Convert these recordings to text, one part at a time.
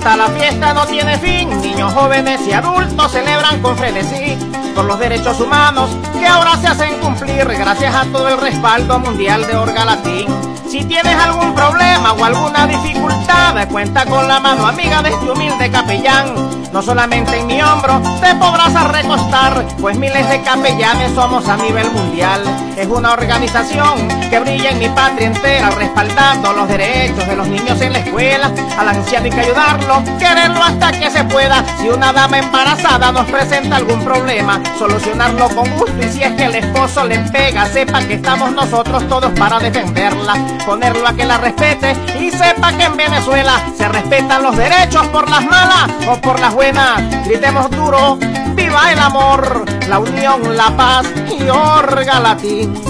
contenta, la fiesta no tiene fin. Niños, jóvenes y adultos celebran con frenesí por los derechos humanos que ahora se hacen cumplir gracias a todo el respaldo mundial de Orga Latín. Si tienes algún problema o alguna dificultad, cuenta con la mano amiga de este humilde capellán no solamente en mi hombro te podrás recostar, pues miles de capellanes somos a nivel mundial. Es una organización que brilla en mi patria entera, respaldando los derechos de los niños en la escuela. Al anciano hay que ayudarlo, quererlo hasta que se pueda. Si una dama embarazada nos presenta algún problema, solucionarlo con gusto. Y si es que el esposo le pega, sepa que estamos nosotros todos para defenderla. Ponerlo a que la respete y sepa que en Venezuela se respetan los derechos por las malas o por las gritemos duro, viva el amor, la unión, la paz y orga latín.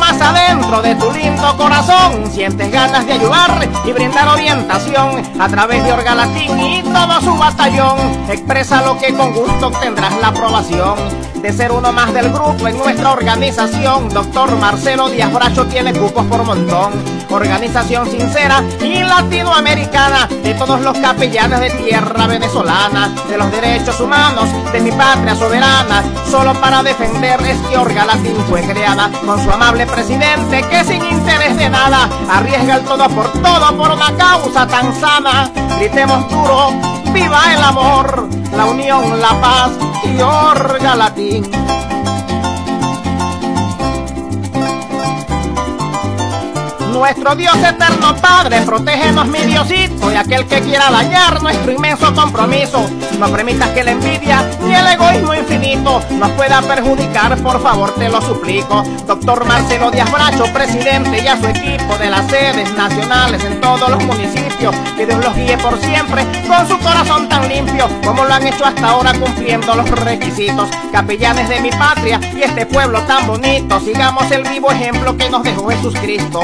Más adentro de tu lindo corazón sientes ganas de ayudar y brindar orientación a través de Orga Latín y todo su batallón, expresa lo que con gusto obtendrás la aprobación de ser uno más del grupo en nuestra organización. Doctor Marcelo Díaz Bracho tiene cupos por montón. Organización sincera y latinoamericana de todos los capellanes de tierra venezolana, de los derechos humanos de mi patria soberana. Solo para defender este Orga Latín fue creada con su amable presidente que sin interés de nada arriesga el todo por todo por una causa tan sana. Gritemos duro, viva el amor, la unión, la paz y orga latín. Nuestro Dios eterno Padre, protégenos mi Diosito y aquel que quiera dañar nuestro inmenso compromiso. No permitas que la envidia ni el egoísmo infinito nos pueda perjudicar, por favor te lo suplico. Doctor Marcelo Díaz Bracho, presidente y a su equipo de las sedes nacionales en todos los municipios, que Dios los guíe por siempre con su corazón tan limpio como lo han hecho hasta ahora cumpliendo los requisitos. Capellanes de mi patria y este pueblo tan bonito, sigamos el vivo ejemplo que nos dejó Jesucristo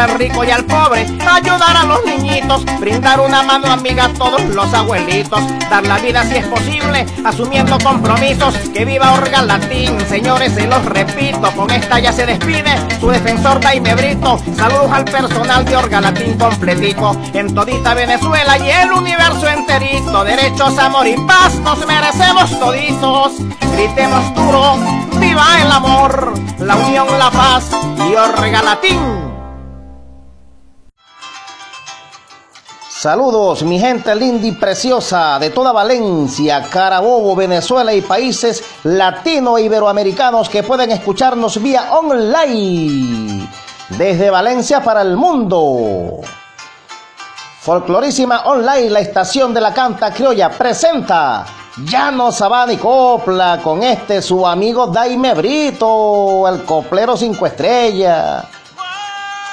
al rico y al pobre, ayudar a los niñitos, brindar una mano amiga a todos los abuelitos, dar la vida si es posible, asumiendo compromisos, que viva Orga Latín, señores, se los repito, con esta ya se despide su defensor Daime Brito, saludos al personal de Orga Latín completico, en todita Venezuela y el universo enterito, derechos, amor y paz nos merecemos toditos, gritemos duro, viva el amor, la unión, la paz y Orga Latín. Saludos, mi gente linda y preciosa de toda Valencia, Carabobo, Venezuela y países latino-iberoamericanos que pueden escucharnos vía online desde Valencia para el mundo. Folclorísima Online, la estación de la canta criolla, presenta Llano Sabana y Copla con este su amigo Daime Brito, el coplero cinco estrellas.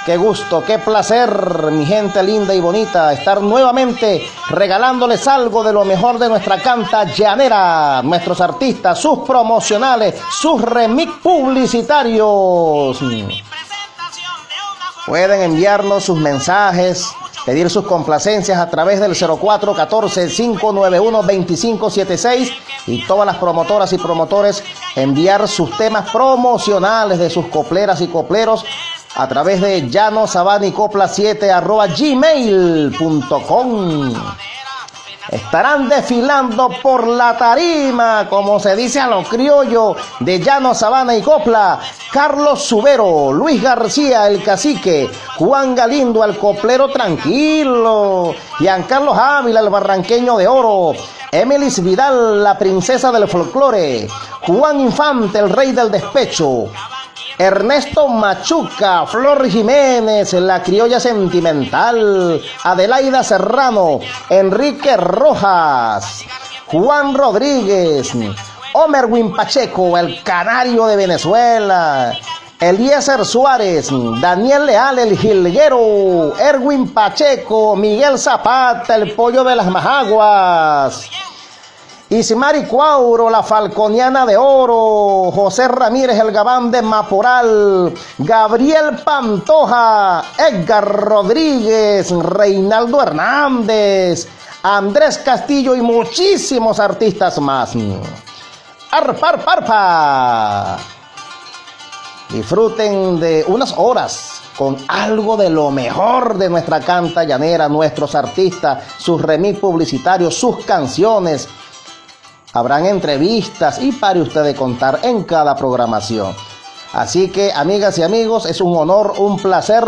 Qué gusto, qué placer, mi gente linda y bonita, estar nuevamente regalándoles algo de lo mejor de nuestra canta llanera, nuestros artistas, sus promocionales, sus remix publicitarios. Pueden enviarnos sus mensajes, pedir sus complacencias a través del 0414-591-2576 y todas las promotoras y promotores enviar sus temas promocionales de sus copleras y copleros a través de llanosabanicopla7 arroba gmail.com. Estarán desfilando por la tarima, como se dice a los criollos de Llano Sabana y Copla, Carlos Subero, Luis García, el cacique, Juan Galindo, el coplero tranquilo, Giancarlos Ávila, el barranqueño de oro, Emilis Vidal, la princesa del folclore, Juan Infante, el rey del despecho, Ernesto Machuca, Flor Jiménez, La Criolla Sentimental, Adelaida Serrano, Enrique Rojas, Juan Rodríguez, Omer Pacheco, el Canario de Venezuela, Eliezer Suárez, Daniel Leal, el Gilguero, Erwin Pacheco, Miguel Zapata, el Pollo de las Majaguas. Isimari Cuauro, la Falconiana de Oro, José Ramírez, el Gabán de Maporal, Gabriel Pantoja, Edgar Rodríguez, Reinaldo Hernández, Andrés Castillo y muchísimos artistas más. Arpar, parpa. Disfruten de unas horas con algo de lo mejor de nuestra canta llanera, nuestros artistas, sus remix publicitarios, sus canciones. Habrán entrevistas y para ustedes contar en cada programación. Así que, amigas y amigos, es un honor, un placer.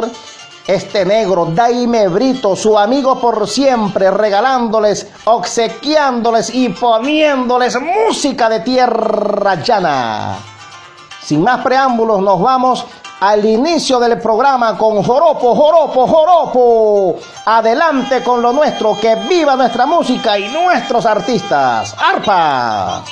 Este negro, Daime Brito, su amigo por siempre, regalándoles, obsequiándoles y poniéndoles música de tierra llana. Sin más preámbulos, nos vamos al inicio del programa con Joropo, Joropo, Joropo. Adelante con lo nuestro, que viva nuestra música y nuestros artistas. ¡Arpa!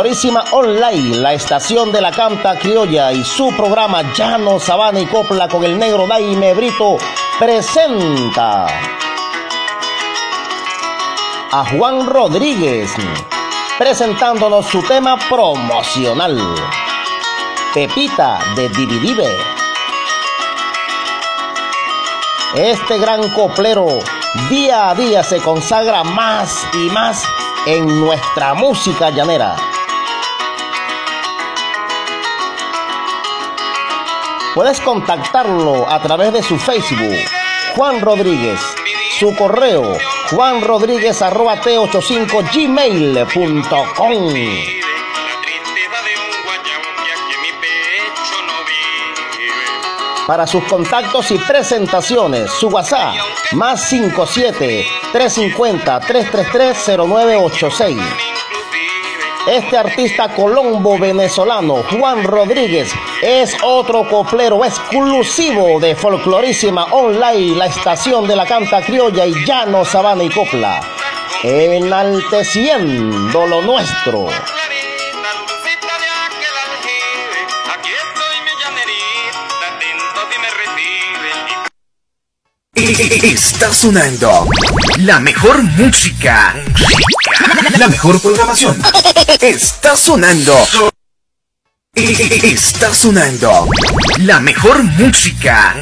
Online, la estación de la canta criolla y su programa Llano, Sabana y Copla con el negro Daime Brito presenta a Juan Rodríguez presentándonos su tema promocional. Pepita de Dividive. Este gran coplero día a día se consagra más y más en nuestra música llanera. Puedes contactarlo a través de su Facebook, Juan Rodríguez, su correo, juanrodríguez.t85gmail.com. Para sus contactos y presentaciones, su WhatsApp, más 57 350 333 0986. Este artista colombo venezolano, Juan Rodríguez, es otro coplero exclusivo de Folclorísima Online, la estación de la canta criolla y llano, sabana y copla, enalteciendo lo nuestro. Está sonando la mejor música, la mejor programación. Está sonando. Está sonando la mejor música,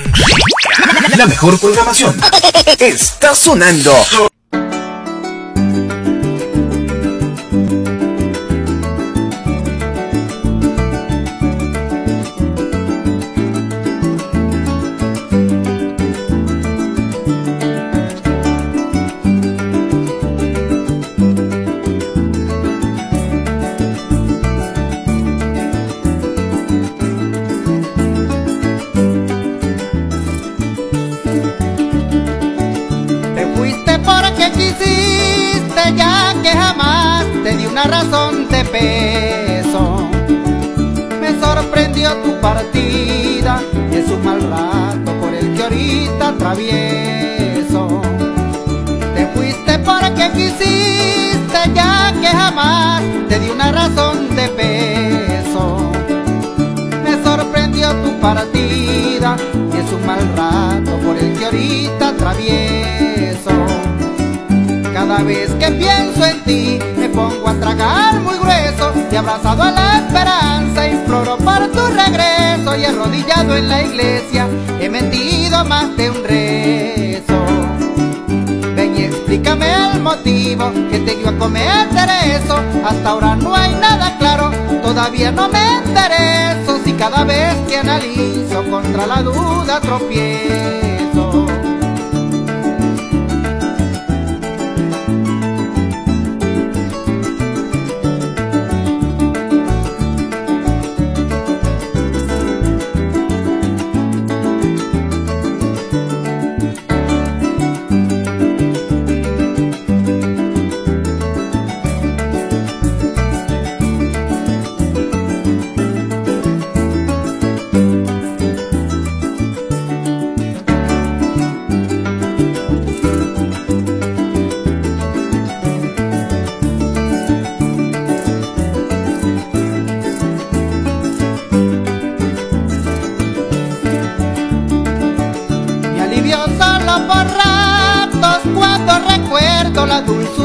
la mejor programación. Está sonando. Vez que pienso en ti me pongo a tragar muy grueso y abrazado a la esperanza imploro por tu regreso y arrodillado en la iglesia he metido más de un rezo. Ven y explícame el motivo que te dio a cometer eso. Hasta ahora no hay nada claro, todavía no me intereso si cada vez que analizo contra la duda tropiezo.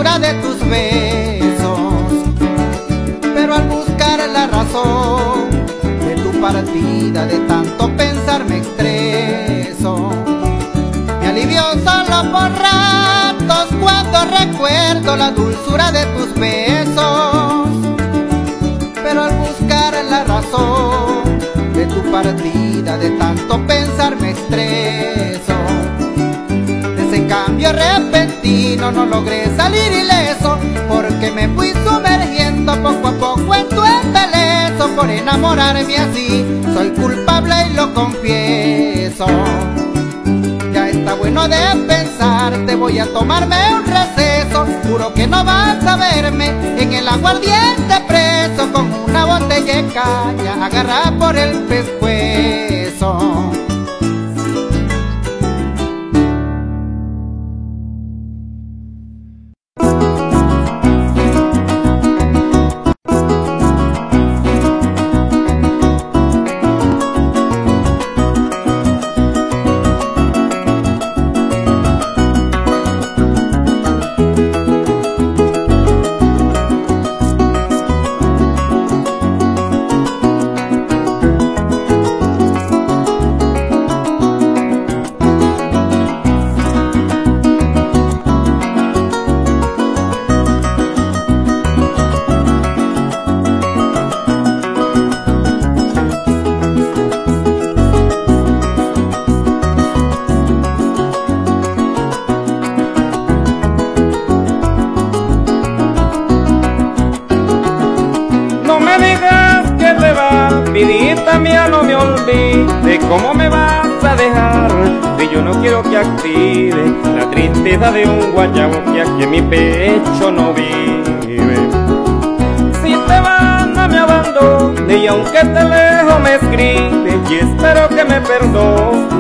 Dulzura de tus besos. Pero al buscar la razón de tu partida, de tanto pensar me estreso. Me alivio solo por ratos cuando recuerdo la dulzura de tus besos. Pero al buscar la razón de tu partida, de tanto pensar no logré salir ileso porque me fui sumergiendo poco a poco en tu embeleso por enamorarme así. Soy culpable y lo confieso. Ya está bueno de pensar, te voy a tomarme un receso. Juro que no vas a verme en el aguardiente preso con una botella de caña agarrada por el pescuezo.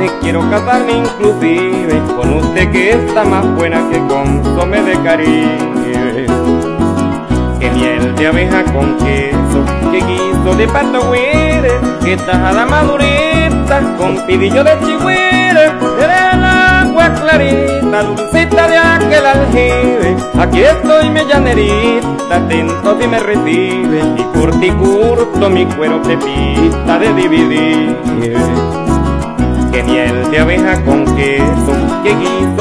Perdone, quiero casarme inclusive con usted que está más buena que consome de caribe. Que miel de abeja con queso, que guiso de pato güere, que tajada madurita con pidillo de chihuire, el agua clarita, dulcita de aquel aljibe. Aquí estoy mi llanerita, atento si me recibe, y curti curto mi cuero pepita de dividir. Que miel de abeja con queso, que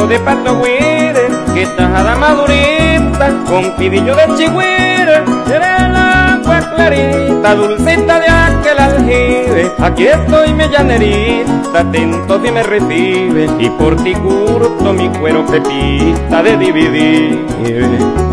de pato güire, que tajada madurita con pidillo de chihuire, el agua clarita, dulcita de aquel aljibe. Aquí estoy mi llanerita, atento si me recibe, y por ti curto mi cuero pepita de dividir.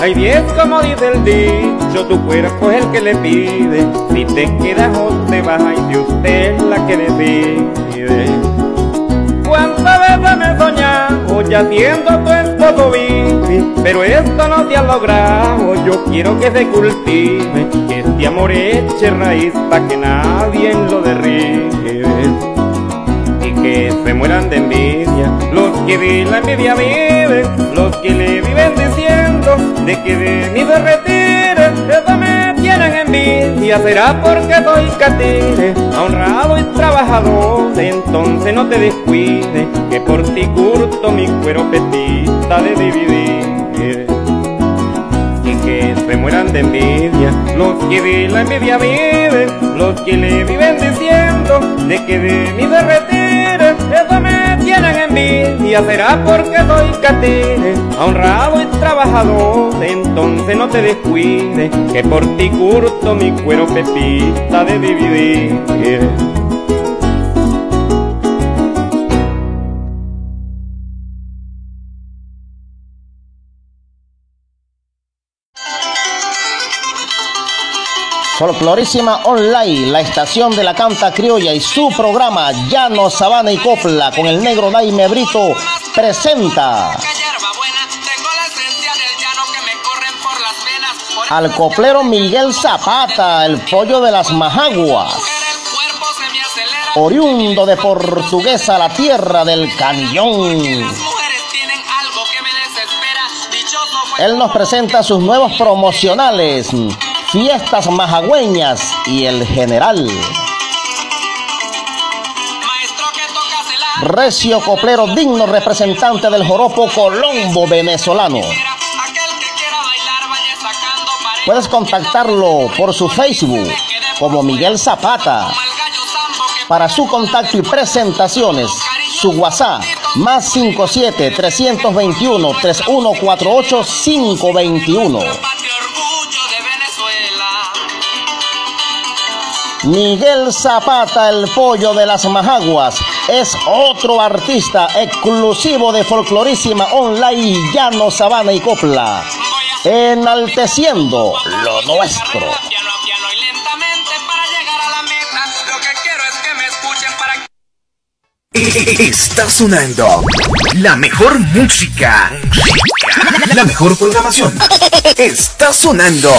Hay diez como dice el dicho, tu cuerpo es el que le pide. Si te quedas o te vas, y usted es la que decide. ¿Cuántas veces me he soñado ya siendo tu esposo vive? Pero esto no se ha logrado, yo quiero que se cultive, que este amor eche raíz para que nadie lo derribe y que se mueran de envidia los que de la envidia viven, de que de mí se retire, eso me tienen envidia, será porque soy catire, honrado y trabajador, entonces no te descuides, que por ti curto mi cuero petita de dividir. Y que se mueran de envidia los que de la envidia viven, los que le viven diciendo de que de mí se retire, eso me tienen envidia, será porque soy catire, honrado y trabajador, entonces no te descuides, que por ti curto mi cuero pepita de dividir. Folclorísima Online, la estación de la canta criolla y su programa Llano, Sabana y Copla con el negro Daime Brito presenta al coplero Miguel Zapata, el pollo de las majaguas, oriundo de Portuguesa, la tierra del canillón. Él nos presenta sus nuevos promocionales, Fiestas Majagüeñas y El General. Recio Coplero, digno representante del joropo colombo venezolano. Puedes contactarlo por su Facebook como Miguel Zapata. Para su contacto y presentaciones, su WhatsApp más 57 321 3148 521. Miguel Zapata, el pollo de las majaguas, es otro artista exclusivo de Folclorísima Online Llano, Sabana y Copla, enalteciendo lo nuestro. Está sonando la mejor música. La mejor programación. Está sonando.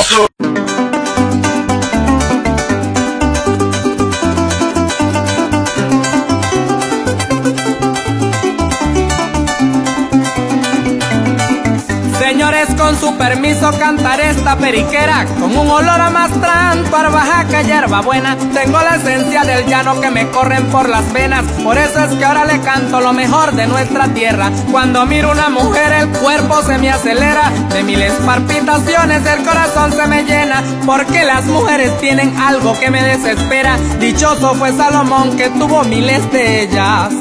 Su permiso cantaré esta periquera con un olor a mastrán, barbajaca, hierba buena. Tengo la esencia del llano que me corren por las venas, por eso es que ahora le canto lo mejor de nuestra tierra. Cuando miro una mujer el cuerpo se me acelera, de miles palpitaciones el corazón se me llena, porque las mujeres tienen algo que me desespera. Dichoso fue Salomón que tuvo miles de ellas.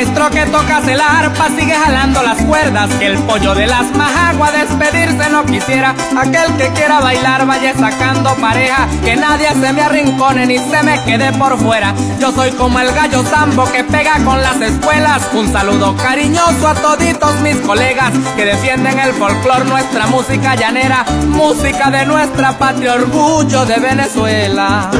Maestro que tocas el arpa sigue jalando las cuerdas. Que el pollo de las majagua despedirse no quisiera. Aquel que quiera bailar vaya sacando pareja. Que nadie se me arrincone ni se me quede por fuera. Yo soy como el gallo zambo que pega con las escuelas. Un saludo cariñoso a toditos mis colegas que defienden el folclor, nuestra música llanera, música de nuestra patria, orgullo de Venezuela.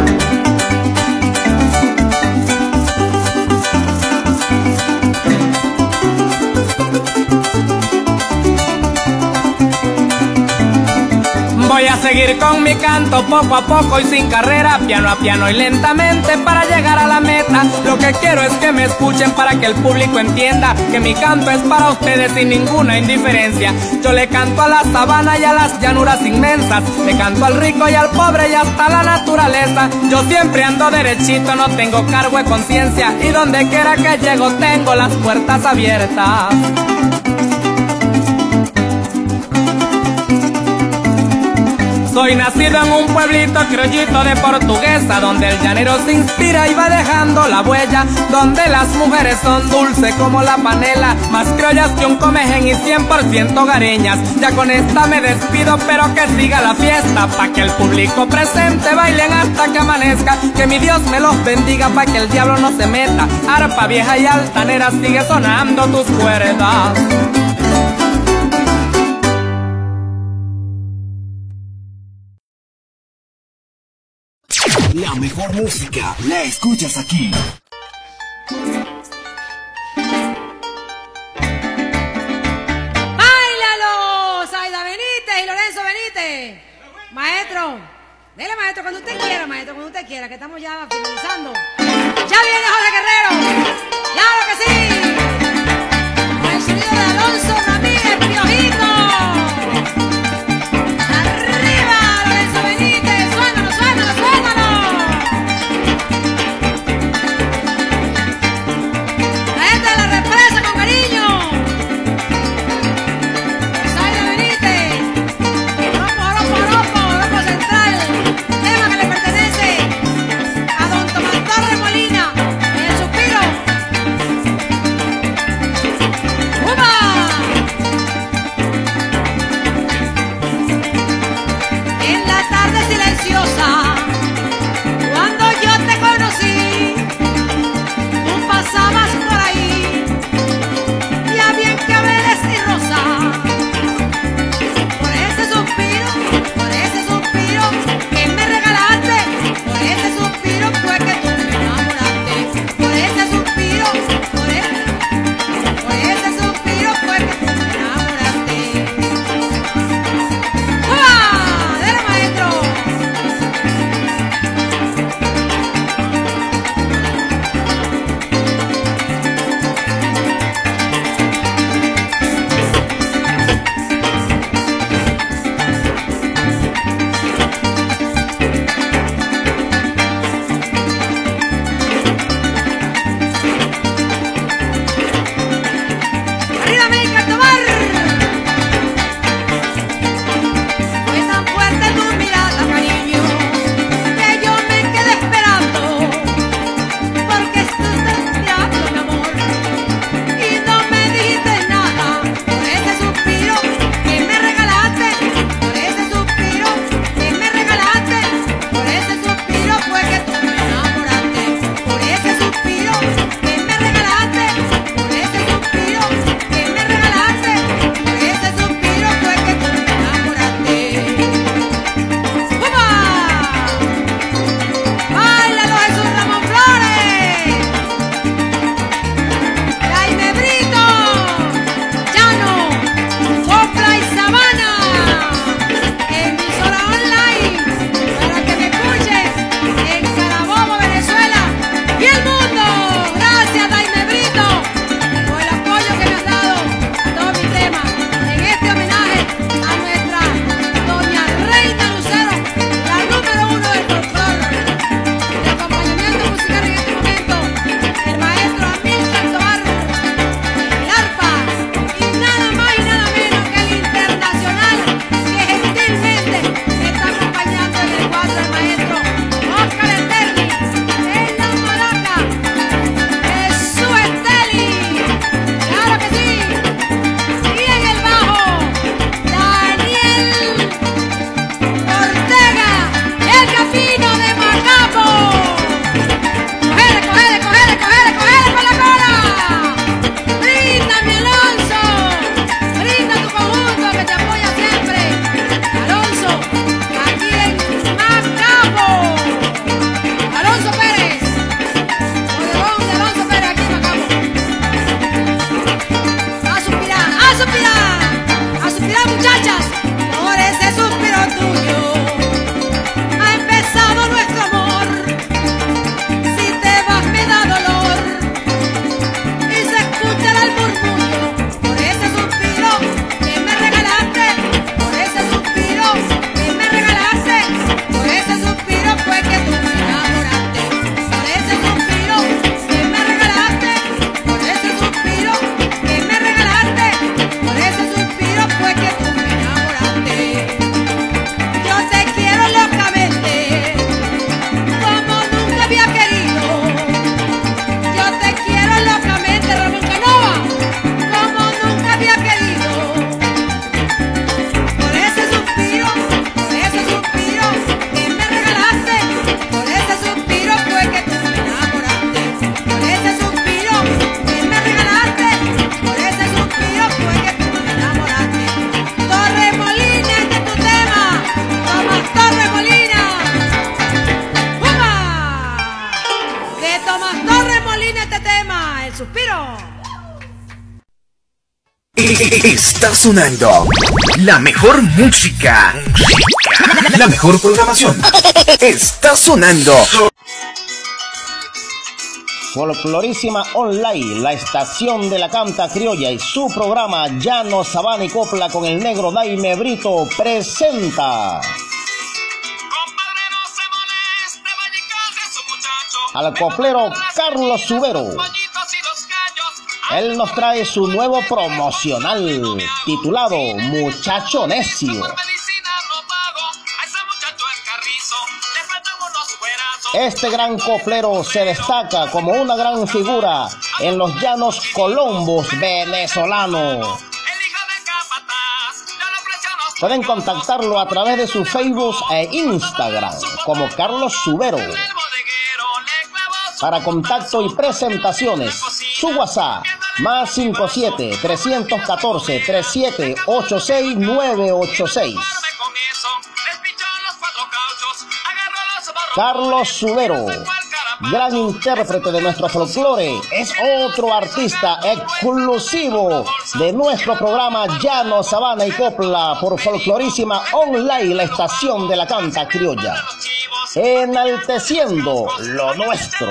Seguir con mi canto poco a poco y sin carrera, piano a piano y lentamente para llegar a la meta. Lo que quiero es que me escuchen para que el público entienda que mi canto es para ustedes sin ninguna indiferencia. Yo le canto a la sabana y a las llanuras inmensas, le canto al rico y al pobre y hasta la naturaleza. Yo siempre ando derechito, no tengo cargo de conciencia y donde quiera que llego tengo las puertas abiertas. Soy nacido en un pueblito criollito de portuguesa, donde el llanero se inspira y va dejando la huella, donde las mujeres son dulces como la panela, más criollas que un comején y 100% gareñas. Ya con esta me despido, pero que siga la fiesta, pa' que el público presente bailen hasta que amanezca, que mi Dios me los bendiga, pa' que el diablo no se meta. Arpa vieja y altanera sigue sonando tus cuerdas. La mejor música la escuchas aquí. ¡Báilalo! Saida Benítez y Lorenzo Benítez. Maestro, dele maestro cuando usted quiera, maestro, cuando usted quiera, que estamos ya finalizando. Ya viene José Guerrero. ¡Claro que sí! Con el sonido de Alonso sonando la mejor música. La mejor programación. Está sonando. Folclorísima Online, la estación de la canta criolla y su programa Llano, Sabana y Copla con el negro Daime Brito presenta. Al coplero Carlos Subero. Él nos trae su nuevo promocional titulado Muchacho Necio. Este gran coplero se destaca como una gran figura en los llanos colombos venezolanos. Pueden contactarlo a través de su Facebook e Instagram como Carlos Subero. Para contacto y presentaciones, su WhatsApp más 57 314 3786 986. Carlos Subero, gran intérprete de nuestro folclore, es otro artista exclusivo de nuestro programa Llano, Sabana y Copla por Folclorísima Online, la estación de la canta criolla, enalteciendo lo nuestro.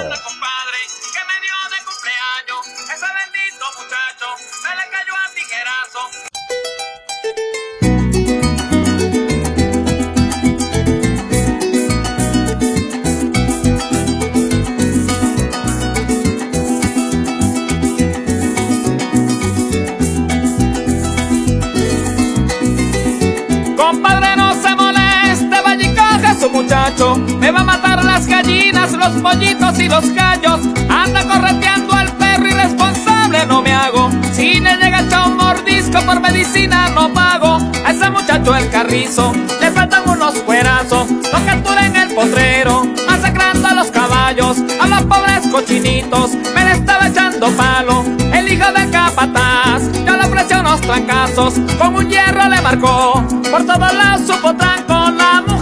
Me va a matar las gallinas, los pollitos y los gallos. Anda correteando al perro irresponsable, no me hago. Si le llega a un mordisco por medicina, no pago. A ese muchacho el carrizo le faltan unos cuerazos. Lo captura en el potrero, masacrando a los caballos, a los pobres cochinitos. Me le estaba echando palo. El hijo de capataz, yo le ofrecí unos trancazos. Con un hierro le marcó, por todos lados supo tranco la mujer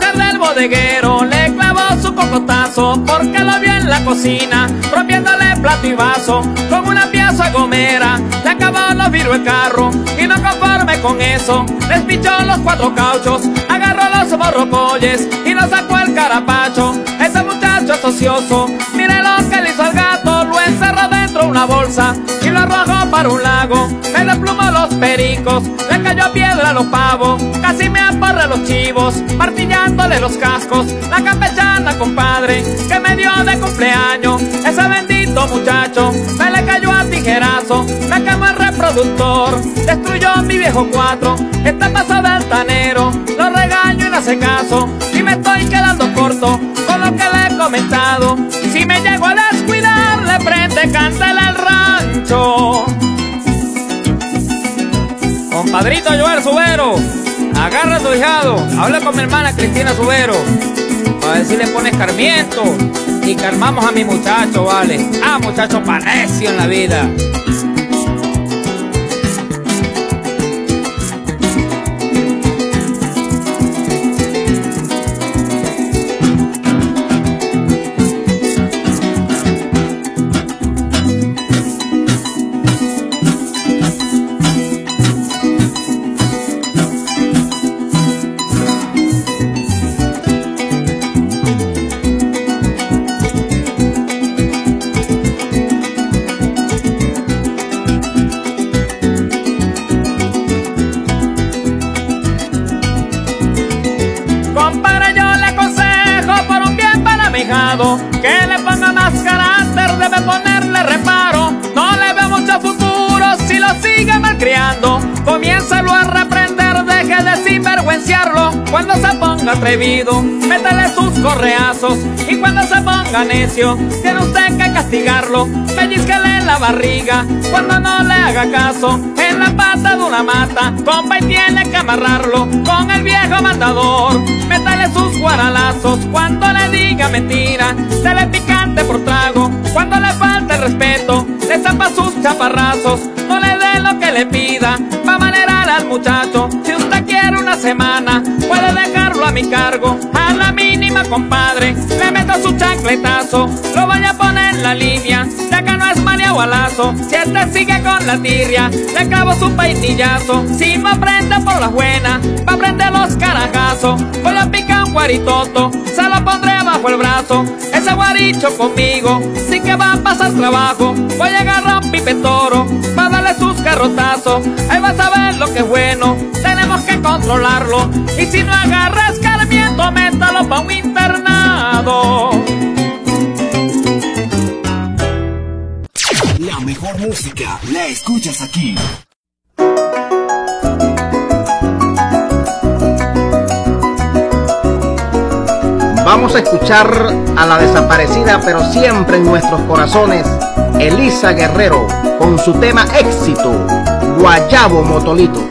bodeguero le clavó su cocotazo porque lo vio en la cocina, rompiéndole plato y vaso con una pieza gomera. Le acabó los virus el carro y no conforme con eso, les pichó los cuatro cauchos, agarró los borrocolles y nos sacó el carapacho. Ese muchacho es ocioso, mire lo que le hizo al gato, lo encerró dentro de una bolsa para un lago. Me desplumó los pericos, le cayó piedra a los pavos, casi me aporra los chivos, martillándole los cascos. La campechana, compadre, que me dio de cumpleaños, ese bendito muchacho, me le cayó a tijerazo, me quemó el reproductor, destruyó mi viejo cuatro, está pasado altanero, lo regaño no hace caso, y me estoy quedando corto con lo que le he comentado. Si me llego a descuidar, le prende cántale al rancho. Compadrito Joel Subero, agarra a tu hijado, habla con mi hermana Cristina Subero, a ver si le pones carmiento y calmamos a mi muchacho, vale. Ah, muchacho pareció en la vida. Atrevido, métele sus correazos. Y cuando se ponga necio, tiene usted que castigarlo. Pellizquele la barriga cuando no le haga caso. En la pata de una mata, compa, y tiene que amarrarlo con el viejo matador. Métale sus guaralazos cuando le diga mentira. Se le picante por trago cuando le falte el respeto. Le zampa sus chaparrazos, no le dé lo que le pida. Va manerar al muchacho. Una semana, puede dejarlo a mi cargo. A la mínima, compadre, le meto su chancletazo. Lo vaya a poner en la línea, ya que no es maniado balazo. Si este sigue con la tirria, le clavo su peinillazo. Si no aprende por las buenas, va a aprender los carajazos. Voy a picar un guaritoto, se lo pondré bajo el brazo. Ese guaricho conmigo, sí que va a pasar trabajo. Voy a agarrar un pipe toro, para darle sus carrotazos. Ahí vas a ver lo que es bueno, tenemos que controlarlo. Y si no agarra escarmiento, métalo pa' un internado. La mejor música la escuchas aquí. Vamos a escuchar a la desaparecida, pero siempre en nuestros corazones, Elisa Guerrero, con su tema éxito, Guayabo Motolito.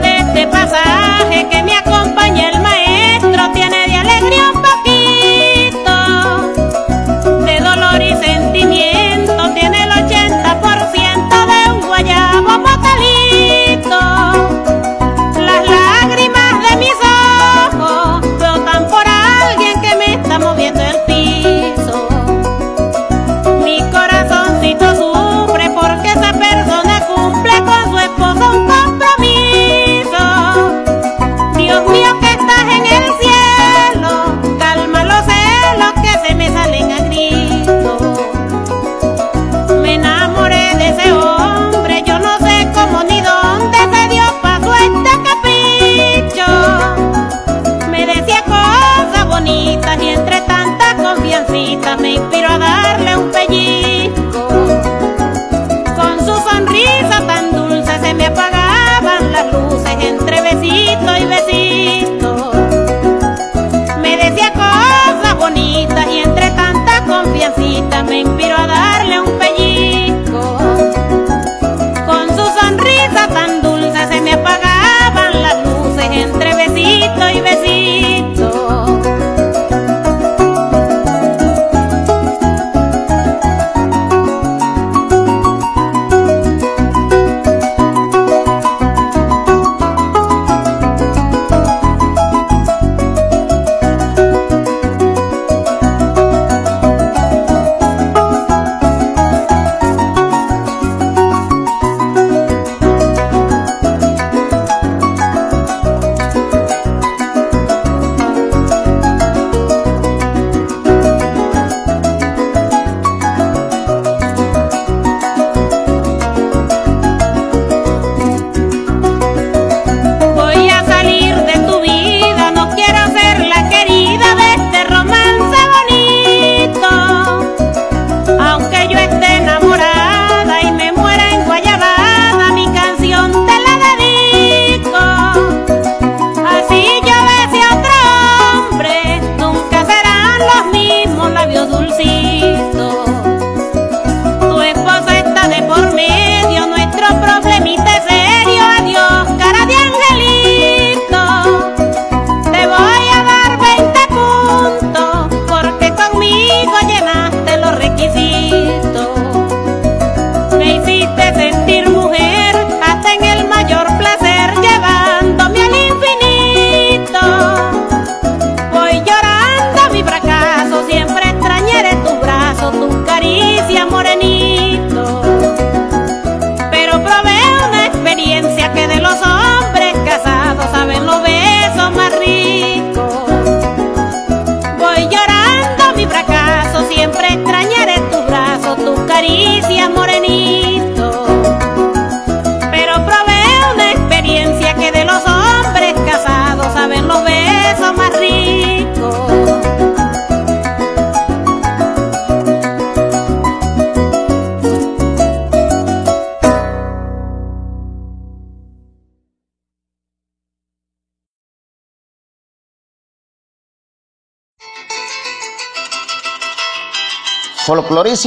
De este pasaje que me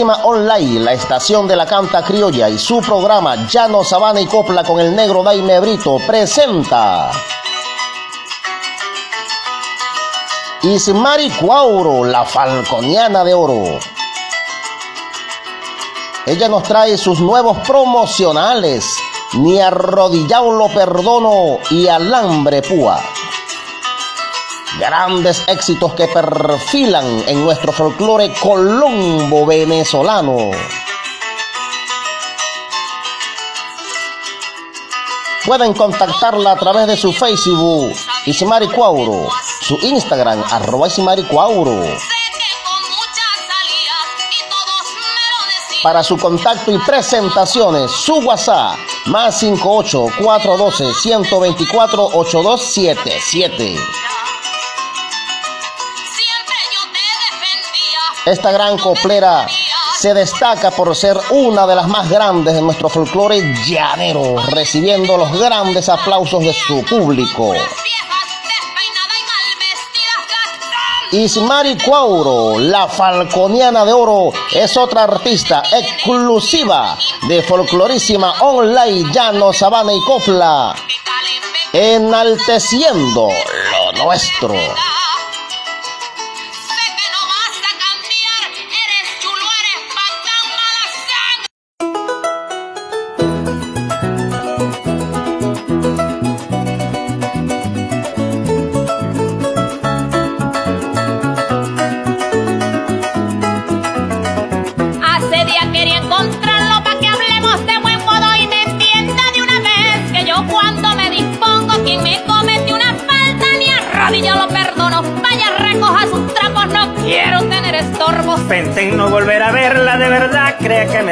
Online, la estación de la canta criolla y su programa Llano Sabana y Copla con el negro Daime Brito presenta Ismari Cuauro, la falconiana de oro. Ella nos trae sus nuevos promocionales, Ni arrodillado lo perdono y alambre púa. Grandes éxitos que perfilan en nuestro folclore colombo venezolano. Pueden contactarla a través de su Facebook, Isimari Cuauro, su Instagram, arroba Isimari Cuauro. Para su contacto y presentaciones, su WhatsApp, más 58 412 124 8277. Esta gran coplera se destaca por ser una de las más grandes de nuestro folclore llanero, recibiendo los grandes aplausos de su público. Ismari Cuauro, la falconiana de oro, es otra artista exclusiva de folclorísima online llano, sabana y copla, enalteciendo lo nuestro.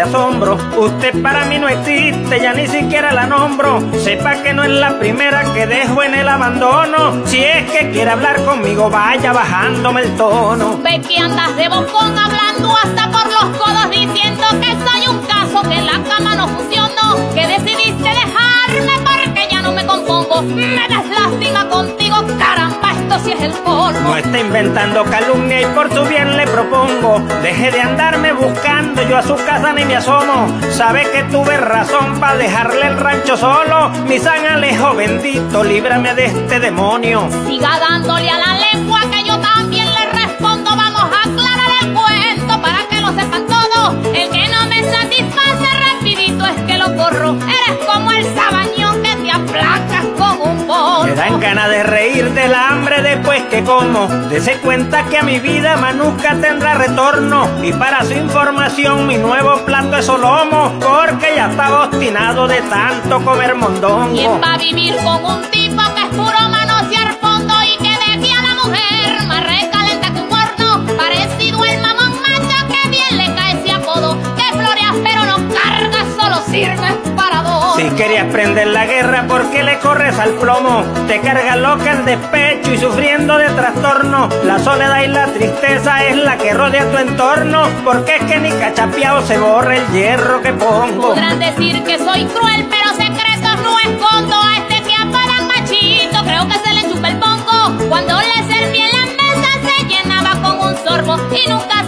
Asombro. Usted para mí no existe, ya ni siquiera la nombro. Sepa que no es la primera que dejo en el abandono. Si es que quiere hablar conmigo, vaya bajándome el tono. Ve que andas de bocón hablando hasta por los codos diciendo que soy un caso, que la cama no funcionó, que decidiste dejarme porque ya no me compongo. Me das lástima contigo, caramba, sí es el. No está inventando calumnia y por su bien le propongo. Deje de andarme buscando, yo a su casa ni me asomo. Sabe que tuve razón para dejarle el rancho solo. Mi San Alejo bendito, líbrame de este demonio. Siga dándole a la lengua que yo también le respondo. Vamos a aclarar el cuento para que lo sepan todos. El que no me satisface rapidito es que lo corro. Eres como el sabañón Me dan ganas de reír del hambre después que como. Dese cuenta que a mi vida más nunca tendrá retorno. Y para su información, mi nuevo plato es solomo. Porque ya estaba obstinado de tanto comer mondongo. ¿Quién va a vivir con un tipo querías prender la guerra, ¿por qué le corres al plomo? Te cargas loca en despecho y sufriendo de trastorno. La soledad y la tristeza es la que rodea tu entorno. Porque es que ni cachapeado se borra el hierro que pongo. Podrán decir que soy cruel, pero secretos no escondo. A este que apagan machito, creo que se le chupa el pongo. Cuando le serví en la mesa se llenaba con un sorbo y nunca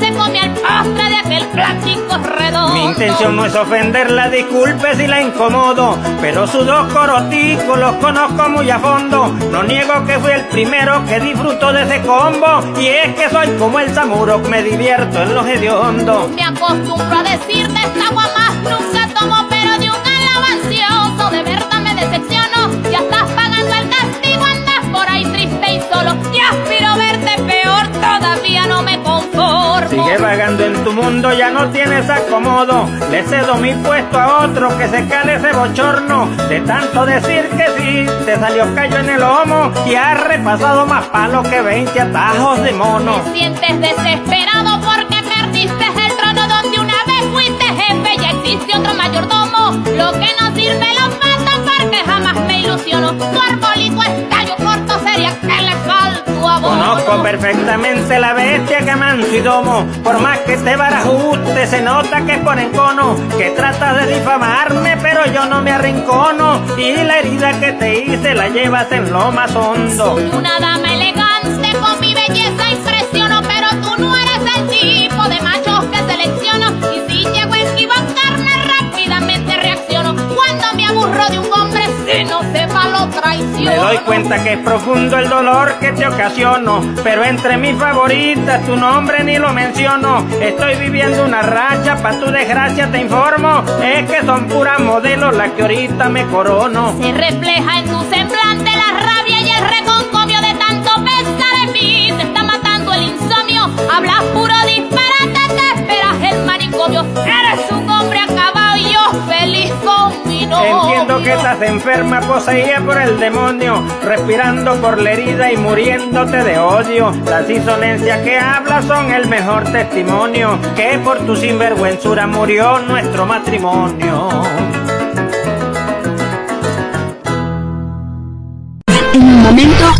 intención no es ofenderla, disculpe si la incomodo, pero sus dos coroticos los conozco muy a fondo. No niego que fui el primero que disfruto de ese combo, y es que soy como el samuro, me divierto en los hediondos. Me acostumbro a decirte esta agua más nunca tomo, pero de un alabancioso de verdad me decepciono. Ya estás pagando el castigo, andas por ahí triste y solo. Y aspiro a verte peor, todavía no me conformo. Sigue vagando en mundo, ya no tienes acomodo. Le cedo mi puesto a otro que se cale ese bochorno. De tanto decir que sí, te salió callo en el lomo y has repasado más palos que 20 atajos de mono. Te sientes desesperado porque perdiste el trono donde una vez fuiste jefe, ya existe otro mayordomo. Lo que no sirve lo mata porque jamás me ilusiono. Tu Perfectamente la bestia que manso y domo. Por más que te barajuste, se nota que es por encono. Que trata de difamarme, pero yo no me arrincono. Y la herida que te hice la llevas en lo más hondo. Me doy cuenta que es profundo el dolor que te ocasiono, pero entre mis favoritas tu nombre ni lo menciono. Estoy viviendo una racha, pa' tu desgracia te informo, es que son puras modelos las que ahorita me corono. Se refleja en tu semblante la rabia y el reconcomio de tanto pesar en mí. Te está matando el insomnio, hablas puro disparate, te esperas el manicomio. Siento que estás enferma, poseída por el demonio, respirando por la herida y muriéndote de odio. Las insolencias que hablas son el mejor testimonio, que por tu sinvergüenzura murió nuestro matrimonio. En un momento,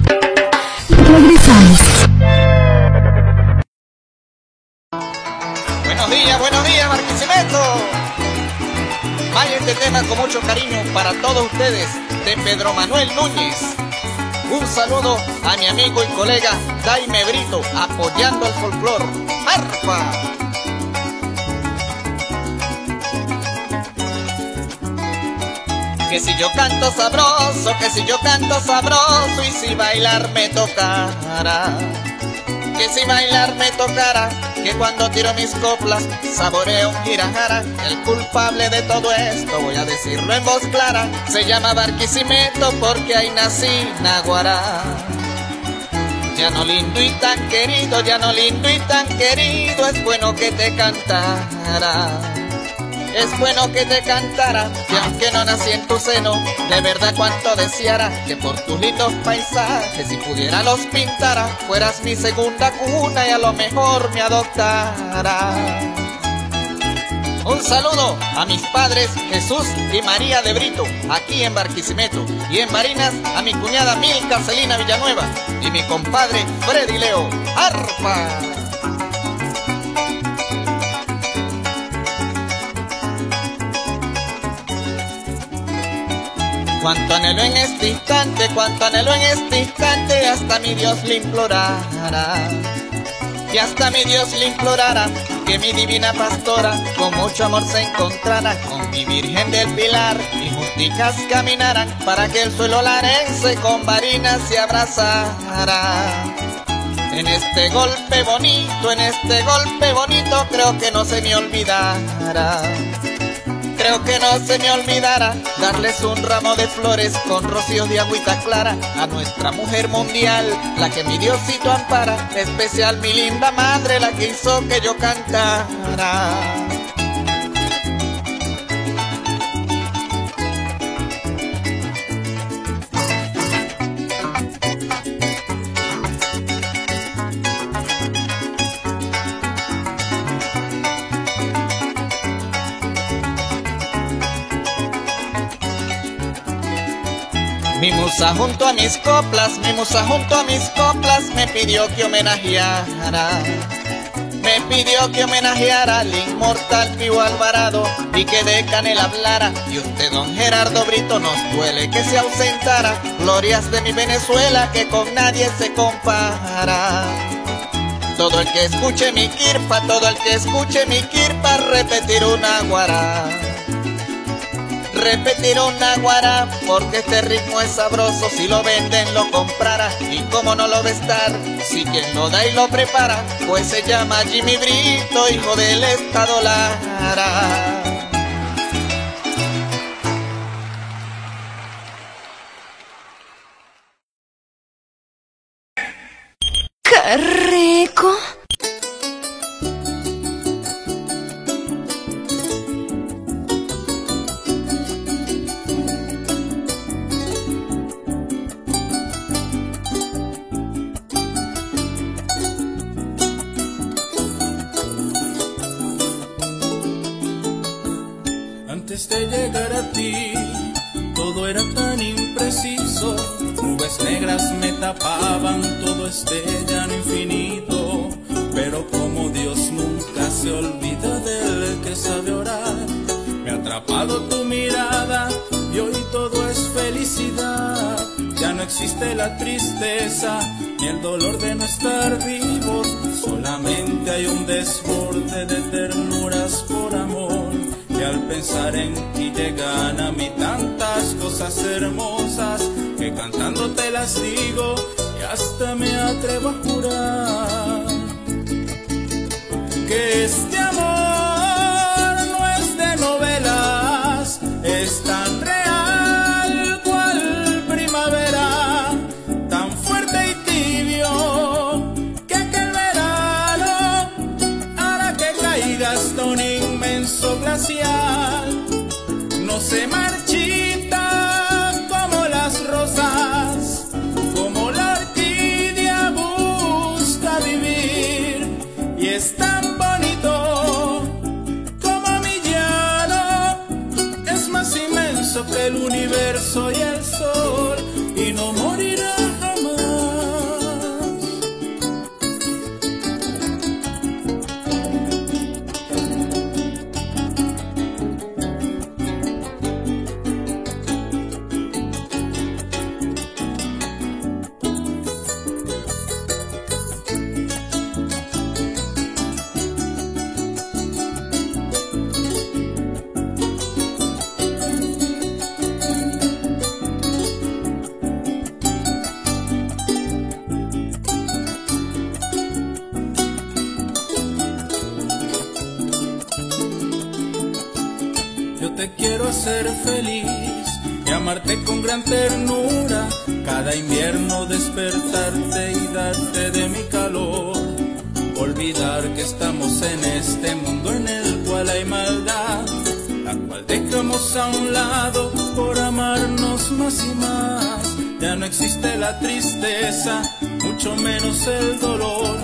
mucho cariño para todos ustedes de Pedro Manuel Núñez. Un saludo a mi amigo y colega Jaime Brito apoyando el folclor. ¡Arpa! Que si yo canto sabroso, que si yo canto sabroso y si bailar me tocara. Que si bailar me tocara, que cuando tiro mis coplas saboreo un girajara. El culpable de todo esto, voy a decirlo en voz clara, se llama Barquisimeto porque ahí nací Naguará. Ya no lindo y tan querido, ya no lindo y tan querido, es bueno que te cantara. Es bueno que te cantara, que aunque no nací en tu seno, de verdad cuanto deseara que por tus lindos paisajes, si pudiera los pintara, fueras mi segunda cuna y a lo mejor me adoptara. Un saludo a mis padres Jesús y María de Brito, aquí en Barquisimeto, y en Marinas a mi cuñada Milka Celina Villanueva y mi compadre Freddy Leo. ¡Arpa! Cuánto anhelo en este instante, cuánto anhelo en este instante, hasta mi Dios le implorara. Y hasta mi Dios le implorara que mi divina pastora con mucho amor se encontrara con mi Virgen del Pilar y justicas caminaran para que el suelo larense con varinas se abrazara. En este golpe bonito, en este golpe bonito, creo que no se me olvidará. Creo que no se me olvidará darles un ramo de flores con rocíos de agüita clara a nuestra mujer mundial, la que mi Diosito ampara, especial mi linda madre, la que hizo que yo cantara. Mi musa junto a mis coplas, mi musa junto a mis coplas me pidió que homenajeara. Me pidió que homenajeara al inmortal Pío Alvarado y que de Canela hablara. Y usted, don Gerardo Brito, nos duele que se ausentara. Glorias de mi Venezuela que con nadie se compara. Todo el que escuche mi kirpa, todo el que escuche mi kirpa, repetir una guará repetir una guara porque este ritmo es sabroso si lo venden lo comprara y como no lo a estar si quien lo da y lo prepara pues se llama Jimmy Brito hijo del estado Lara ¡Qué rico! La tristeza ni el dolor de no estar vivos. Solamente hay un desborde de ternuras por amor. Y al pensar en ti llegan a mí tantas cosas hermosas que cantando te las digo y hasta me atrevo a jurar que este amor tristeza, mucho menos el dolor.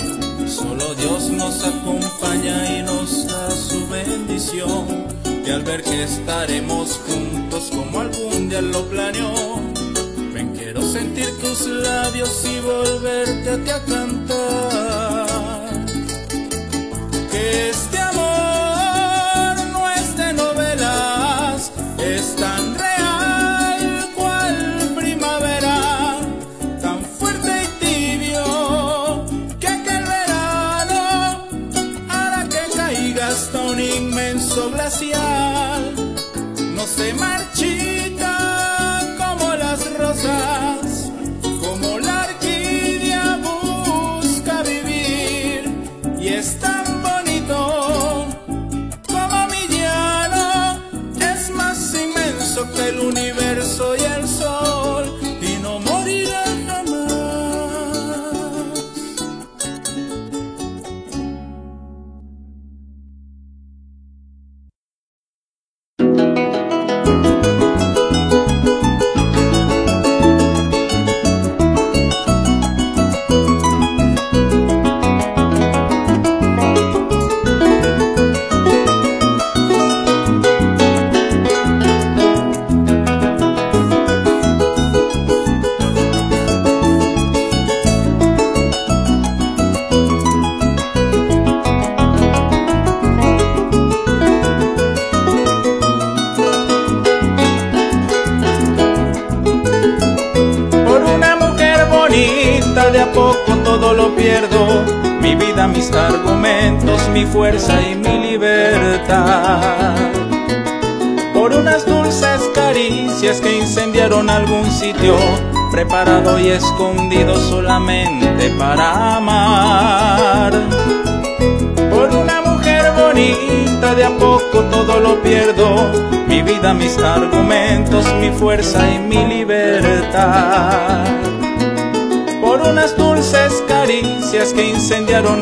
Solo Dios nos acompaña y nos da su bendición. Y al ver que estaremos juntos como algún día lo planeó, ven quiero sentir tus labios y volverte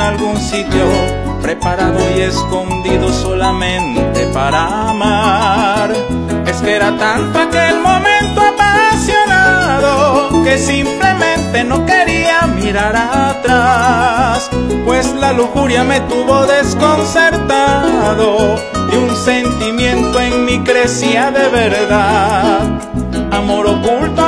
algún sitio, preparado y escondido solamente para amar. Es que era tanto aquel momento apasionado que simplemente no quería mirar atrás, pues la lujuria me tuvo desconcertado y un sentimiento en mí crecía de verdad. Amor oculto,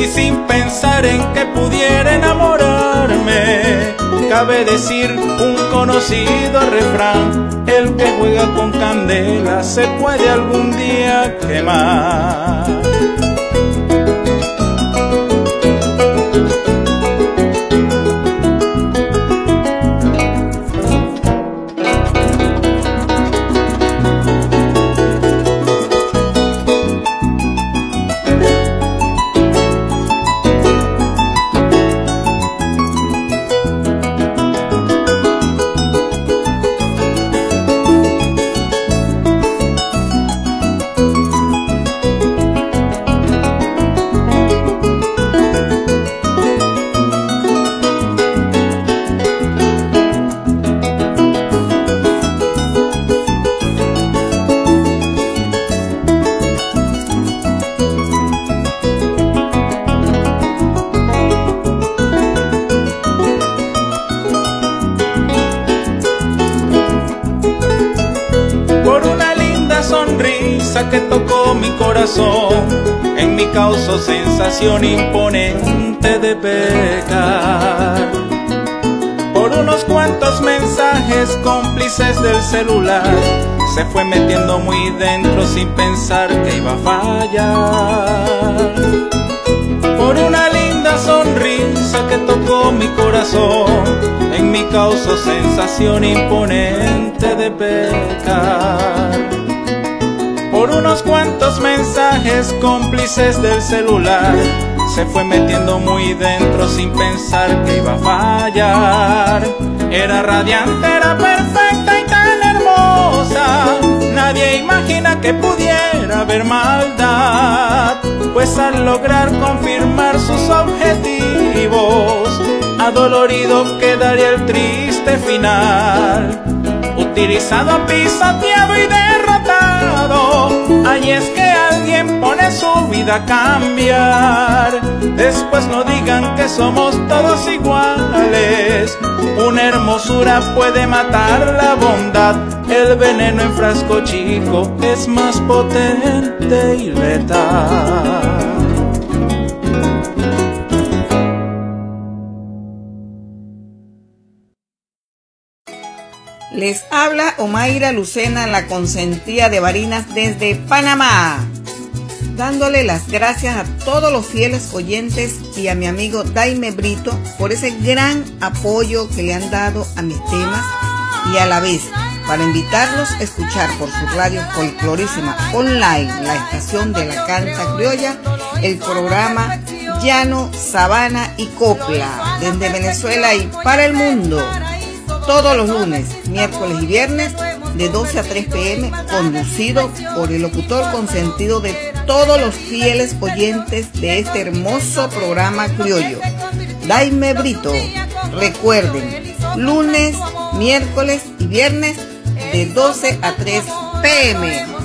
Y sin pensar en que pudiera enamorarme, cabe decir un conocido refrán, el que juega con candela se puede algún día quemar. canciones cómplices del celular, se fue metiendo muy dentro sin pensar que iba a fallar. Era radiante, era perfecta y tan hermosa, nadie imagina que pudiera haber maldad, pues al lograr confirmar sus objetivos, adolorido quedaría el triste final, utilizado, pisoteado y derrotado. Ahí es que pone su vida a cambiar. Después no digan que somos todos iguales. Una hermosura puede matar la bondad. El veneno en frasco chico es más potente y letal. Les habla Omaira Lucena, la consentía de Barinas desde Panamá, dándole las gracias a todos los fieles oyentes y a mi amigo Daime Brito por ese gran apoyo que le han dado a mis temas y a la vez para invitarlos a escuchar por su radio folclorísima online, la estación de la canta criolla, el programa Llano, Sabana y Copla, desde Venezuela y para el mundo. Todos los lunes, miércoles y viernes de 12 a 3 pm, conducido por el locutor consentido de todos los fieles oyentes de este hermoso programa criollo. Daime Brito. Recuerden, lunes, miércoles y viernes de 12 a 3 pm.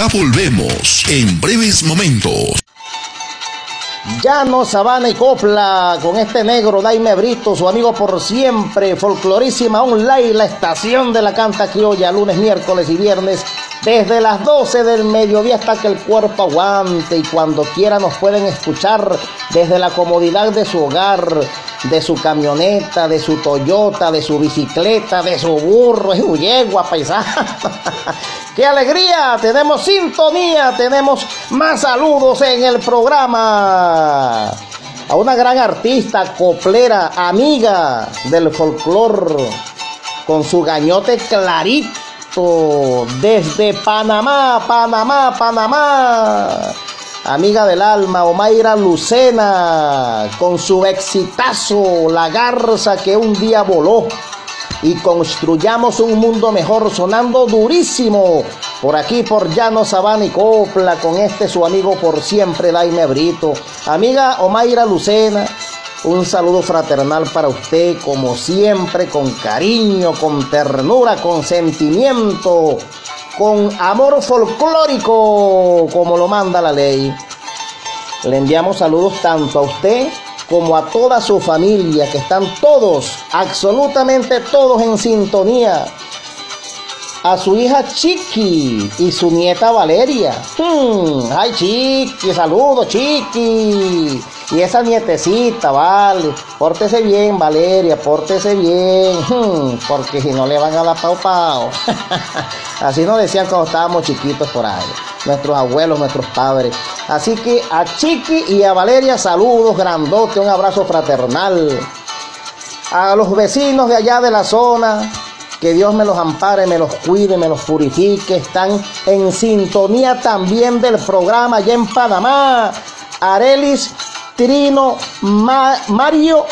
Ya volvemos en breves momentos. Llano, Sabana y Copla, con este negro Daime Brito, su amigo por siempre, folclorísima online, la estación de la canta criolla, lunes, miércoles y viernes, desde las 12 del mediodía hasta que el cuerpo aguante y cuando quiera nos pueden escuchar desde la comodidad de su hogar, de su camioneta, de su Toyota, de su bicicleta, de su burro, y su yegua paisana. ¡Qué alegría! Tenemos sintonía, tenemos más saludos en el programa. A una gran artista, coplera, amiga del folclor, con su gañote clarito, desde Panamá, Panamá, Panamá. Amiga del alma, Omaira Lucena, con su exitazo, la garza que un día voló. Y construyamos un mundo mejor sonando durísimo. Por aquí por Llano Sabana y Copla con este su amigo por siempre Daime Brito. Amiga Omaira Lucena un saludo fraternal para usted como siempre con cariño con ternura con sentimiento con amor folclórico como lo manda la ley le enviamos saludos tanto a usted como a toda su familia, que están todos, absolutamente todos en sintonía. A su hija Chiqui y su nieta Valeria. Hmm, ay, Chiqui, saludos, Chiqui. Y esa nietecita, vale. Pórtese bien, Valeria, pórtese bien. Hmm, porque si no le van a dar pau pau. Así nos decían cuando estábamos chiquitos por ahí. Nuestros abuelos, nuestros padres. Así que a Chiqui y a Valeria, saludos grandote, un abrazo fraternal. A los vecinos de allá de la zona, que Dios me los ampare, me los cuide, me los purifique. Están en sintonía también del programa allá en Panamá. Arelis, Trino, Mario,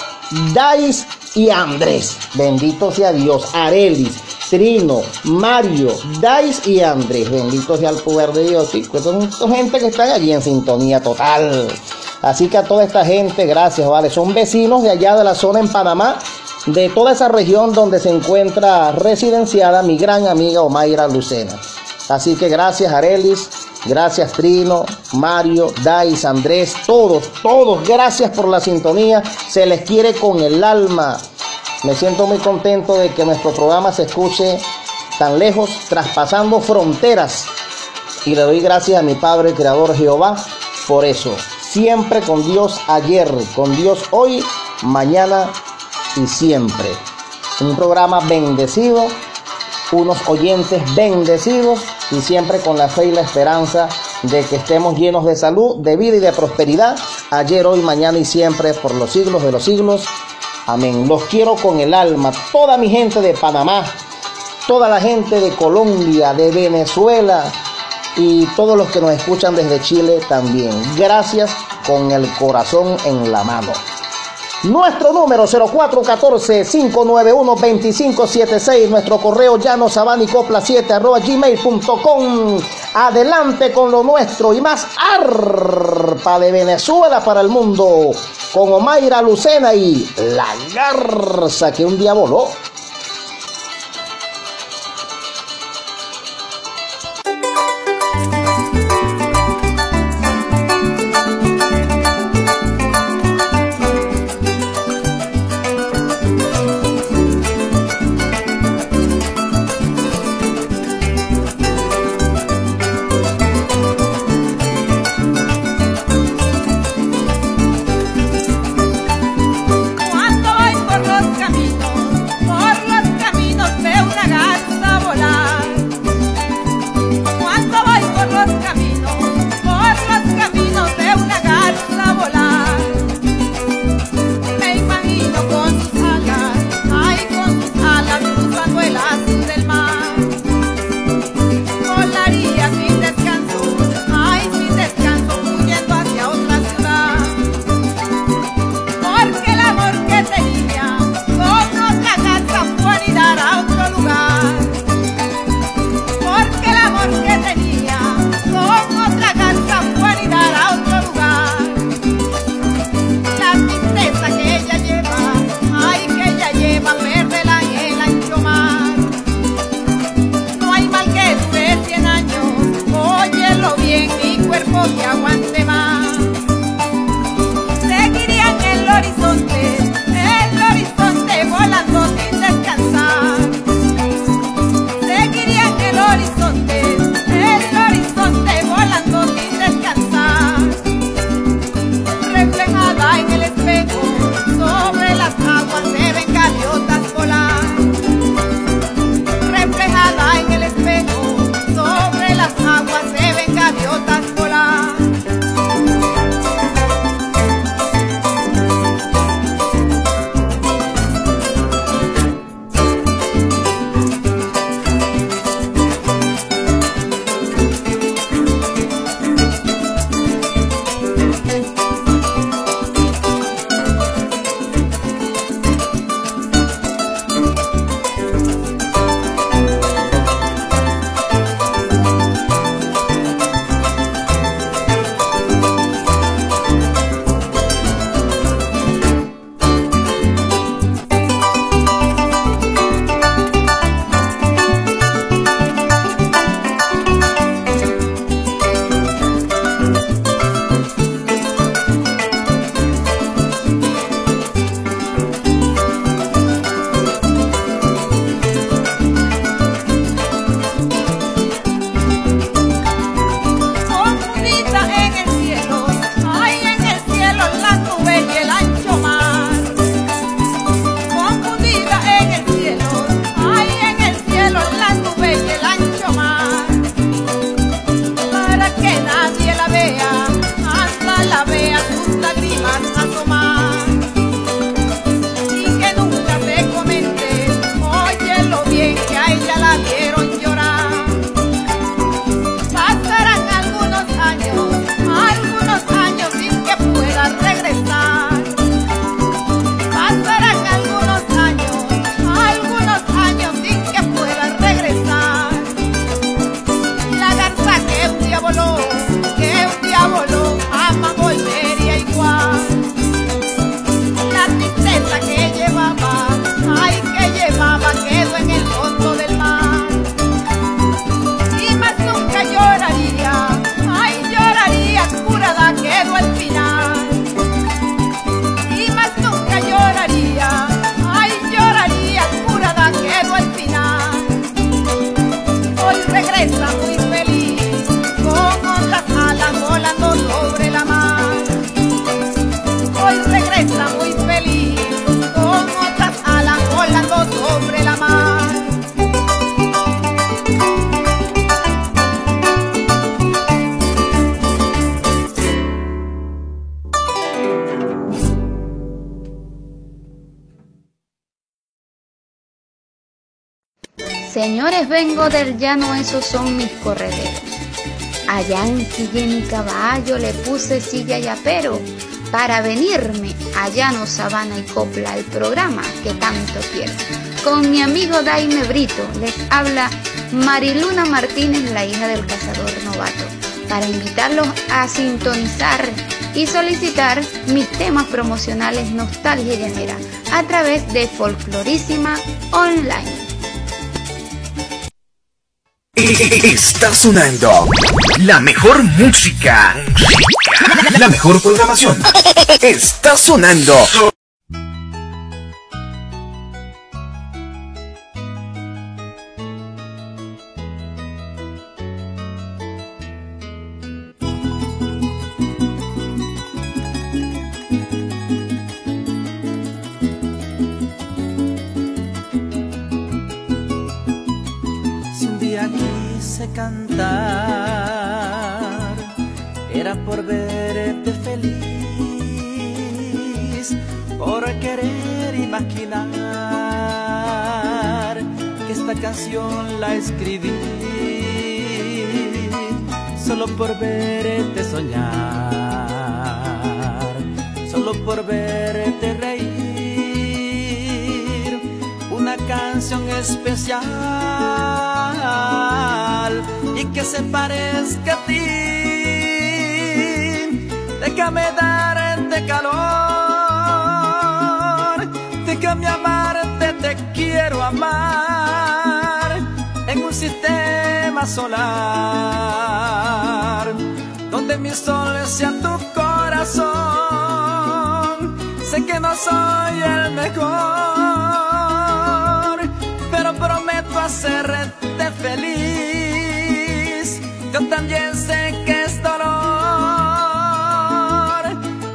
Dais y Andrés. Bendito sea Dios. Arelis, Trino, Mario, Dais y Andrés. Bendito sea el poder de Dios. Sí, pues son gente que están allí en sintonía total. Así que a toda esta gente, gracias, vale. Son vecinos de allá de la zona en Panamá de toda esa región donde se encuentra residenciada mi gran amiga Omaira Lucena. Así que gracias Arelis, gracias Trino, Mario, Dais, Andrés, todos, todos, gracias por la sintonía. Se les quiere con el alma. Me siento muy contento de que nuestro programa se escuche tan lejos, traspasando fronteras. Y le doy gracias a mi Padre Creador Jehová por eso. Siempre con Dios ayer, con Dios hoy, mañana y siempre. Un programa bendecido, unos oyentes bendecidos y siempre con la fe y la esperanza de que estemos llenos de salud, de vida y de prosperidad, ayer, hoy, mañana y siempre, por los siglos de los siglos. Amén. Los quiero con el alma, toda mi gente de Panamá, toda la gente de Colombia, de Venezuela y todos los que nos escuchan desde Chile también. Gracias con el corazón en la mano. Nuestro número 0414-591-2576. Nuestro correo llano sabanicopla 7 arroba gmail.com. Adelante con lo nuestro y más arpa de Venezuela para el mundo. Con Omaira Lucena y la garza que un día voló. Vengo del llano, esos son mis correderos. Allá ensillé mi caballo, le puse silla y apero para venirme a llano, sabana y copla, el programa que tanto quiero. Con mi amigo Daime Brito les habla Mariluna Martínez, la hija del cazador novato, para invitarlos a sintonizar y solicitar mis temas promocionales Nostalgia Llanera a través de Folclorísima Online. Está sonando la mejor música, la mejor programación. Está sonando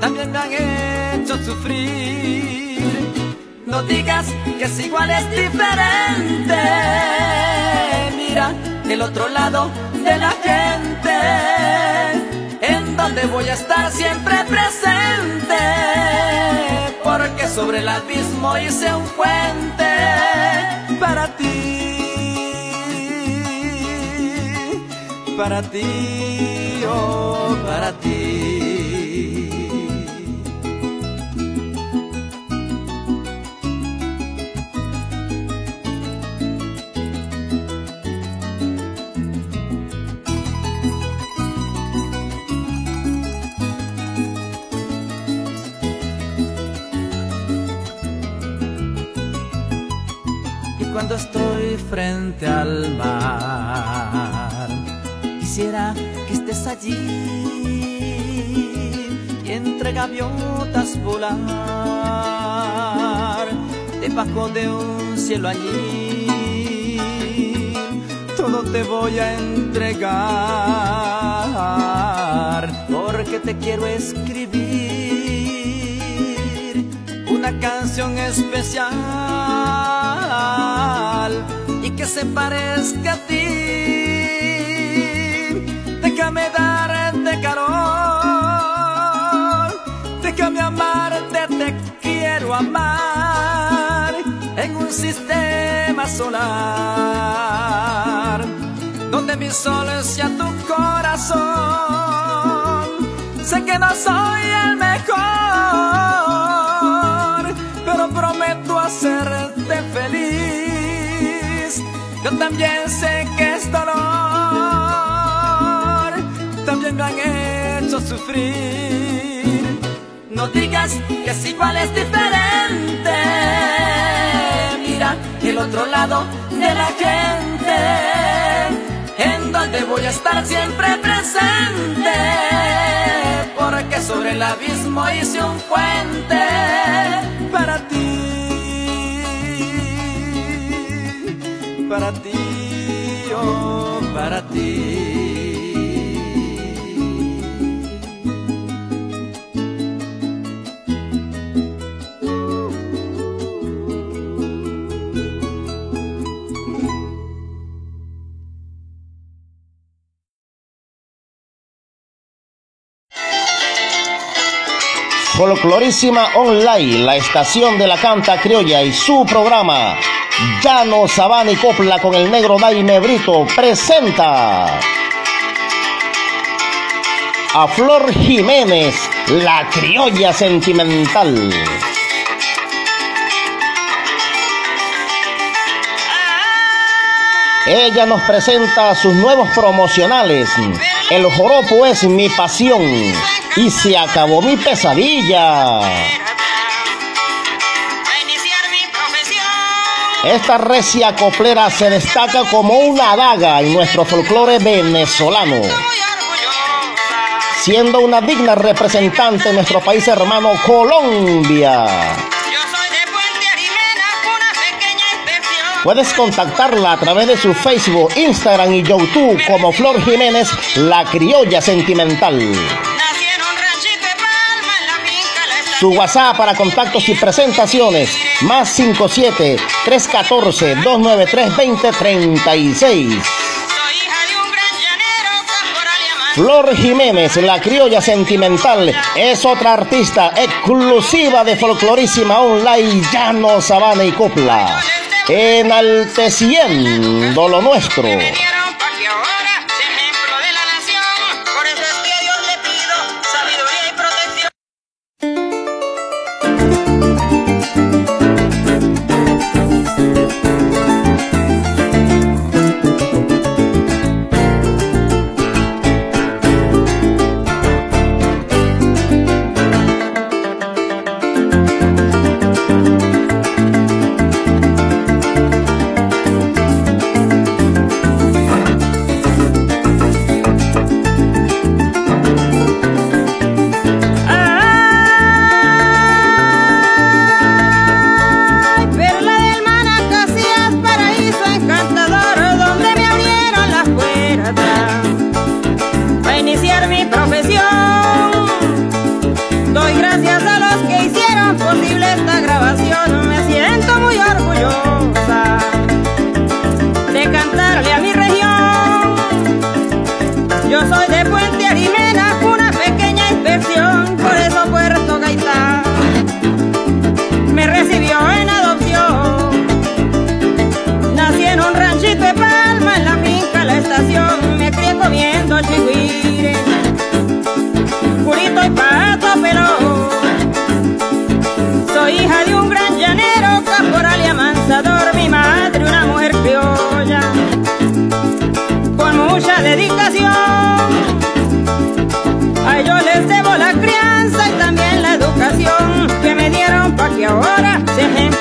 también me han hecho sufrir. No digas que es igual, es diferente el otro lado de la gente, en donde voy a estar siempre presente, porque sobre el abismo hice un puente para ti, para ti, oh, para ti. Cuando estoy frente al mar. Quisiera que estés allí y entre gaviotas volar debajo de un cielo allí. Todo te voy a entregar porque te quiero escribir una canción especial y que se parezca a ti. Déjame darte calor, déjame amarte, te quiero amar en un sistema solar donde mi sol sea tu corazón. Sé que no soy el mejor, también sé que es dolor, también me han hecho sufrir. No digas que es igual, es diferente. Mira el otro lado de la gente, en donde voy a estar siempre presente. Porque sobre el abismo hice un puente para ti. Para ti, oh, para ti. Folclorísima Online, la estación de la canta criolla y su programa Llano Sabana y Copla con el negro Daime Brito presenta a Flor Jiménez, la criolla sentimental. Ella nos presenta sus nuevos promocionales. El joropo es mi pasión y se acabó mi pesadilla. Esta recia coplera se destaca como una daga en nuestro folclore venezolano, siendo una digna representante de nuestro país hermano Colombia. Puedes contactarla a través de su Facebook, Instagram y YouTube como Flor Jiménez, la criolla sentimental. Su WhatsApp para contactos y presentaciones, más 57 314 293 2036. Flor Jiménez, la criolla sentimental, es otra artista exclusiva de Folclorísima Online, Llano, Sabana y Copla enalteciendo lo nuestro.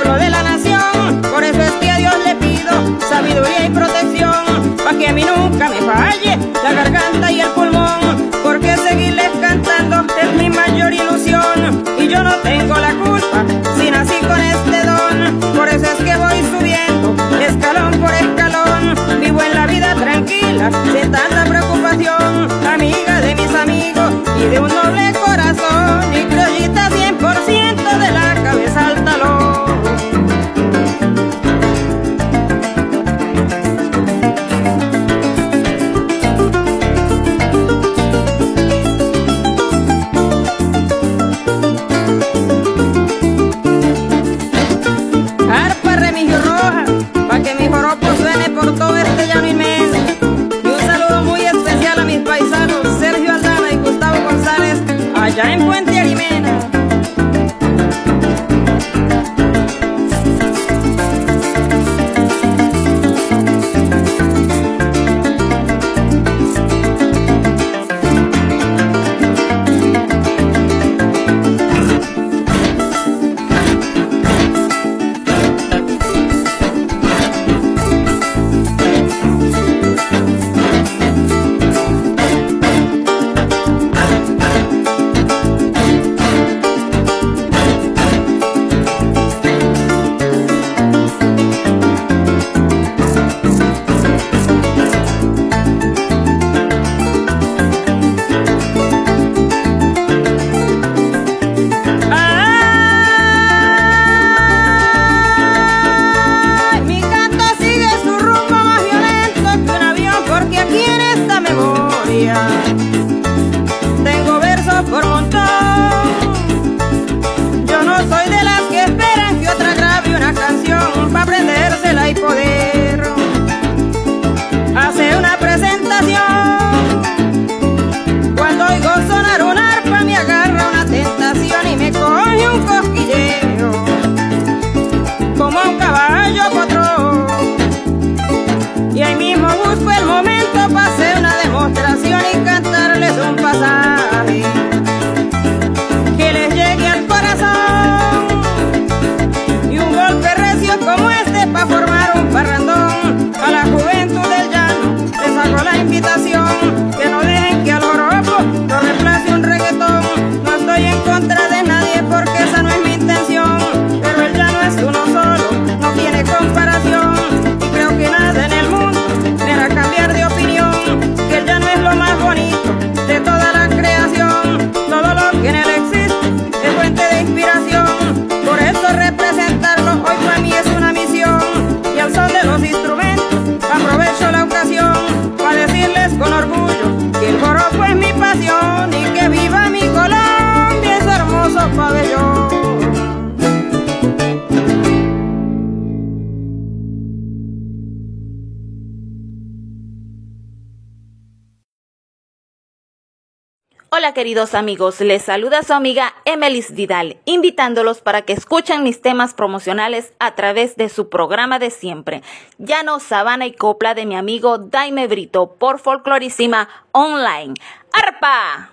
de la nación. Por eso es que a Dios le pido sabiduría y protección, para que a mí nunca me falle la garganta y el pulmón, porque seguirles cantando es mi mayor ilusión. Y yo no tengo la culpa si nací con este don, por eso es que voy subiendo escalón por escalón. Vivo en la vida tranquila, sin tanta preocupación, amiga de mis amigos y de un noble queridos amigos, les saluda su amiga Emelis Vidal, invitándolos para que escuchen mis temas promocionales a través de su programa de siempre, Llano, Sabana y Copla de mi amigo Daime Brito por Folclorísima Online. ¡Arpa!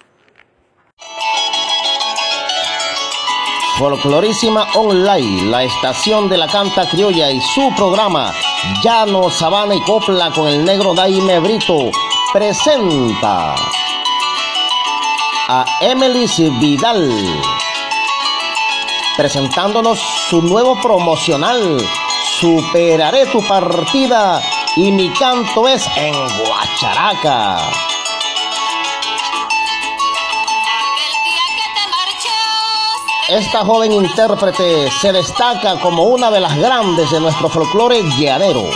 Folclorísima Online, la estación de la canta criolla y su programa Llano, Sabana y Copla con el negro Daime Brito presenta a Emily Vidal, presentándonos su nuevo promocional, Superaré tu partida y mi canto es en Guacharaca. Esta joven intérprete se destaca como una de las grandes de nuestro folclore llanero.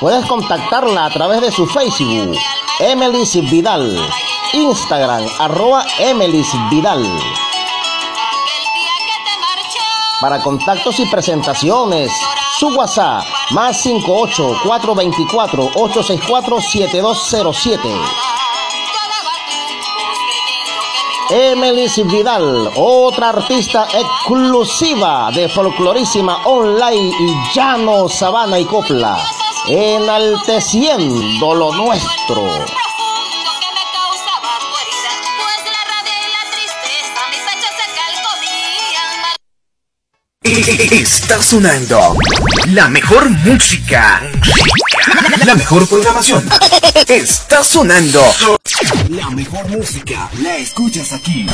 Puedes contactarla a través de su Facebook Emelis Vidal. Instagram, arroba Emelis Vidal. Para contactos y presentaciones, su WhatsApp, más 58 424 864 7207. Emelis Vidal, otra artista exclusiva de Folclorísima Online y Llano, Sabana y Copla enalteciendo lo nuestro. Está sonando la mejor música. La mejor programación. Está sonando. La mejor música. La escuchas aquí.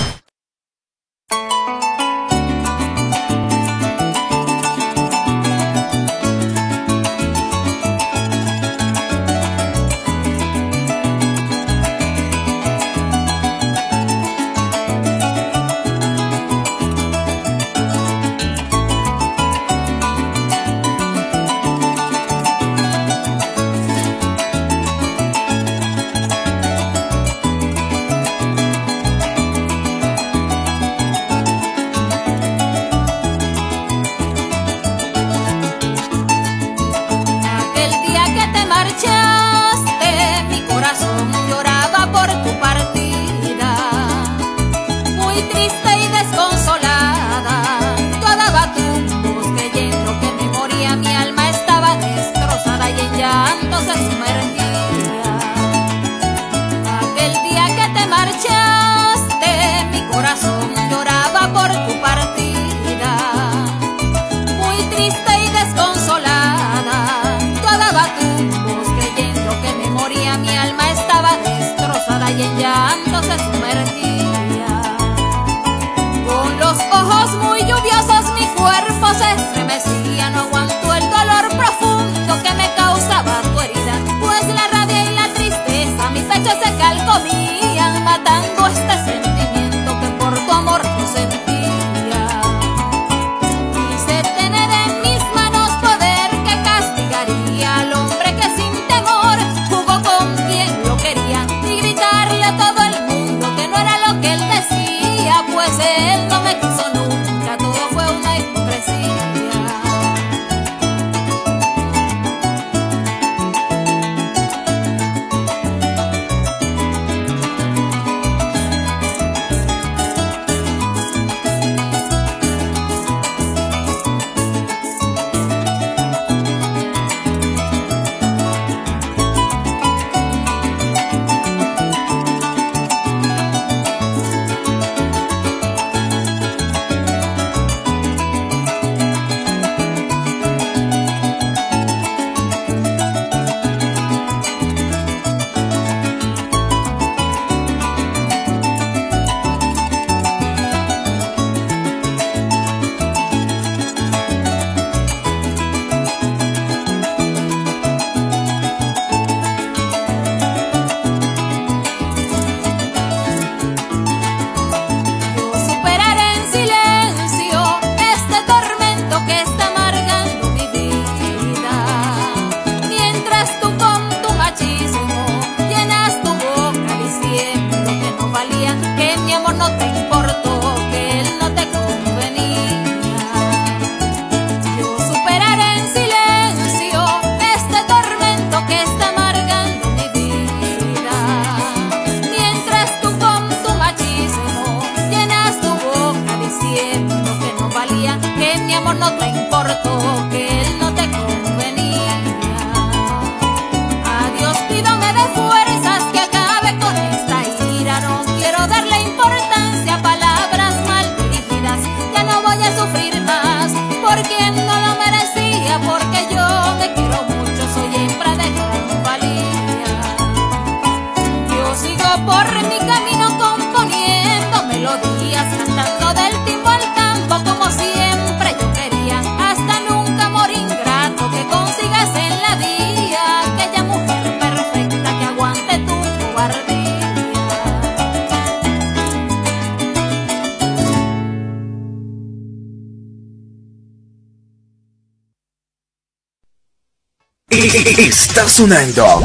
Está sonando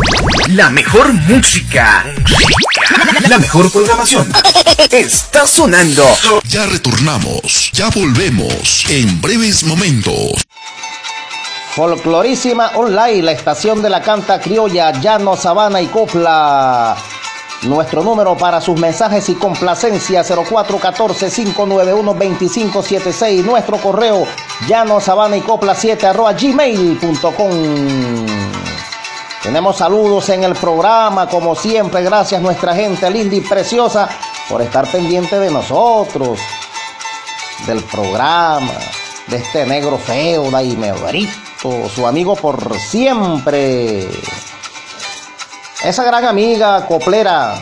la mejor música. La mejor programación. Está sonando. Ya retornamos. Ya volvemos en breves momentos. Folclorísima Online, la estación de la canta criolla, llano, sabana y copla. Nuestro número para sus mensajes y complacencia 0414-591-2576. Nuestro correo llano sabana y copla 7 arroba gmail.com. Tenemos saludos en el programa, como siempre. Gracias nuestra gente linda y preciosa por estar pendiente de nosotros, del programa, de este negro feo, Daime Brito, su amigo por siempre esa gran amiga coplera,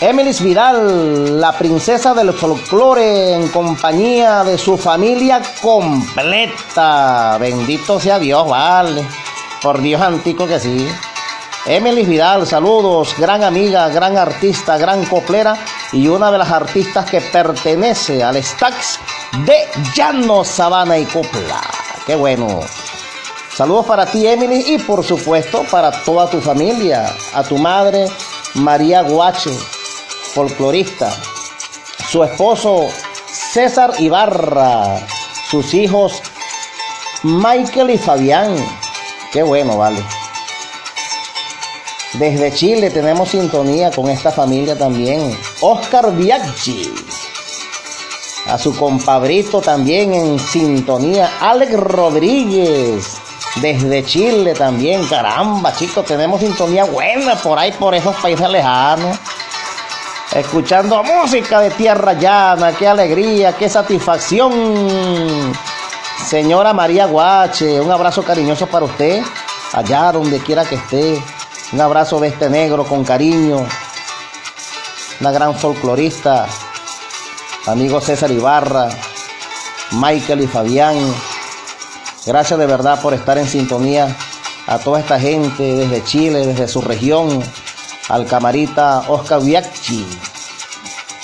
Emilis Vidal, la princesa del folclore en compañía de su familia completa. Bendito sea Dios, vale. Por Dios antico que sí. Emilis Vidal, saludos, gran amiga, gran artista, gran coplera y una de las artistas que pertenece al Stax de Llano, Sabana y Copla. Qué bueno. Saludos para ti, Emily, y por supuesto para toda tu familia, a tu madre, María Guache, folclorista, su esposo, César Ibarra, sus hijos, Michael y Fabián. Qué bueno, vale. Desde Chile tenemos sintonía con esta familia también. Oscar Biaggi. A su compadrito también en sintonía, Alex Rodríguez desde Chile también, caramba, chicos, tenemos sintonía buena por ahí, por esos países lejanos. Escuchando música de tierra llana, qué alegría, qué satisfacción. Señora María Guache, un abrazo cariñoso para usted, allá donde quiera que esté. Un abrazo de este negro con cariño. Una gran folclorista. Amigo César Ibarra, Michael y Fabián. Gracias de verdad por estar en sintonía a toda esta gente desde Chile, desde su región, al camarita Oscar Viacchi,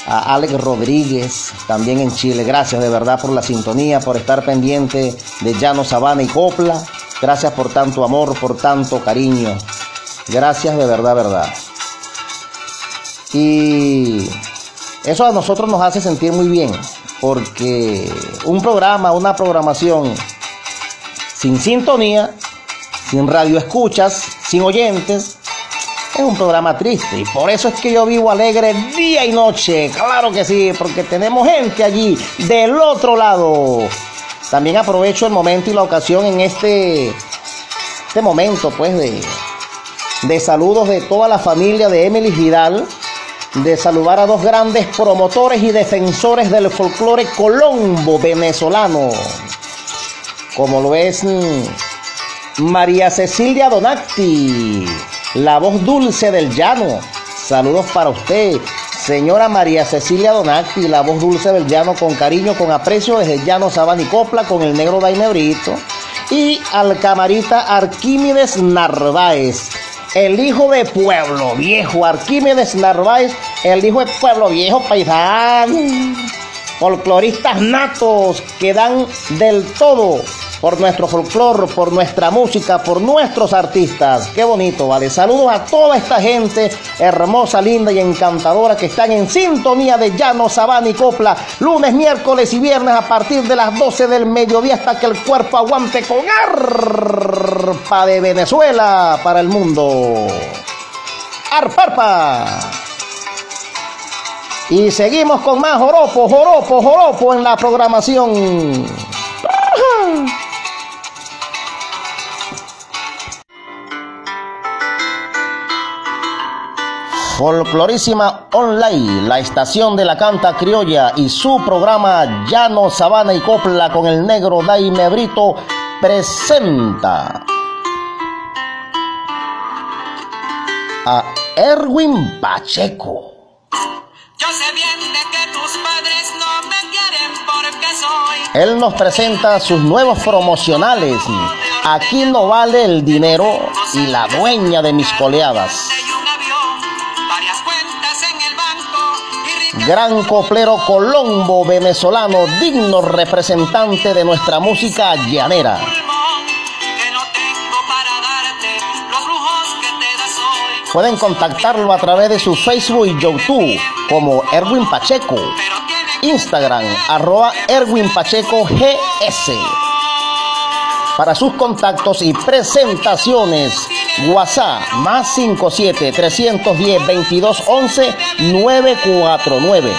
a Alex Rodríguez, también en Chile. Gracias de verdad por la sintonía, por estar pendiente de Llano Sabana y Copla. Gracias por tanto amor, por tanto cariño. Gracias de verdad, verdad. Y eso a nosotros nos hace sentir muy bien, porque un programa, una programación sin sintonía, sin radio escuchas, sin oyentes. Es un programa triste y por eso es que yo vivo alegre día y noche. Claro que sí, porque tenemos gente allí del otro lado. También aprovecho el momento y la ocasión en este, este momento pues de, de saludos de toda la familia de Emily Vidal, de saludar a dos grandes promotores y defensores del folclore colombo venezolano como lo es mm, María Cecilia Donati, la voz dulce del llano. Saludos para usted, señora María Cecilia Donati, la voz dulce del llano, con cariño, con aprecio desde Llano Sabana y Copla, con el negro Dainebrito. Y al camarita Arquímedes Narváez, el hijo de Pueblo Viejo, Arquímedes Narváez, el hijo de Pueblo Viejo, paisano. Folcloristas natos que dan del todo por nuestro folclor, por nuestra música, por nuestros artistas. Qué bonito, ¿vale? Saludos a toda esta gente hermosa, linda y encantadora que están en sintonía de Llano, Sabana y Copla, lunes, miércoles y viernes a partir de las 12 del mediodía hasta que el cuerpo aguante con arpa de Venezuela para el mundo. Arparpa. Y seguimos con más joropo, joropo, joropo en la programación. Folclorísima Online, la estación de la canta criolla y su programa Llano, Sabana y Copla con el negro Daime Brito presenta a Erwin Pacheco. Yo sé bien de que tus padres no me quieren porque soy. Él nos presenta sus nuevos promocionales. Aquí no vale el dinero y la dueña de mis coleadas. gran coplero colombo venezolano, digno representante de nuestra música llanera. Pueden contactarlo a través de su Facebook y YouTube como Erwin Pacheco, Instagram arroba Erwin Pacheco GS. Para sus contactos y presentaciones, WhatsApp más 57 310 2211 949.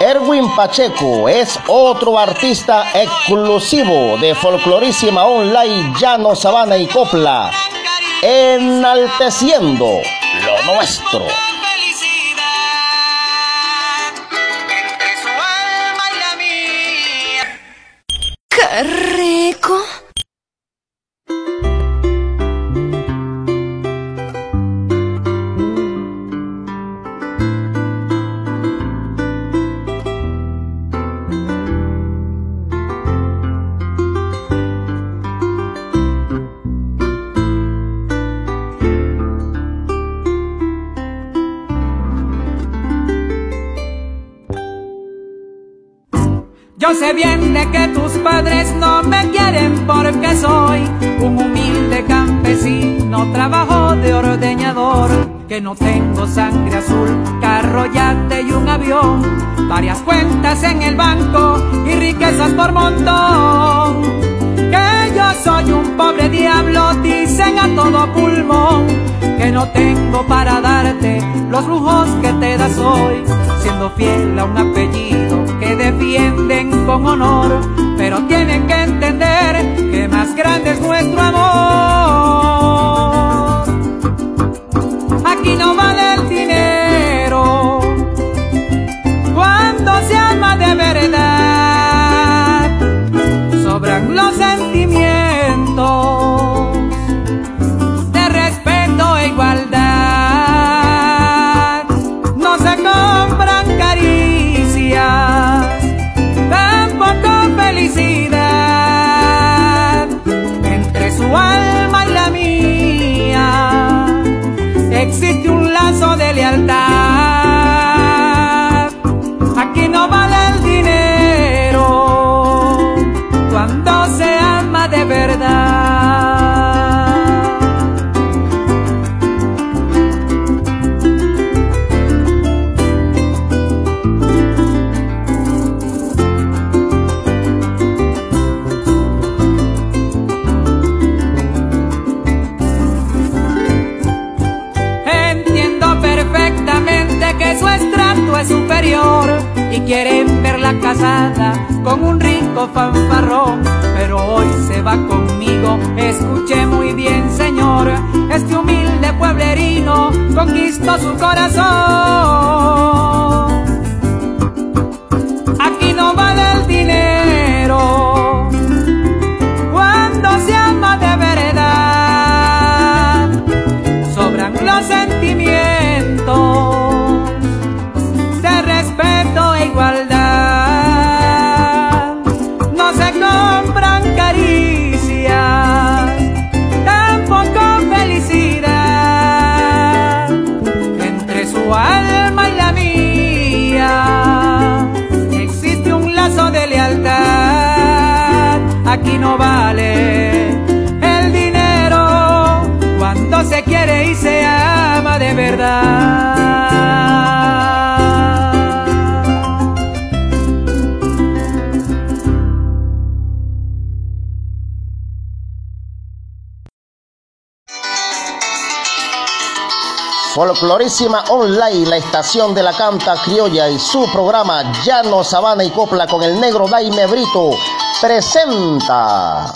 Erwin Pacheco es otro artista exclusivo de Folclorísima Online Llano, Sabana y Copla, enalteciendo lo nuestro. Rico! De que tus padres no me quieren porque soy un humilde campesino, trabajo de ordeñador, que no tengo sangre azul, carro, yate y un avión, varias cuentas en el banco y riquezas por montón. Que yo soy un pobre diablo, dicen a todo pulmón, que no tengo para darte los lujos que te das hoy, siendo fiel a un apellido defienden con honor, pero tienen que entender que más grande es nuestro amor. Aquí no vale el dinero quieren verla casada con un rico fanfarrón. Pero hoy se va conmigo, escuche muy bien, señor. Este humilde pueblerino conquistó su corazón. Folclorísima Online, la estación de la canta criolla y su programa Llano, Sabana y Copla con el negro Daime Brito presenta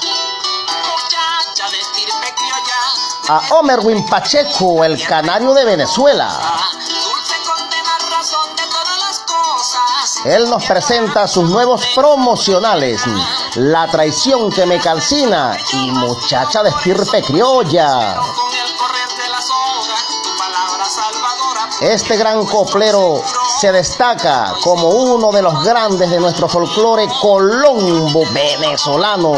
a Omerwin Pacheco, el canario de Venezuela. Él nos presenta sus nuevos promocionales, La traición que me calcina y Muchacha de estirpe criolla. Este gran coplero se destaca como uno de los grandes de nuestro folclore colombo venezolano.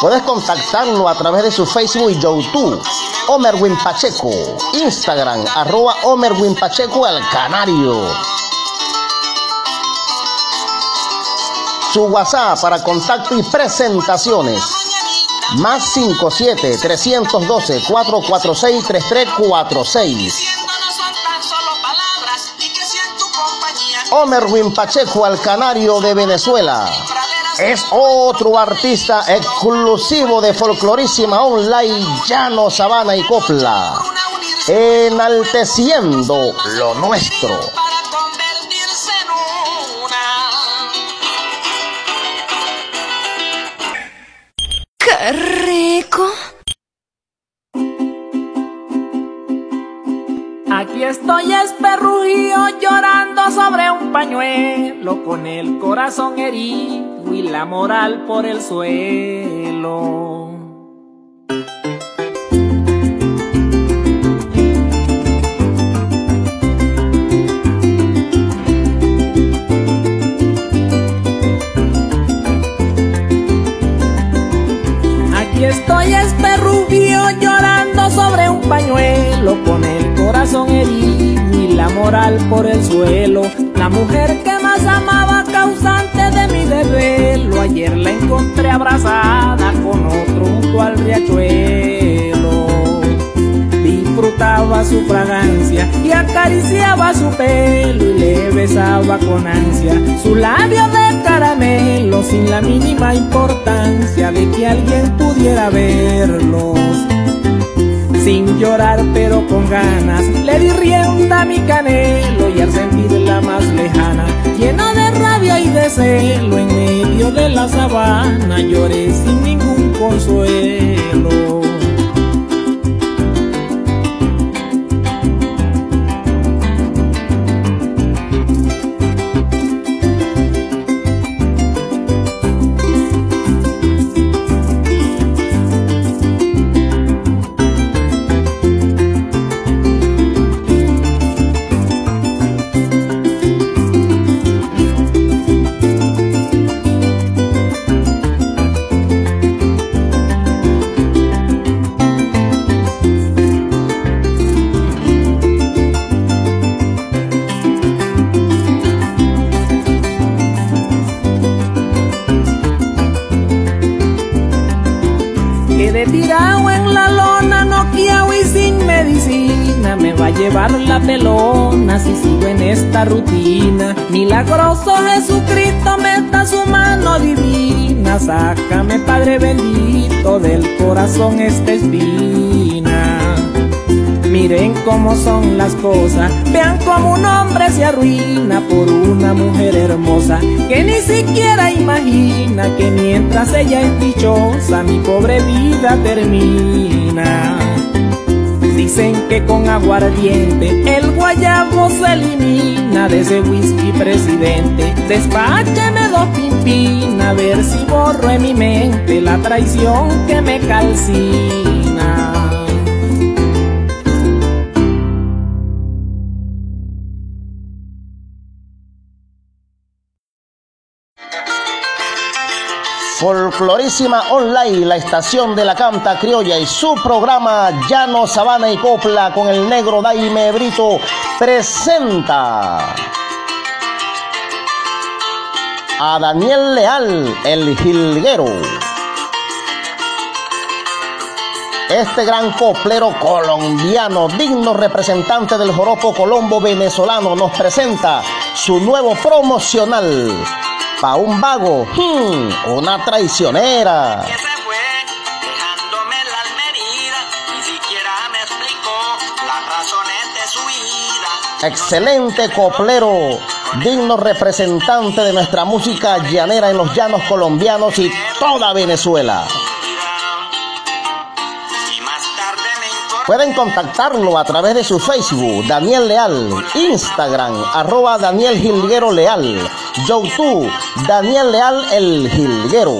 Puedes contactarlo a través de su Facebook y YouTube, Omerwin Pacheco, Instagram, arroba Omerwin Pacheco el Canario. su WhatsApp para contacto y presentaciones. Más 57 312 446 3346. Omerwin Pacheco al Canario de Venezuela. Es otro artista exclusivo de Folclorísima Online, Llano, Sabana y Copla. Enalteciendo lo nuestro. Estoy esperrujío llorando sobre un pañuelo con el corazón herido y la moral por el suelo. Aquí estoy esperrubio llorando sobre un pañuelo con el corazón herido y la moral por el suelo. La mujer que más amaba causante de mi desvelo. Ayer la encontré abrazada con otro junto al riachuelo. Disfrutaba su fragancia y acariciaba su pelo y le besaba con ansia su labio de caramelo sin la mínima importancia de que alguien pudiera verlos sin llorar pero con ganas. Le di rienda a mi canelo y al sentirla más lejana lleno de rabia y de celo en medio de la sabana lloré sin ningún consuelo va a llevar la pelona si sigo en esta rutina. Milagroso Jesucristo, meta su mano divina. Sácame, Padre bendito, del corazón esta espina. Miren cómo son las cosas, vean cómo un hombre se arruina por una mujer hermosa que ni siquiera imagina que mientras ella es dichosa mi pobre vida termina. Dicen que con aguardiente el guayabo se elimina de ese whisky presidente. Despácheme dos pimpinas a ver si borro en mi mente la traición que me calcina. Folclorísima Online, la estación de la canta criolla y su programa Llano, Sabana y Copla con el negro Daime Brito presenta a Daniel Leal, el jilguero. Este gran coplero colombiano, digno representante del joropo colombo venezolano, nos presenta su nuevo promocional. Pa' un vago, hmm, una traicionera. Excelente coplero, digno representante de nuestra música llanera en los llanos colombianos y toda Venezuela. Pueden contactarlo a través de su Facebook, Daniel Leal, Instagram, arroba Daniel Gilguero Leal, YouTube, Daniel Leal el Gilguero.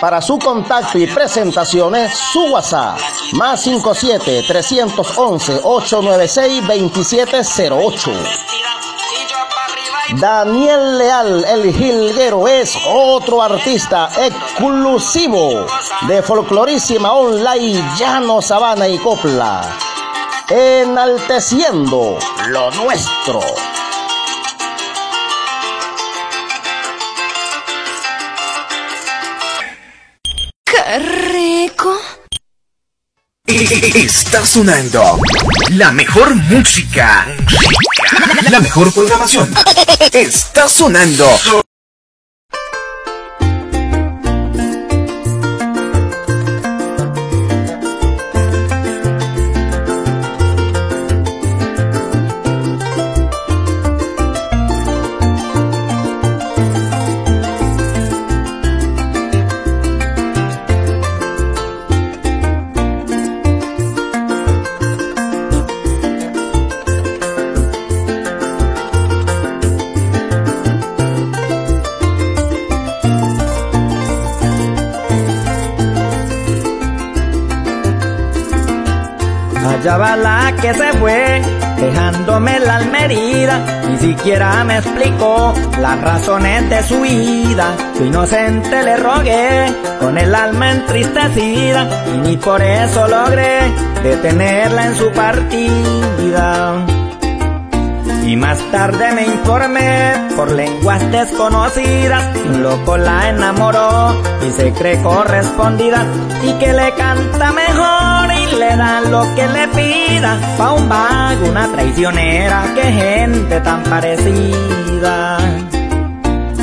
Para su contacto y presentaciones, su WhatsApp, más 57 311 896 2708. Daniel Leal, el Gilguero, es otro artista exclusivo de Folclorísima Online, Llano, Sabana y Copla. enalteciendo lo nuestro. ¡Qué! Está sonando la mejor música, la mejor programación. Está sonando me explicó las razones de su vida. Su inocente le rogué, con el alma entristecida, y ni por eso logré detenerla en su partida. Y más tarde me informé por lenguas desconocidas un loco la enamoró y se cree correspondida y que le canta mejor le da lo que le pida pa' un vago, una traicionera, que gente tan parecida.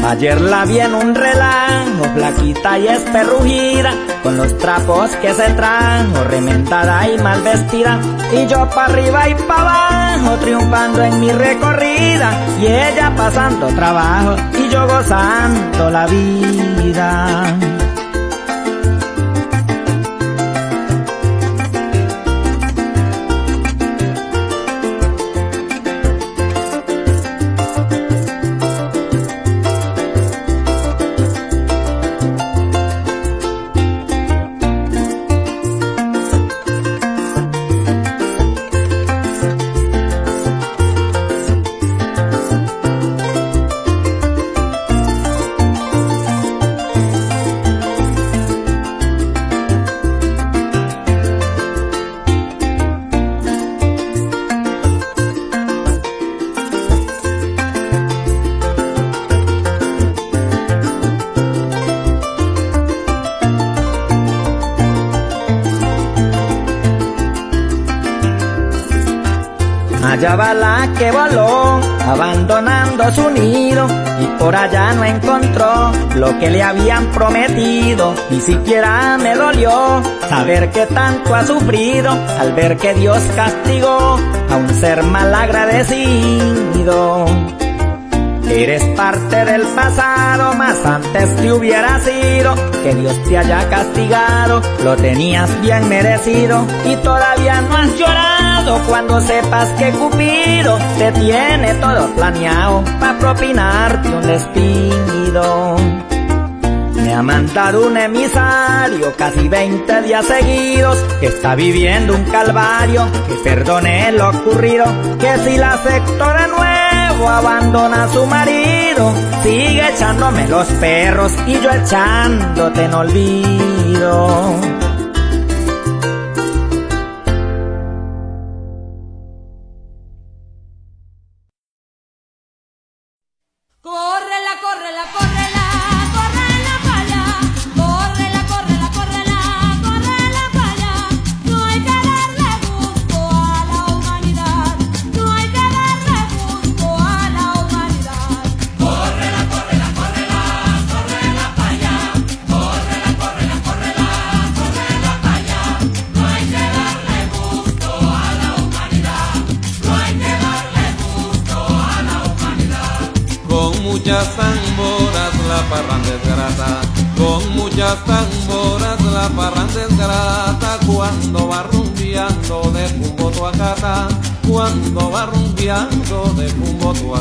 Ayer la vi en un relajo, flaquita y esperrujida, con los trapos que se trajo, remendada y mal vestida, y yo pa' arriba y pa' abajo, triunfando en mi recorrida, y ella pasando trabajo, y yo gozando la vida. Abandonando su nido, y por allá no encontró lo que le habían prometido. Ni siquiera me dolió saber que tanto ha sufrido al ver que Dios castigó a un ser mal agradecido. Eres parte del pasado, más antes te hubiera sido que Dios te haya castigado, lo tenías bien merecido y todavía no has llorado cuando sepas que Cupido te tiene todo planeado para propinarte un despido. Me ha mandado un emisario casi 20 días seguidos que está viviendo un calvario, que perdone lo ocurrido, que si la acepto de nuevo abandona a su marido, sigue echándome los perros y yo echándote en olvido. Cuando va rumbeando de Cumbo tu acata, cuando va rumbeando de Cumbo tu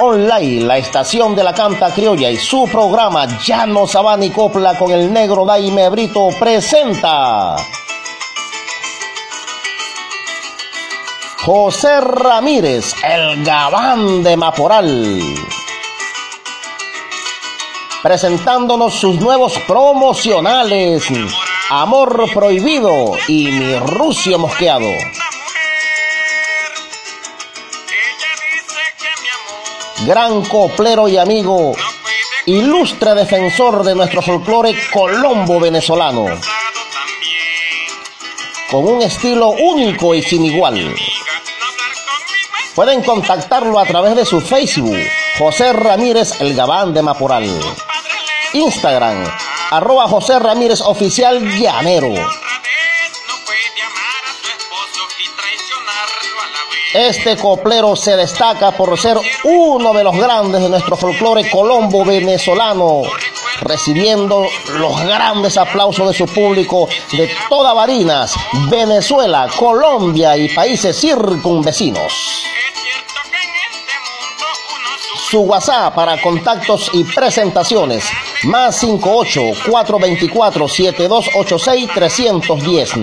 Online, la estación de la canta criolla y su programa Llano Sabana y Copla con el negro Daime Brito presenta José Ramírez, el gabán de Maporal. Presentándonos sus nuevos promocionales, Amor Prohibido y Mi Rucio Mosqueado. Gran coplero y amigo, ilustre defensor de nuestro folclore colombo venezolano, con un estilo único y sin igual. Pueden contactarlo a través de su Facebook, José Ramírez El Gabán de Maporal. Instagram, arroba José Ramírez Oficial Llanero. Este coplero se destaca por ser uno de los grandes de nuestro folclore colombo venezolano, recibiendo los grandes aplausos de su público de toda Barinas, Venezuela, Colombia y países circunvecinos. Su WhatsApp para contactos y presentaciones, más 58 424 7286 310.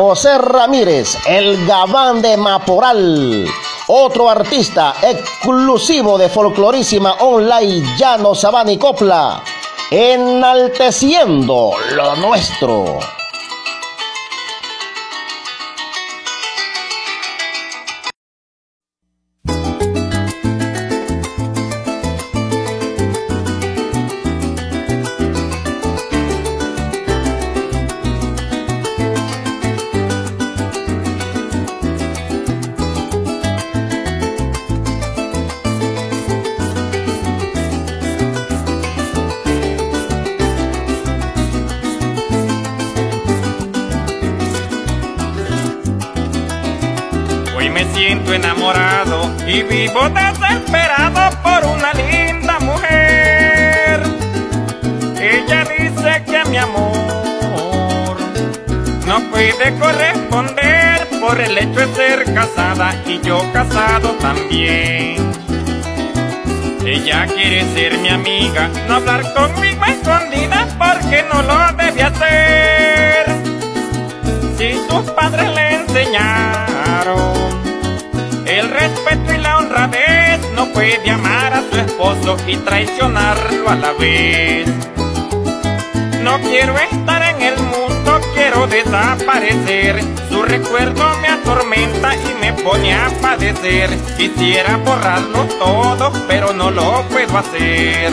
José Ramírez, el gabán de Maporal. Otro artista exclusivo de Folclorísima Online Llano Sabana y Copla, enalteciendo lo nuestro. Puede corresponder por el hecho de ser casada y yo casado también. Ella quiere ser mi amiga, no hablar conmigo a escondidas porque no lo debe hacer. Si sus padres le enseñaron el respeto y la honradez, no puede amar a su esposo y traicionarlo a la vez. No quiero estar en el mundo, quiero desaparecer. Su recuerdo me atormenta y me pone a padecer. Quisiera borrarlo todo, pero no lo puedo hacer.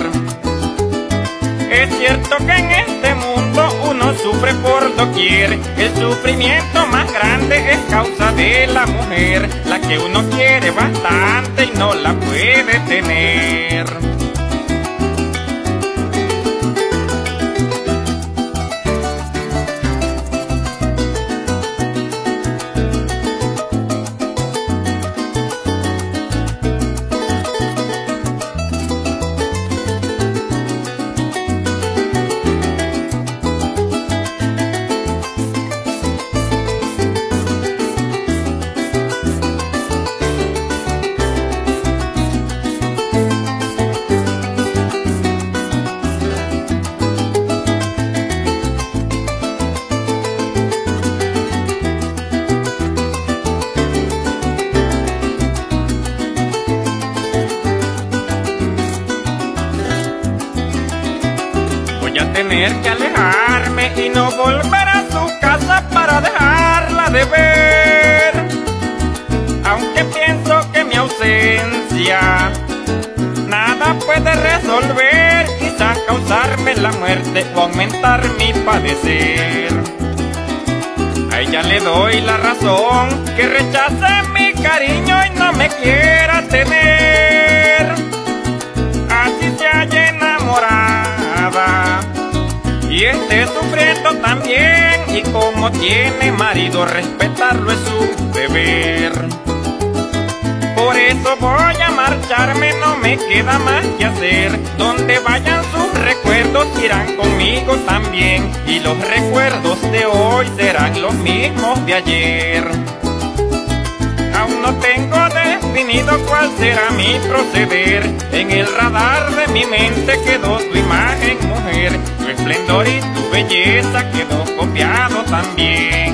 Es cierto que en este mundo uno sufre por doquier. El sufrimiento más grande es causa de la mujer, la que uno quiere bastante y no la puede Donde vayan sus recuerdos irán conmigo también. Y los recuerdos de hoy serán los mismos de ayer. Aún no tengo definido cuál será mi proceder. En el radar de mi mente quedó tu imagen, mujer. Tu esplendor y tu belleza quedó copiado también.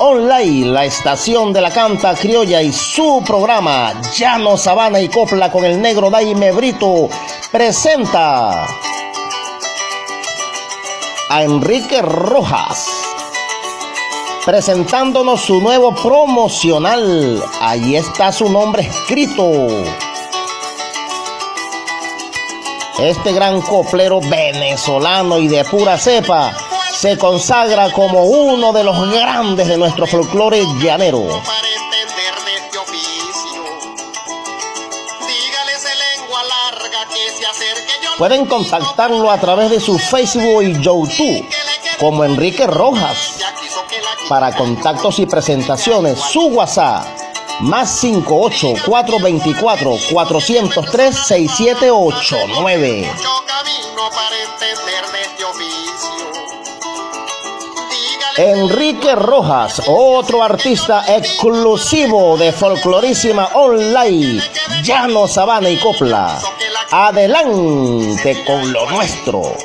Online, la estación de la canta criolla y su programa Llano Sabana y Copla con el negro Daime Brito presenta a Enrique Rojas presentándonos su nuevo promocional. Ahí está su nombre escrito. Este gran coplero venezolano y de pura cepa se consagra como uno de los grandes de nuestro folclore llanero. Pueden contactarlo a través de su Facebook y YouTube como Enrique Rojas. Para contactos y presentaciones, su WhatsApp más 58 424 403 6789. Enrique Rojas, otro artista exclusivo de Folclorísima Online, Llano Sabana y Copla. Adelante con lo nuestro. Quien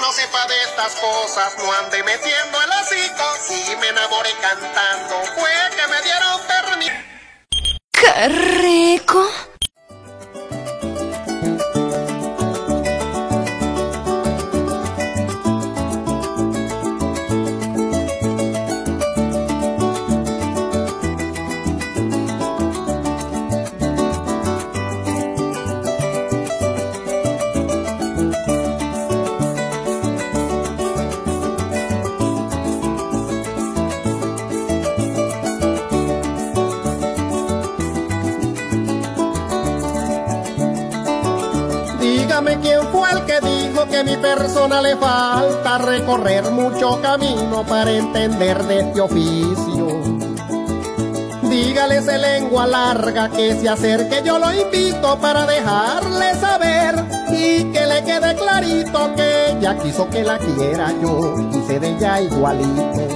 no sepa de estas cosas no ande metiendo el hocico. Si me enamoré cantando fue que me dieron permiso. ¡Qué rico! Recorrer mucho camino para entender de este oficio. Dígale ese lengua larga que se acerque, yo lo invito para dejarle saber y que le quede clarito que ella quiso que la quiera yo, quise de ella igualito.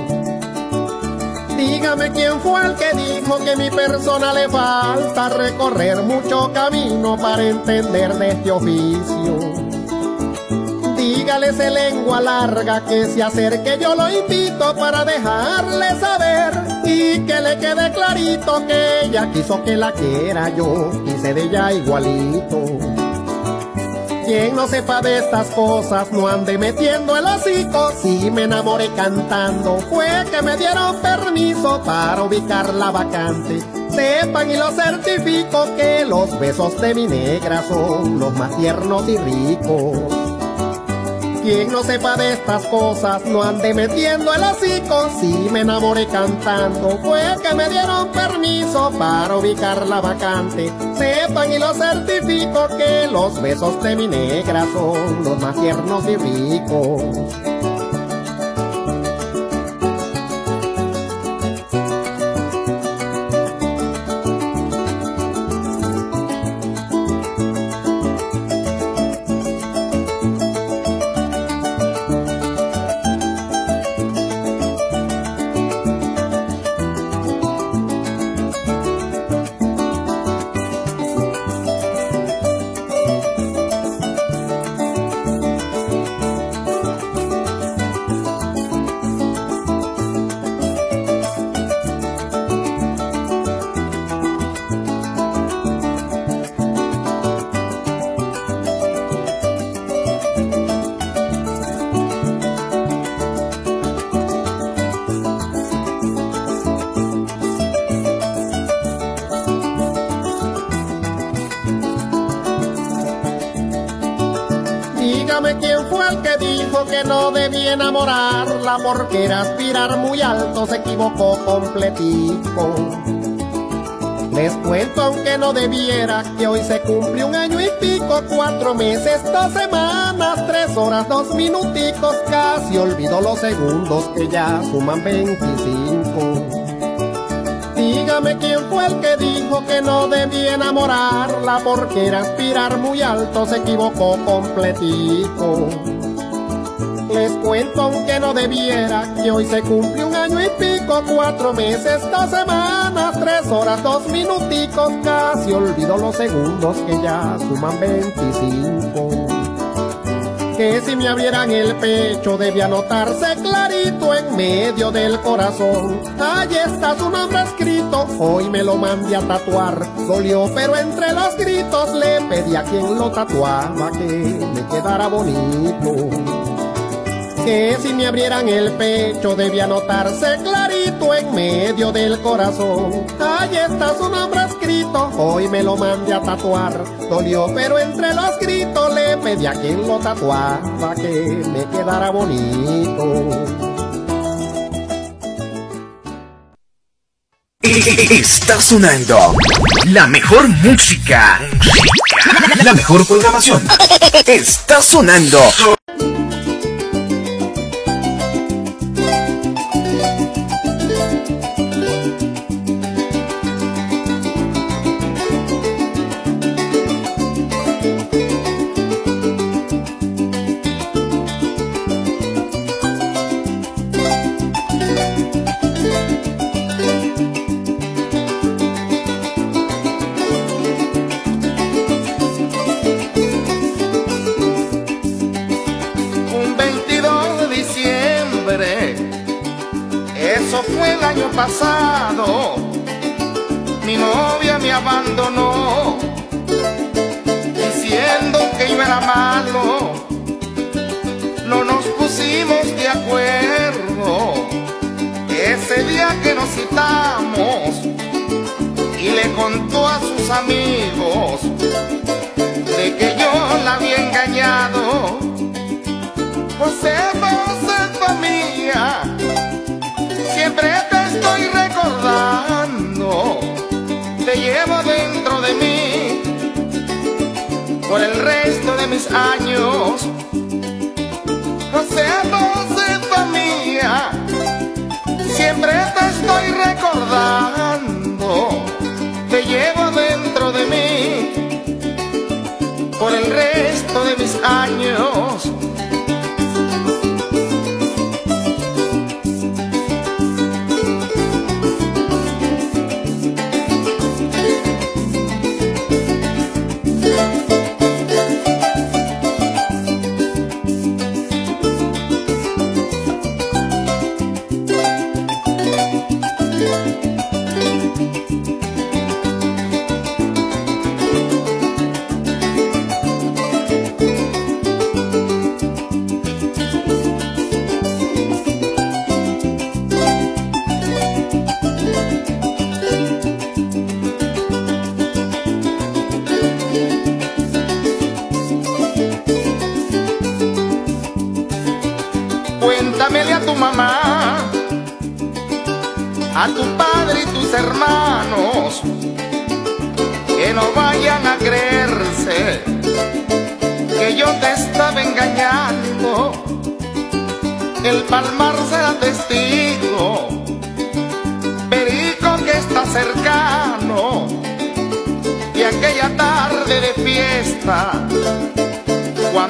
Dígame quién fue el que dijo que mi persona le falta recorrer mucho camino para entender de este oficio. Ese lengua larga que se acerque, yo lo invito para dejarle saber y que le quede clarito que ella quiso que la quiera yo, quise de ella igualito. Quien no sepa de estas cosas no ande metiendo el hocico. Si me enamoré cantando, fue que me dieron permiso para ubicar la vacante. Sepan y lo certifico que los besos de mi negra son los más tiernos y ricos. Quien no sepa de estas cosas no ande metiendo el hocico. Si me enamoré cantando, fue que me dieron permiso para ubicar la vacante. Sepan y lo certifico que los besos de mi negra son los más tiernos y ricos. Enamorarla porque aspirar muy alto, se equivocó completico. Les cuento aunque no debiera que hoy se cumple un año y pico, cuatro meses, dos semanas, tres horas, dos minuticos, casi olvido los segundos que ya suman 25. Dígame quién fue el que dijo que no debía enamorarla porque era aspirar muy alto, se equivocó completico. Les cuento aunque no debiera que hoy se cumple un año y pico, cuatro meses, dos semanas, tres horas, dos minuticos, casi olvido los segundos que ya suman 25 que si me abrieran el pecho debía notarse clarito en medio del corazón. Allí está su nombre escrito, hoy me lo mandé a tatuar. Dolió, pero entre los gritos le pedí a quien lo tatuaba que me quedara bonito. Que si me abrieran el pecho debía notarse clarito en medio del corazón. Allí está su nombre escrito, hoy me lo mandé a tatuar. Dolió, pero entre los gritos le pedí a quien lo tatuaba que me quedara bonito. Está sonando la mejor música. La mejor programación. Está sonando.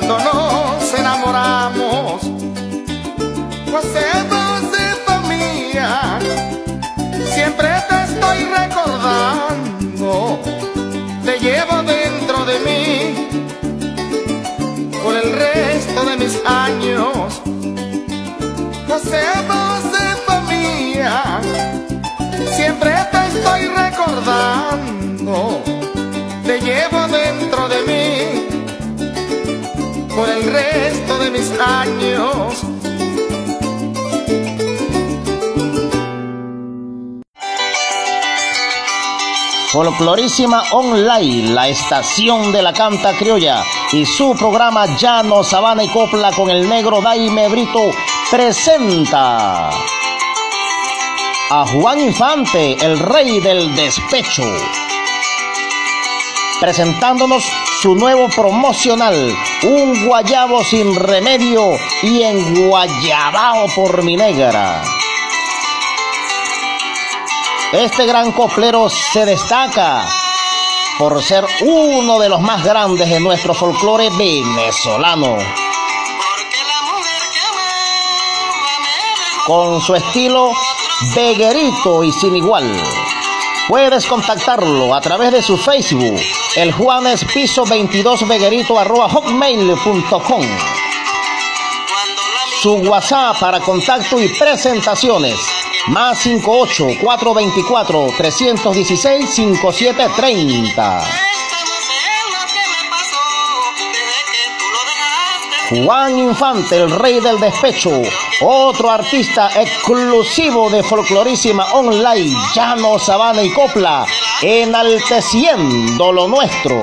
Cuando nos enamoramos, Josefa, Josefa mía, siempre te estoy recordando, te llevo dentro de mí por el resto de mis años. Josefa, Josefa mía, siempre te estoy recordando, el resto de mis años. Folclorísima Online, la estación de la canta criolla y su programa Llano, Sabana y Copla con el negro Daime Brito presenta a Juan Infante, el rey del despecho, presentándonos su nuevo promocional, Un Guayabo sin remedio y en Guayabao por mi negra. Este gran coplero se destaca por ser uno de los más grandes de nuestro folclore venezolano. Con su estilo veguerito y sin igual. Puedes contactarlo a través de su Facebook, el Juanes Piso 22 Veguerito arroba hotmail.com. Su WhatsApp para contacto y presentaciones más 58 424 316 5730. Juan Infante, el rey del despecho, otro artista exclusivo de Folclorísima Online, Llano, Sabana y Copla, enalteciendo lo nuestro.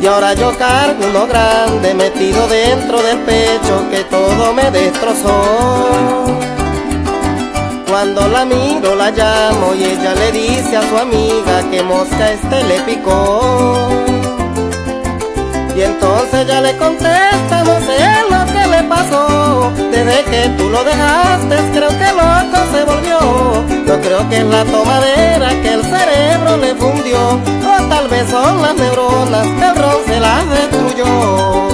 Y ahora yo cargo uno grande metido dentro del pecho que todo me destrozó. Cuando la miro la llamo y ella le dice a su amiga que mosca este le picó. Y entonces ella le contesta, no sé lo que le pasó. Desde que tú lo dejaste, creo que loco se volvió. Yo creo que es la tomadera que el cerebro le O tal vez que son las neuronas, el bronce las destruyó.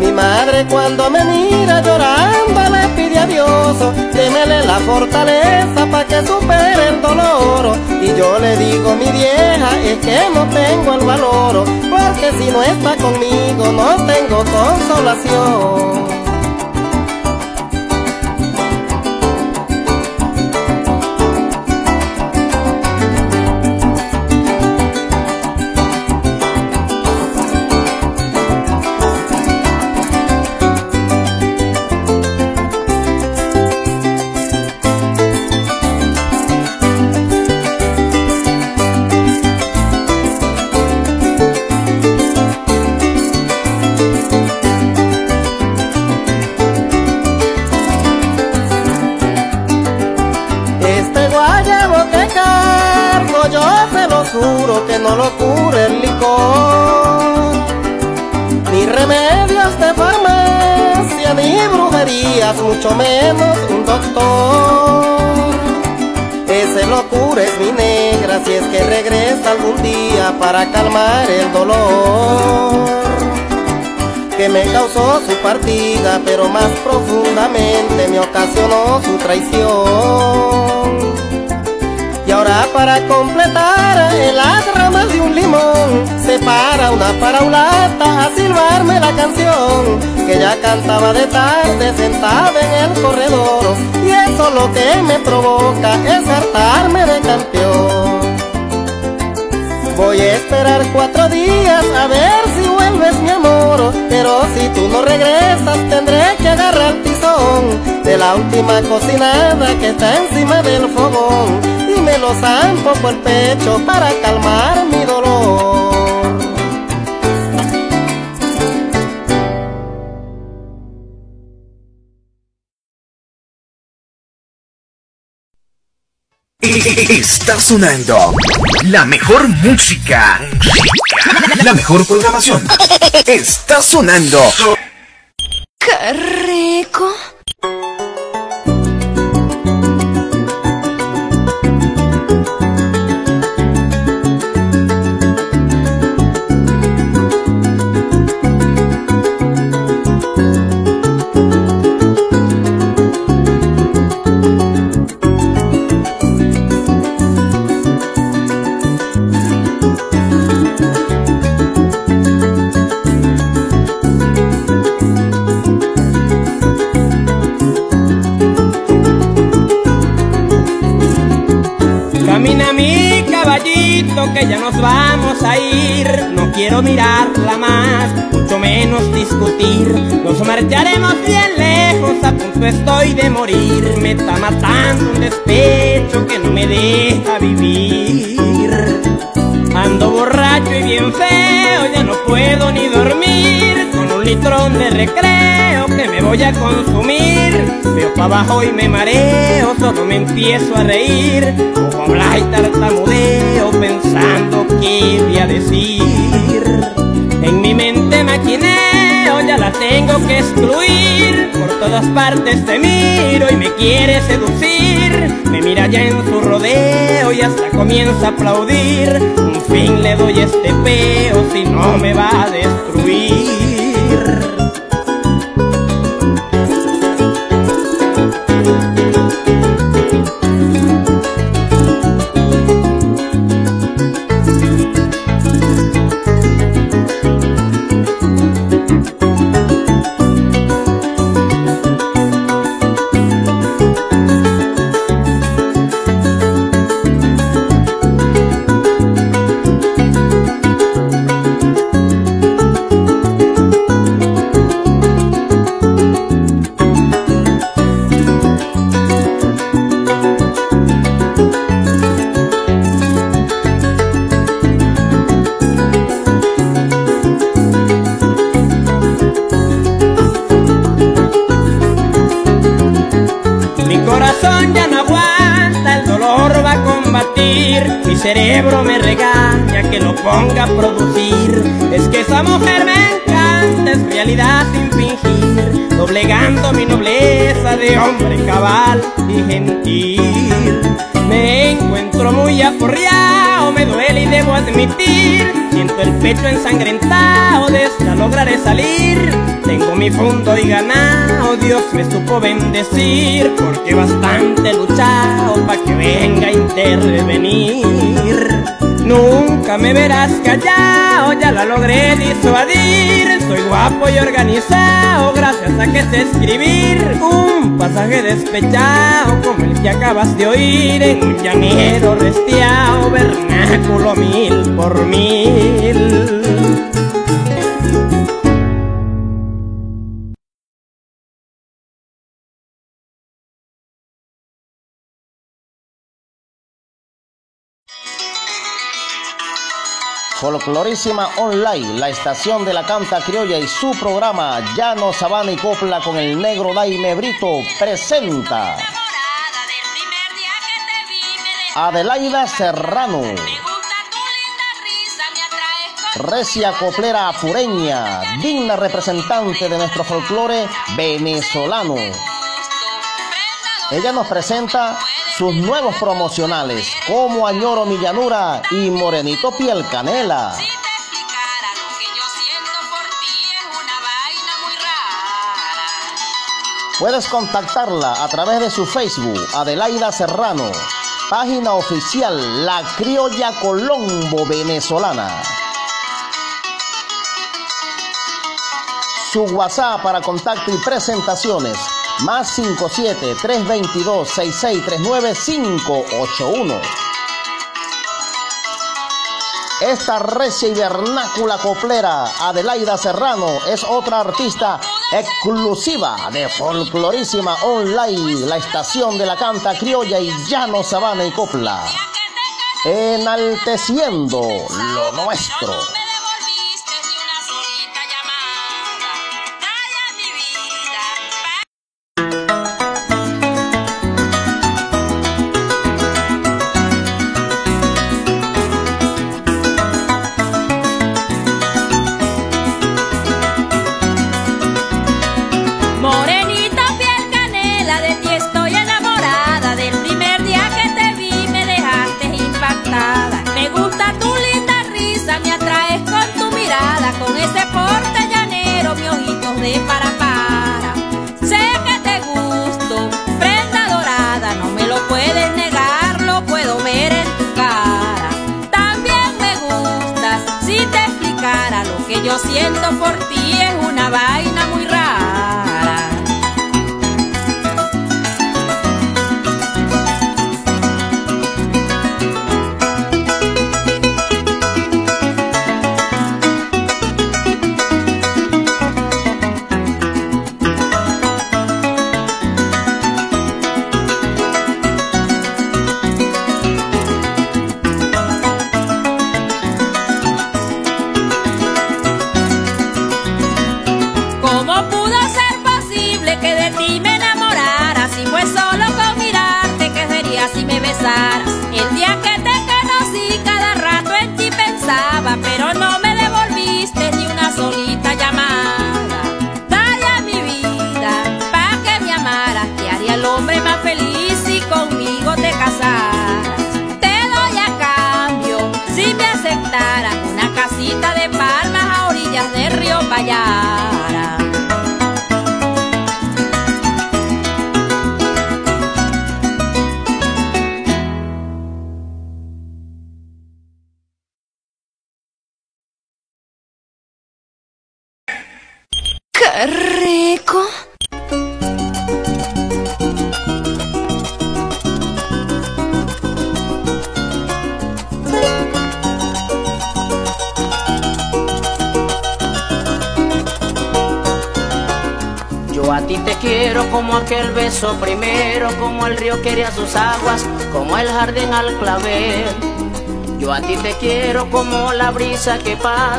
Mi madre cuando me mira llorando le pide a Dios, démele la fortaleza para que supere el dolor. Y yo le digo, mi vieja, es que no tengo el valor, porque si no está conmigo no tengo consolación. No lo cure el licor Ni remedios de farmacia, ni brujerías, mucho menos un doctor Ese lo cura es mi negra si es que regresa algún día para calmar el dolor que me causó su partida, pero más profundamente me ocasionó su traición. Ahora para completar en las ramas de un limón, se para una paraulata a silbarme la canción, que ya cantaba de tarde sentada en el corredor, y eso lo que me provoca es hartarme de campeón. Voy a esperar cuatro días a ver si vuelves mi amor Pero si tú no regresas tendré que agarrar tizón De la última cocinada que está encima del fogón Y me lo zampo por el pecho para calmar mi dolor Está sonando la mejor música. La mejor programación. Está sonando. ¡Qué rico! Marcharemos bien lejos, a punto estoy de morir. Me está matando un despecho que no me deja vivir. Ando borracho y bien feo, ya no puedo ni dormir. Con un litrón de recreo que me voy a consumir. Veo para abajo y me mareo, solo me empiezo a reír. Ojo hablar y tartamudeo pensando qué voy a decir. En mi mente maquineo, la tengo que excluir. Por todas partes te miro y me quiere seducir. Me mira ya en su rodeo y hasta comienza a aplaudir. Un fin le doy este peo si no me va a destruir. Mi fondo y ganado, Dios me supo bendecir, porque bastante luchado pa' que venga a intervenir. Nunca me verás callado, ya la logré disuadir. Soy guapo y organizado, gracias a que sé escribir un pasaje despechado como el que acabas de oír en un llanero restiao, vernáculo mil por mil. Folclorísima Online, la estación de la canta criolla y su programa Llano Sabana y Copla con el negro Daime Brito presenta Adelaida Serrano Recia coplera apureña, digna representante de nuestro folclore venezolano. Ella nos presenta sus nuevos promocionales como Añoro Millanura y Morenito Piel Canela. Puedes contactarla a través de su Facebook, Adelaida Serrano, página oficial La Criolla Colombo Venezolana. Su WhatsApp para contacto y presentaciones más 57 322 6639 581. Esta recia y vernácula coplera, Adelaida Serrano, es otra artista exclusiva de Folclorísima Online, la estación de la canta criolla y llano, sabana y copla. Enalteciendo lo nuestro.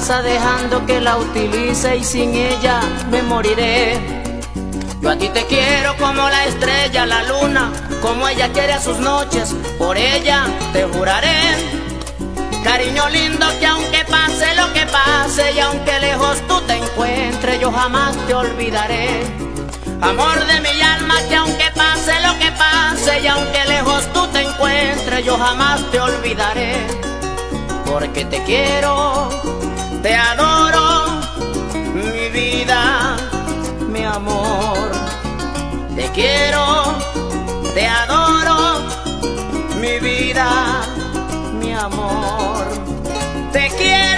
Dejando que la utilice y sin ella me moriré. Yo a ti te quiero como la estrella, la luna, como ella quiere a sus noches, por ella te juraré. Cariño lindo que aunque pase lo que pase y aunque lejos tú te encuentres, yo jamás te olvidaré. Amor de mi alma que aunque pase lo que pase y aunque lejos tú te encuentres, yo jamás te olvidaré. porque te quiero, te adoro, mi vida, mi amor. Te quiero, te adoro, mi vida, mi amor. Te quiero,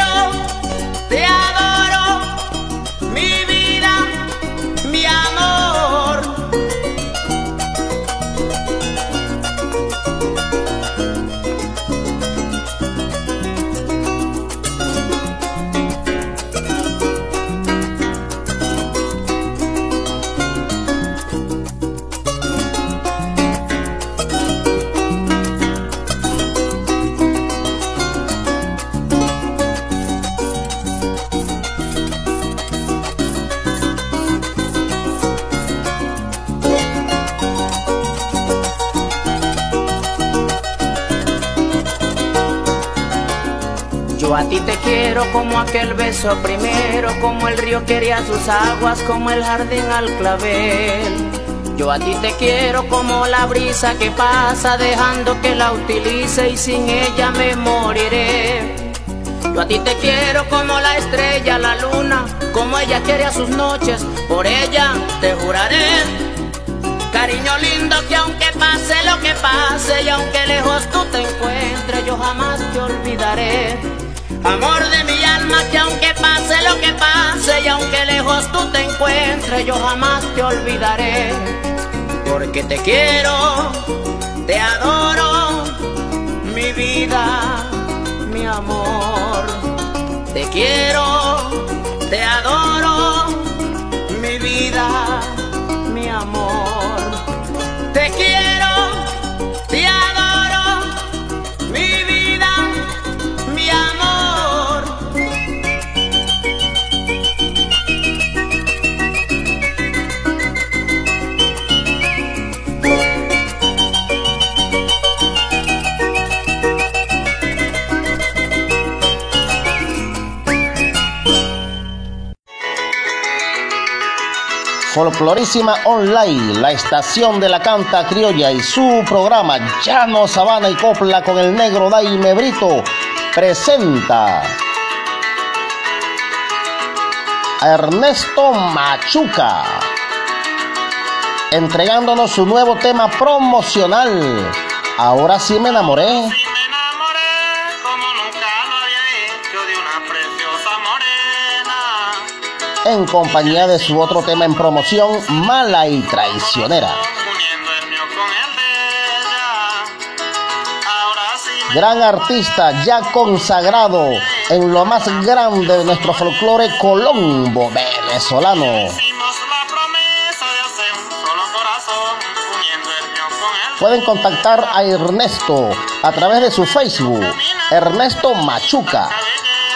quiero como aquel beso primero, como el río quería sus aguas, como el jardín al clavel. Yo a ti te quiero como la brisa que pasa dejando que la utilice y sin ella me moriré. Yo a ti te quiero como la estrella, la luna, como ella quiere a sus noches, por ella te juraré. Cariño lindo que aunque pase lo que pase y aunque lejos tú te encuentres, yo jamás te olvidaré. Amor de mi alma que aunque pase lo que pase y aunque lejos tú te encuentres, yo jamás te olvidaré. Porque te quiero, te adoro, mi vida, mi amor. Te quiero, te adoro, mi vida, Folclorísima Online, la estación de la canta criolla y su programa Llano Sabana y Copla con el negro Daime Brito presenta a Ernesto Machuca entregándonos su nuevo tema promocional. Ahora sí me enamoré. En compañía de su otro tema en promoción, Mala y Traicionera. Gran artista ya consagrado en lo más grande de nuestro folclore colombo venezolano. Pueden contactar a Ernesto a través de su Facebook, Ernesto Machuca.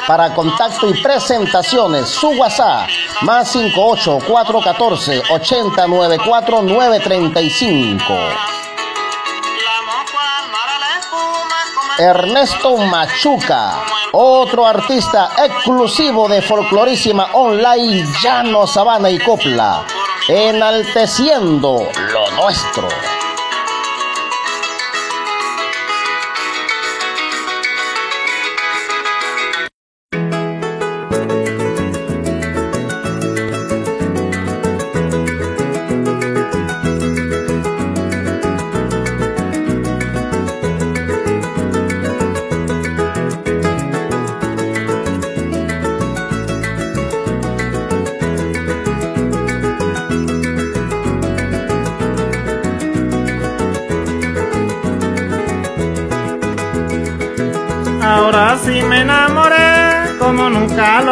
Para contacto y presentaciones, su WhatsApp, más 58414 894 935. Ernesto Machuca, otro artista exclusivo de Folclorísima Online, Llano, Sabana y Copla, enalteciendo lo nuestro.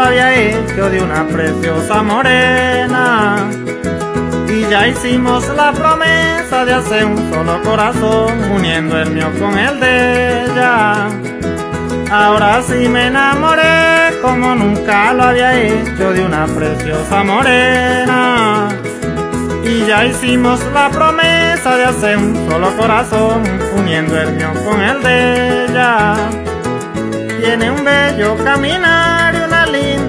Había hecho de una preciosa morena. Y ya hicimos la promesa de hacer un solo corazón, uniendo el mío con el de ella. Ahora sí me enamoré como nunca lo había hecho de una preciosa morena. Y ya hicimos la promesa de hacer un solo corazón, uniendo el mío con el de ella. Tiene un bello caminar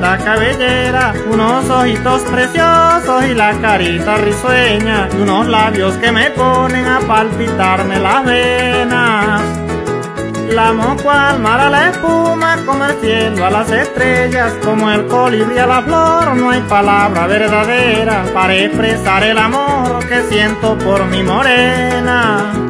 linda cabellera, unos ojitos preciosos y la carita risueña, y unos labios que me ponen a palpitarme las venas. La amo cual mar a la espuma, como el cielo a las estrellas, como el colibrí a la flor, no hay palabra verdadera para expresar el amor que siento por mi morena.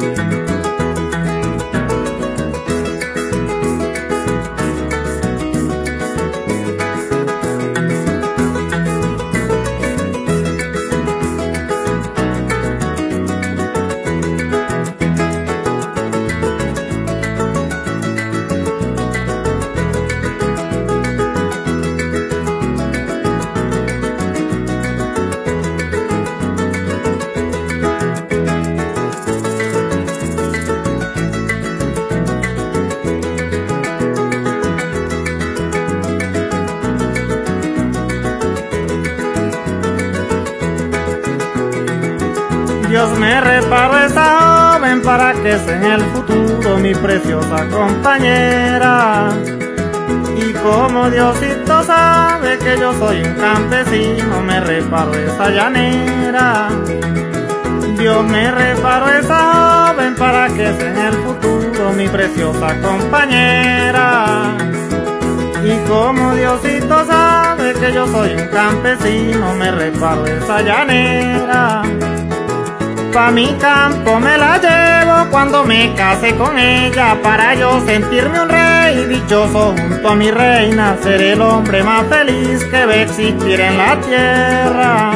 En el futuro mi preciosa compañera. Y como Diosito sabe que yo soy un campesino, me reparó esa llanera. Dios me reparó esa joven para que sea en el futuro mi preciosa compañera. Y como Diosito sabe que yo soy un campesino, me reparo esa llanera. Pa' mi campo me la llevo cuando me case con ella, para yo sentirme un rey dichoso junto a mi reina, ser el hombre más feliz que ve existir en la tierra.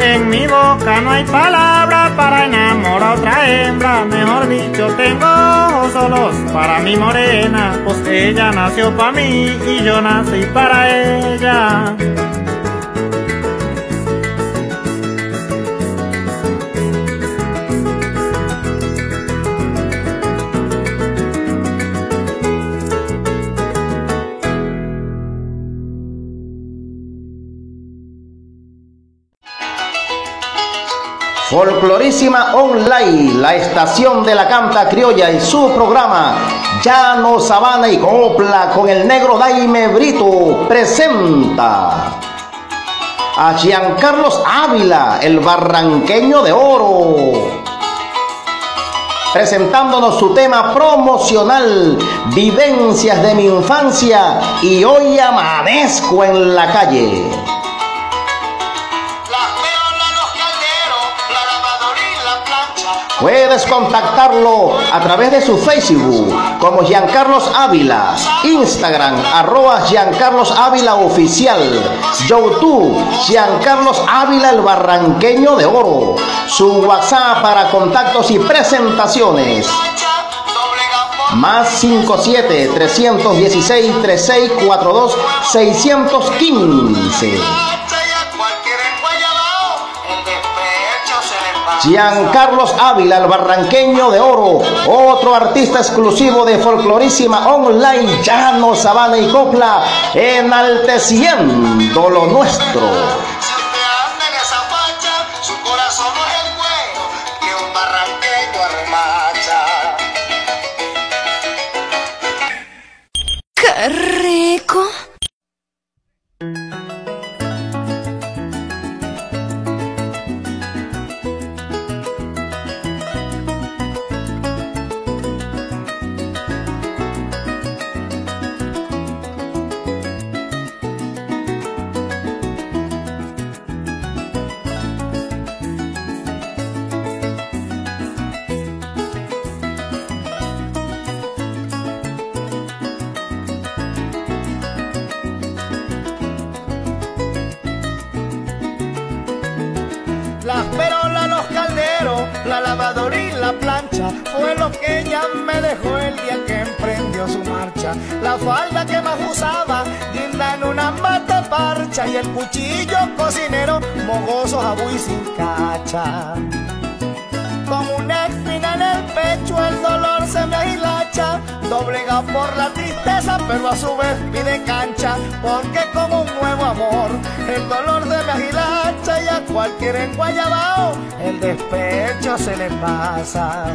En mi boca no hay palabra para enamorar a otra hembra, mejor dicho, tengo ojos solos para mi morena, pues ella nació para mí y yo nací para ella. Folclorísima Online, la estación de la canta criolla y su programa Llano, Sabana y Copla con el negro Daime Brito presenta a Giancarlos Ávila, el barranqueño de oro, presentándonos su tema promocional, Vivencias de mi infancia y hoy amanezco en la calle. Puedes contactarlo a través de su Facebook como Giancarlos Ávila, Instagram arroba Giancarlos Ávila Oficial, YouTube Giancarlos Ávila el Barranqueño de Oro, su WhatsApp para contactos y presentaciones. Más 57 316 3642 615. Giancarlos Ávila, el barranqueño de oro, otro artista exclusivo de Folclorísima Online, Llano, Sabana y Copla, enalteciendo lo nuestro. Doblega por la tristeza, pero a su vez pide cancha, porque como un nuevo amor, el dolor se me ahilacha y a cualquier enguayabao, el despecho se le pasa.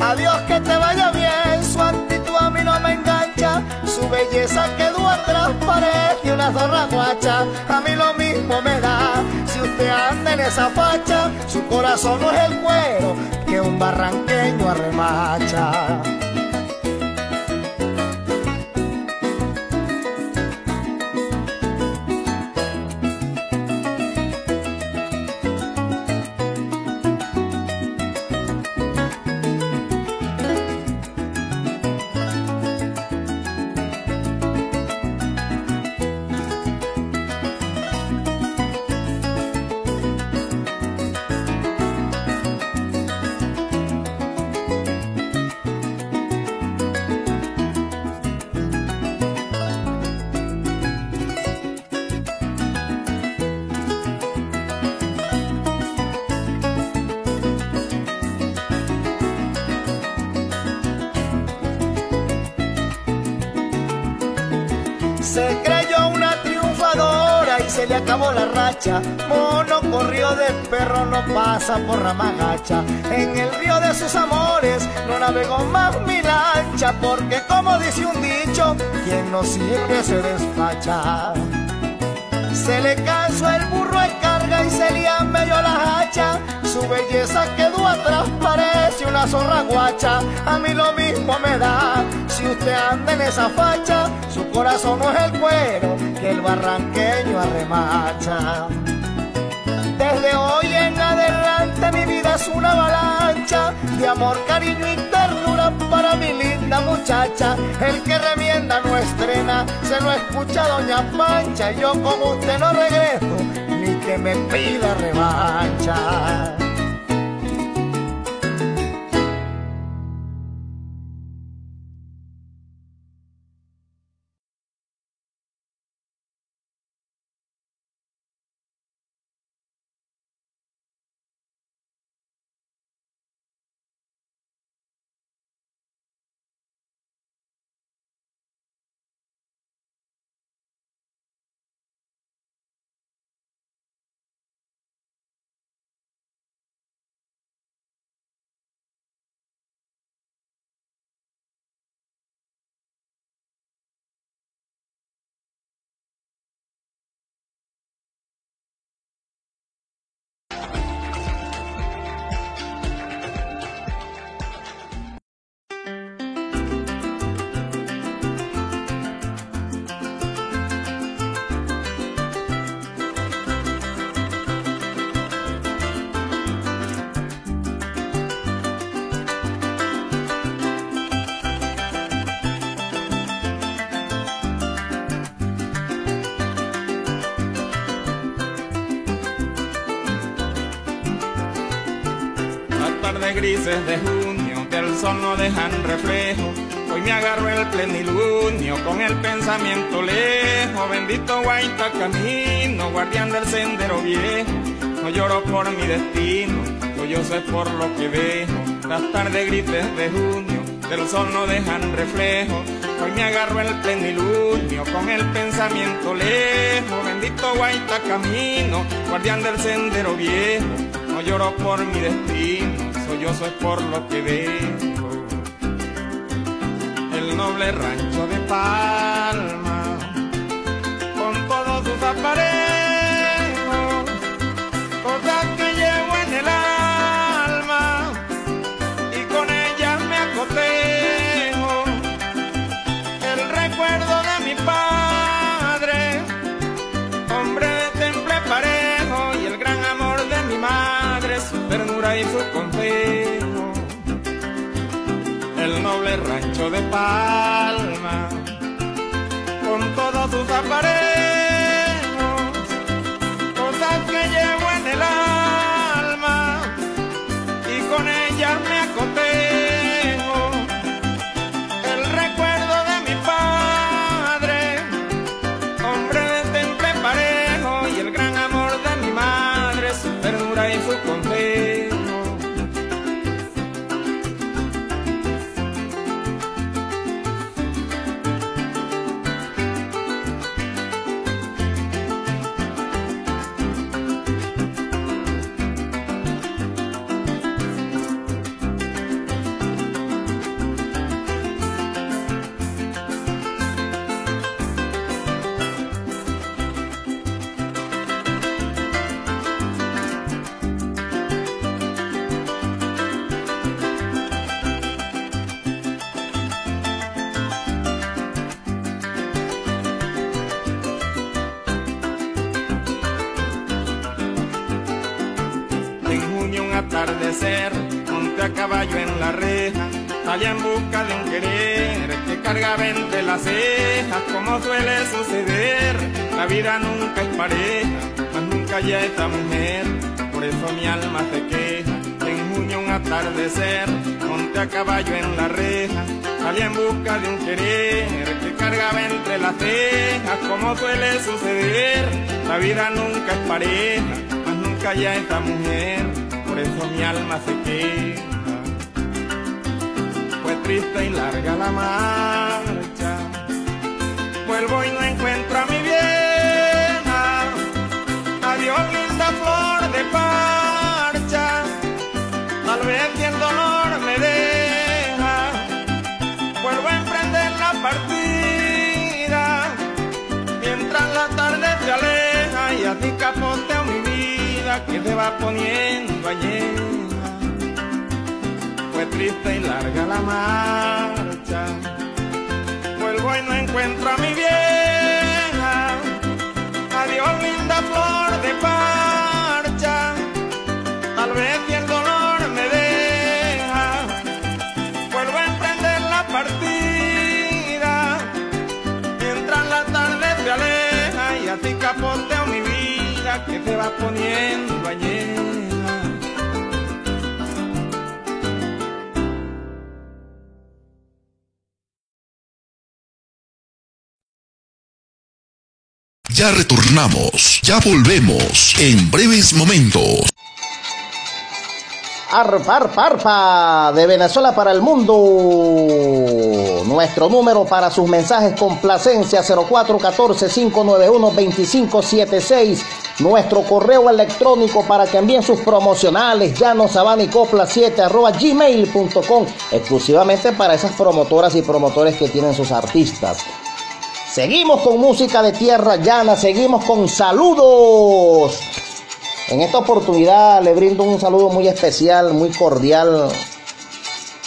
Adiós que te vaya bien, su actitud a mí no me engancha, su belleza quedó atrás, parece una zorra guacha, a mí lo mismo me da, si usted anda en esa facha, su corazón no es el cuero que un barranqueño arremacha. Mono corrió de perro, no pasa por ramagacha. En el río de sus amores no navegó más mi lancha, porque como dice un dicho, quien no sirve se despacha. Se le cansó el burro en carga y se le medio la hacha. Su belleza quedó atrás, parece una zorra guacha. A mí lo mismo me da si usted anda en esa facha. Corazón no es el cuero que el barranqueño arremacha. Desde hoy en adelante mi vida es una avalancha de amor, cariño y ternura para mi linda muchacha. El que remienda no estrena, se lo escucha Doña Pancha. Yo como usted no regreso, ni que me pida revancha. Grises de junio del sol no dejan reflejo. Hoy me agarro el plenilunio con el pensamiento lejos. Bendito guaita camino, guardián del sendero viejo. No lloro por mi destino, yo sé por lo que dejo. Las tardes grises de junio del sol no dejan reflejo. Hoy me agarro el plenilunio con el pensamiento lejos. Bendito guaita camino, guardián del sendero viejo. No lloro por mi destino, sollozo es por lo que dejo. El noble rancho de Palma, con todos sus aparejos, rancho de Palma, salí en busca de un querer que cargaba entre las cejas, como suele suceder, la vida nunca es pareja, mas nunca ya esta mujer, por eso mi alma se queja. En junio un atardecer, monté a caballo en la reja, salí en busca de un querer que cargaba entre las cejas, como suele suceder, la vida nunca es pareja, mas nunca ya esta mujer, por eso mi alma se queja triste y larga la marcha. Vuelvo y no encuentro a mi vieja. Adiós, linda flor de parcha. Tal vez que el dolor me deja. Vuelvo a emprender la partida. Mientras la tarde se aleja y a ti capoteo mi vida que te va poniendo ayer. Fue triste y larga la marcha. Vuelvo y no encuentro a mi vieja. Adiós, linda flor de parcha. Tal vez el dolor me deja, vuelvo a emprender la partida. Mientras la tarde se aleja y así capoteo mi vida que se va poniendo añeja. Ya retornamos, ya volvemos en breves momentos. Arpa, arpa, de Venezuela para el mundo. Nuestro número para sus mensajes complacencia 0414-591-2576. Nuestro correo electrónico para que envíen sus promocionales, llano sabana y copla 7 arroba gmail.com, exclusivamente para esas promotoras y promotores que tienen sus artistas. Seguimos con música de tierra llana, seguimos con saludos. En esta oportunidad le brindo un saludo muy especial, muy cordial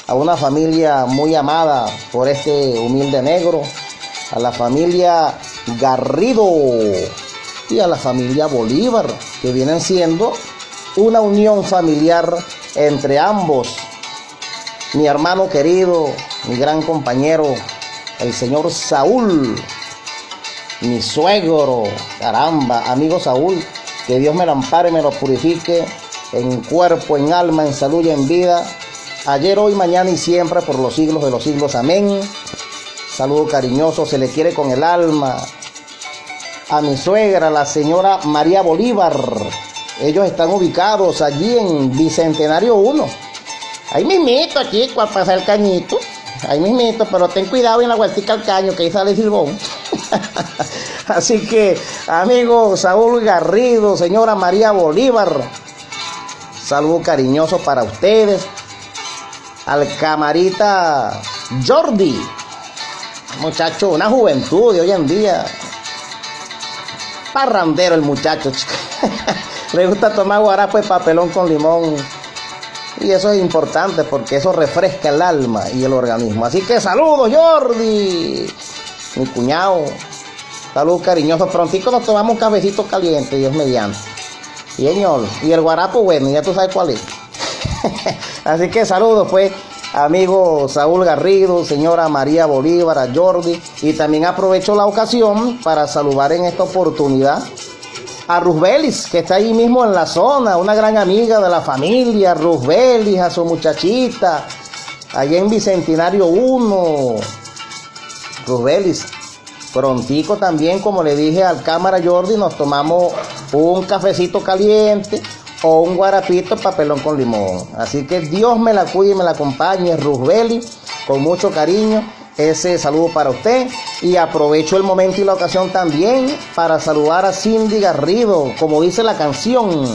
a una familia muy amada por este humilde negro, a la familia Garrido y a la familia Bolívar, que vienen siendo una unión familiar entre ambos. Mi hermano querido, mi gran compañero, el señor Saúl, mi suegro, caramba, amigo Saúl, que Dios me lo ampare me lo purifique en cuerpo, en alma, en salud y en vida. Ayer, hoy, mañana y siempre por los siglos de los siglos. Amén. Saludo cariñoso, se le quiere con el alma. A mi suegra, la señora María Bolívar. Ellos están ubicados allí en Bicentenario 1. Ahí mismito, aquí, cuando pasa el cañito. Ahí mismito, pero ten cuidado en la vueltica al caño, que ahí sale Silbón. Así que, amigo Saúl Garrido, señora María Bolívar, saludo cariñoso para ustedes. Al camarita Jordi, muchacho, una juventud de hoy en día. Parrandero el muchacho. Le gusta tomar guarapo y papelón con limón. Y eso es importante porque eso refresca el alma y el organismo. Así que saludos, Jordi. Mi cuñado. Saludos cariñosos. Prontico nos tomamos un cafecito caliente, Dios mediante. Y señor. Y el guarapo, bueno, ya tú sabes cuál es. Así que saludos, pues, amigo Saúl Garrido, señora María Bolívar, Jordi. Y también aprovecho la ocasión para saludar en esta oportunidad a Rusbelis, que está ahí mismo en la zona, una gran amiga de la familia, Rusbelis, a su muchachita, allá en Bicentenario 1. Rusbelis, prontico también, como le dije al cámara Jordi, nos tomamos un cafecito caliente o un guarapito papelón con limón. Así que Dios me la cuide y me la acompañe, Rusbeli, con mucho cariño. Ese saludo para usted y aprovecho el momento y la ocasión también para saludar a Cindy Garrido, como dice la canción.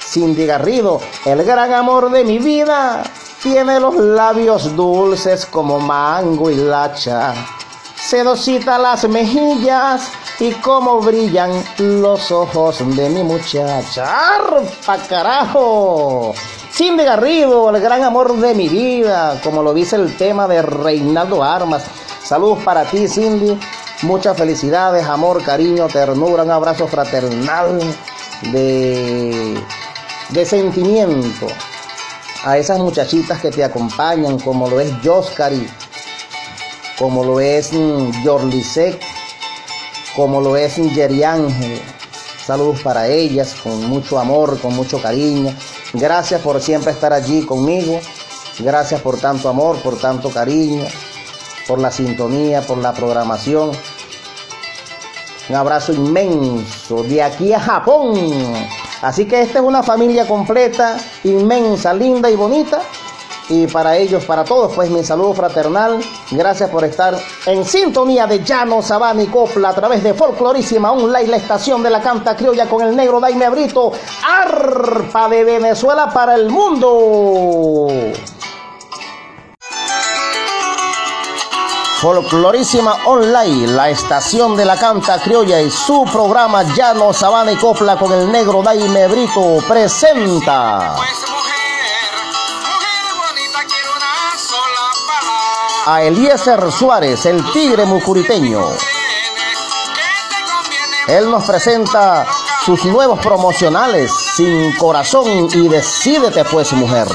Cindy Garrido, el gran amor de mi vida, tiene los labios dulces como mango y lacha. Sedosita las mejillas y cómo brillan los ojos de mi muchacha. ¡Arpa carajo! Cindy Garrido, el gran amor de mi vida, como lo dice el tema de Reinaldo Armas. Saludos para ti, Cindy. Muchas felicidades, amor, cariño, ternura, un abrazo fraternal de, de sentimiento a esas muchachitas que te acompañan, como lo es Joscari, como lo es Yorlisek, como lo es Jerry Ángel. Saludos para ellas, con mucho amor, con mucho cariño. Gracias por siempre estar allí conmigo. Gracias por tanto amor, por tanto cariño, por la sintonía, por la programación. Un abrazo inmenso de aquí a Japón. Así que esta es una familia completa, inmensa, linda y bonita. Y para ellos, para todos, pues mi saludo fraternal. Gracias por estar en sintonía de Llano, Sabana y Copla a través de Folclorísima Online, la estación de la canta criolla con el negro Daime Brito. Arpa de Venezuela para el mundo. Folclorísima Online, la estación de la canta criolla y su programa Llano, Sabana y Copla con el negro Daime Brito presenta. A Eliezer Suárez, el tigre mucuriteño. Él nos presenta sus nuevos promocionales, Sin Corazón y Decídete pues mujer.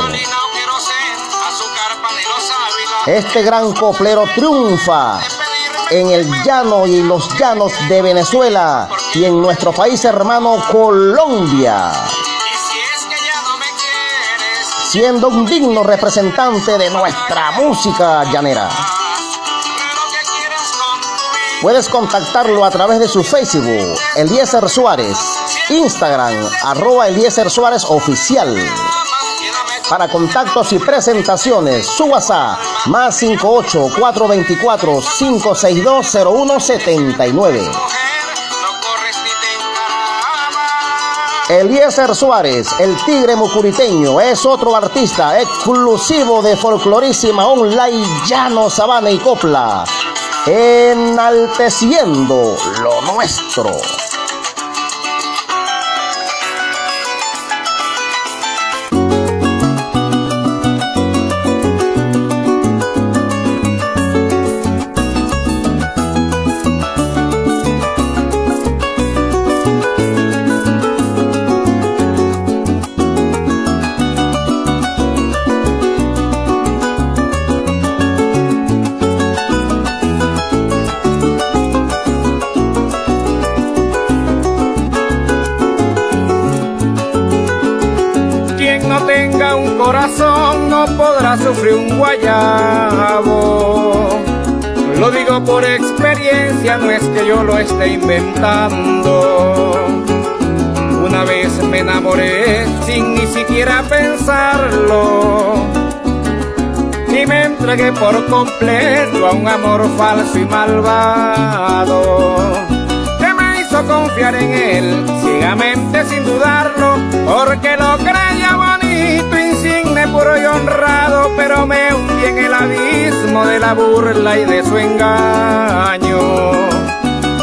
Este gran coplero triunfa en el llano y los llanos de Venezuela y en nuestro país hermano Colombia. Siendo un digno representante de nuestra música llanera. Puedes contactarlo a través de su Facebook, Eliezer Suárez, Instagram, arroba Eliezer Suárez Oficial. Para contactos y presentaciones, su WhatsApp más 58 424 562 0179. Eliezer Suárez, el tigre mucuriteño, es otro artista exclusivo de Folclorísima Online Llano, Sabana y Copla, enalteciendo lo nuestro. Corazón no podrá sufrir un guayabo. Lo digo por experiencia, no es que yo lo esté inventando. Una vez me enamoré sin ni siquiera pensarlo. Y me entregué por completo a un amor falso y malvado. Que me hizo confiar en él ciegamente sin dudarlo, porque lo creía puro y honrado, pero me hundí en el abismo de la burla y de su engaño.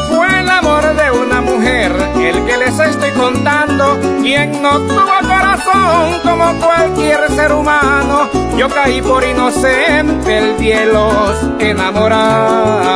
Fue el amor de una mujer el que les estoy contando, quien no tuvo corazón como cualquier ser humano. Yo caí por inocente el de los enamorados.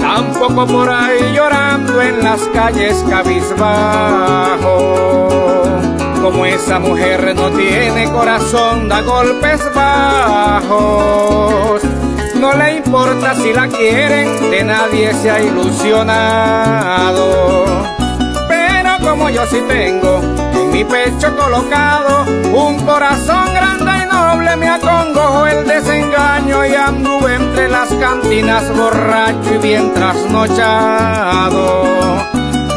Tampoco por ahí llorando en las calles cabizbajo. Como esa mujer no tiene corazón, da golpes bajos. No le importa si la quieren, de nadie se ha ilusionado. Pero como yo sí tengo en mi pecho colocado un corazón grande me acongojo el desengaño y anduve entre las cantinas borracho y bien trasnochado.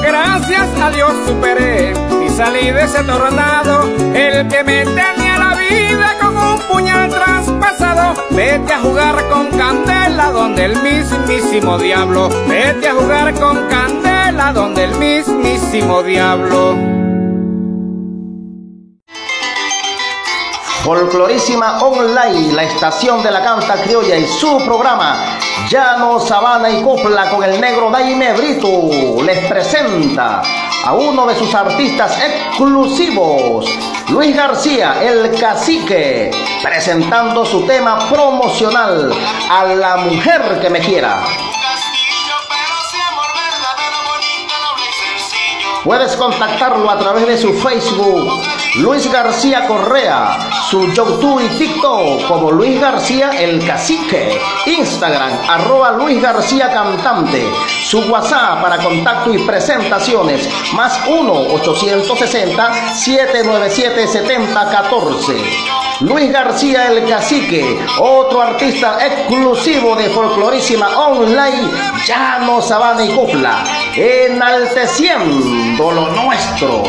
Gracias a Dios superé y salí de ese tornado, el que me tenía la vida con un puñal traspasado. Vete a jugar con candela donde el mismísimo diablo, vete a jugar con candela donde el mismísimo diablo. Folclorísima Online, la estación de la canta criolla y su programa Llano, Sabana y Copla con el negro Daime Brito les presenta a uno de sus artistas exclusivos, Luis García, el cacique, presentando su tema promocional a la mujer que me quiera. Puedes contactarlo a través de su Facebook, Luis García Correa, su YouTube y TikTok como Luis García el Cacique, Instagram arroba Luis García Cantante, su WhatsApp para contacto y presentaciones más 1-860-797-7014. Luis García el Cacique, otro artista exclusivo de Folclorísima Online, Llano, Sabana y Copla, enalteciendo lo nuestro.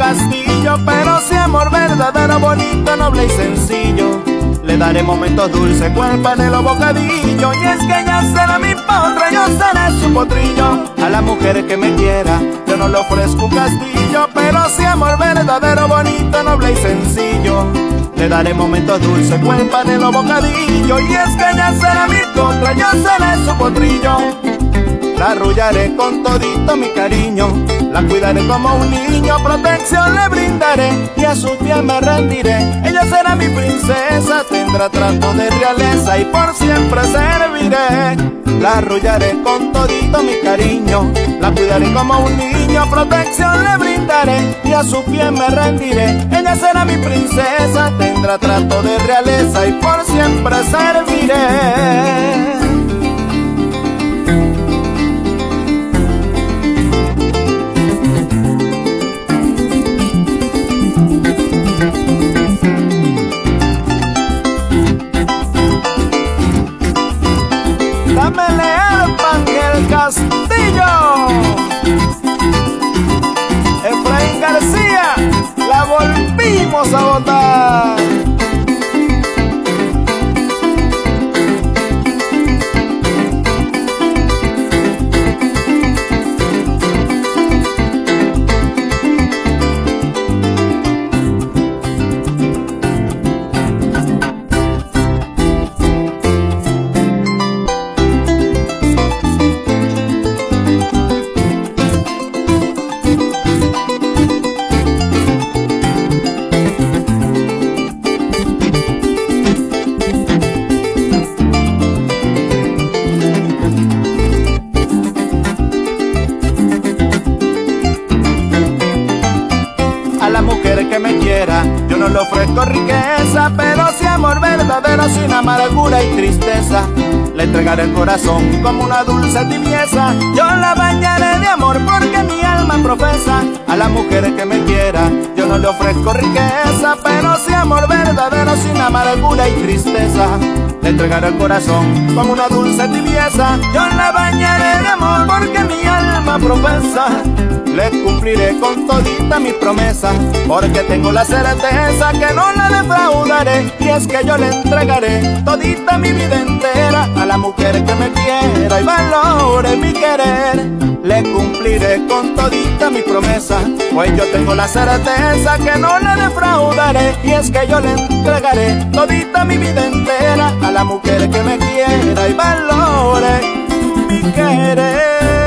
Castillo, pero si amor verdadero, bonito, noble y sencillo. Le daré momentos dulces, cual panelo bocadillo. Y es que ella será mi potra, yo seré su potrillo. A la mujer que me quiera, yo no le ofrezco un castillo, pero si amor verdadero, bonito, noble y sencillo. Le daré momentos dulces, cual panelo bocadillo. Y es que ella será mi potra, yo seré su potrillo. La arrullaré con todito mi cariño, la cuidaré como un niño, protección le brindaré y a sus pies me rendiré. Ella será mi princesa, tendrá trato de realeza y por siempre serviré. La arrullaré con todito mi cariño, la cuidaré como un niño, protección le brindaré y a sus pies me rendiré. Ella será mi princesa, tendrá trato de realeza y por siempre serviré. Castillo. Efraín García, la volvimos a votar. Verdadero sin amargura y tristeza. Le entregaré el corazón como una dulce tibieza. Yo la bañaré de amor porque mi alma profesa a la mujer que me quiera. Yo no le ofrezco riqueza, pero si amor verdadero sin amargura y tristeza. Le entregaré el corazón como una dulce tibieza. Yo la bañaré de amor porque mi alma profesa. Le cumpliré con todita mi promesa, porque tengo la certeza que no la defraudaré. Y es que yo le entregaré todita mi vida entera a la mujer que me quiera y valore mi querer. Le cumpliré con todita mi promesa, pues yo tengo la certeza que no la defraudaré. Y es que yo le entregaré todita mi vida entera a la mujer que me quiera y valore mi querer.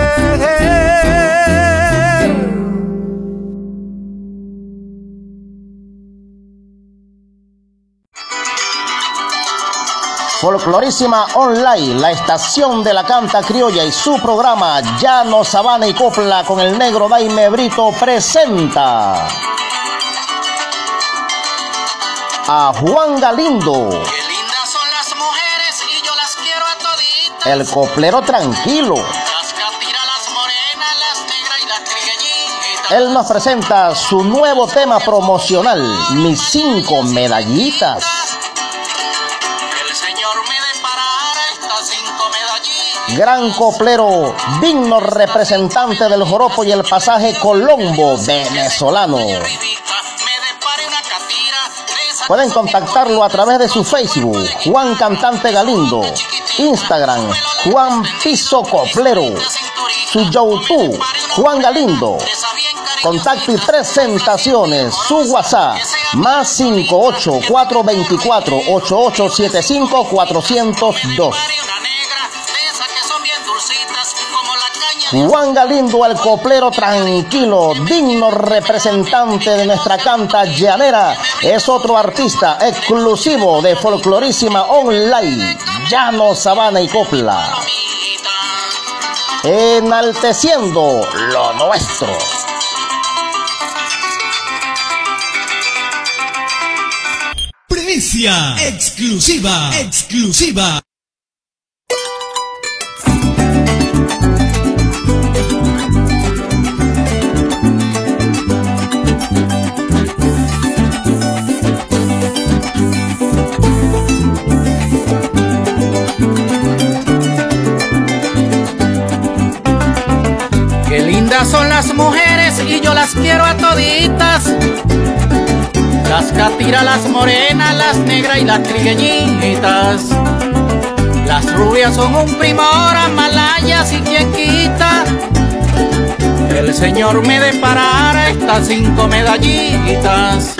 Folclorísima Online, la estación de la canta criolla y su programa Llano, Sabana y Copla con el negro Daime Brito presenta a Juan Galindo. Qué lindas son las mujeres y yo las quiero a toditas. El coplero tranquilo. Las catiras, las morenas, las negras y las trigueñitas. Él nos presenta su nuevo tema promocional, Mis cinco medallitas. Gran coplero, digno representante del joropo y el pasaje Colombo venezolano. Pueden contactarlo a través de su Facebook, Juan Cantante Galindo, Instagram, Juan Piso Coplero, su YouTube, Juan Galindo. Contacto y presentaciones, su WhatsApp, más 58 424 8875 402. Juan Galindo, el coplero tranquilo, digno representante de nuestra canta llanera, es otro artista exclusivo de Folclorísima Online, Llano, Sabana y Copla. Enalteciendo lo nuestro. Primicia exclusiva, exclusiva. Las quiero a toditas. Las catiras, las morenas, las negras y las trigueñitas. Las rubias son un primor, malayas y quien quita. El Señor me deparara estas cinco medallitas.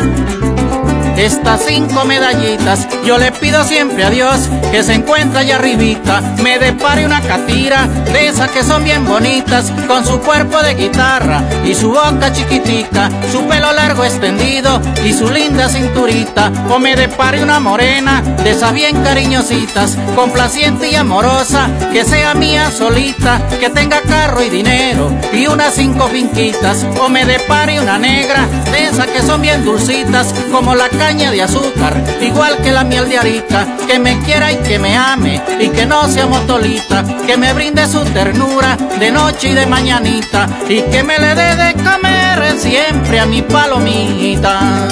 Estas cinco medallitas yo le pido siempre a Dios que se encuentra allá arribita. Me depare una catira de esas que son bien bonitas con su cuerpo de guitarra y su boca chiquitica, su pelo largo extendido y su linda cinturita. O me depare una morena de esas bien cariñositas, complaciente y amorosa, que sea mía solita, que tenga carro y dinero y unas cinco finquitas. O me depare una negra de esas que son bien dulcitas como la caña de azúcar, igual que la miel de arita, que me quiera y que me ame y que no sea motolita, que me brinde su ternura de noche y de mañanita y que me le dé de comer siempre a mi palomita.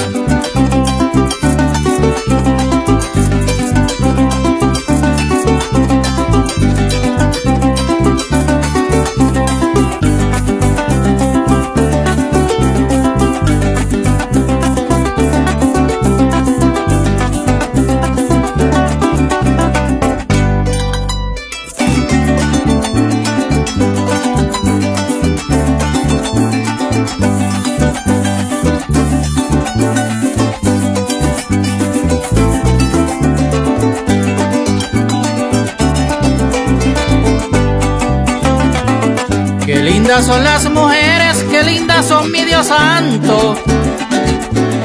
Lindas son las mujeres, qué lindas son mi Dios santo.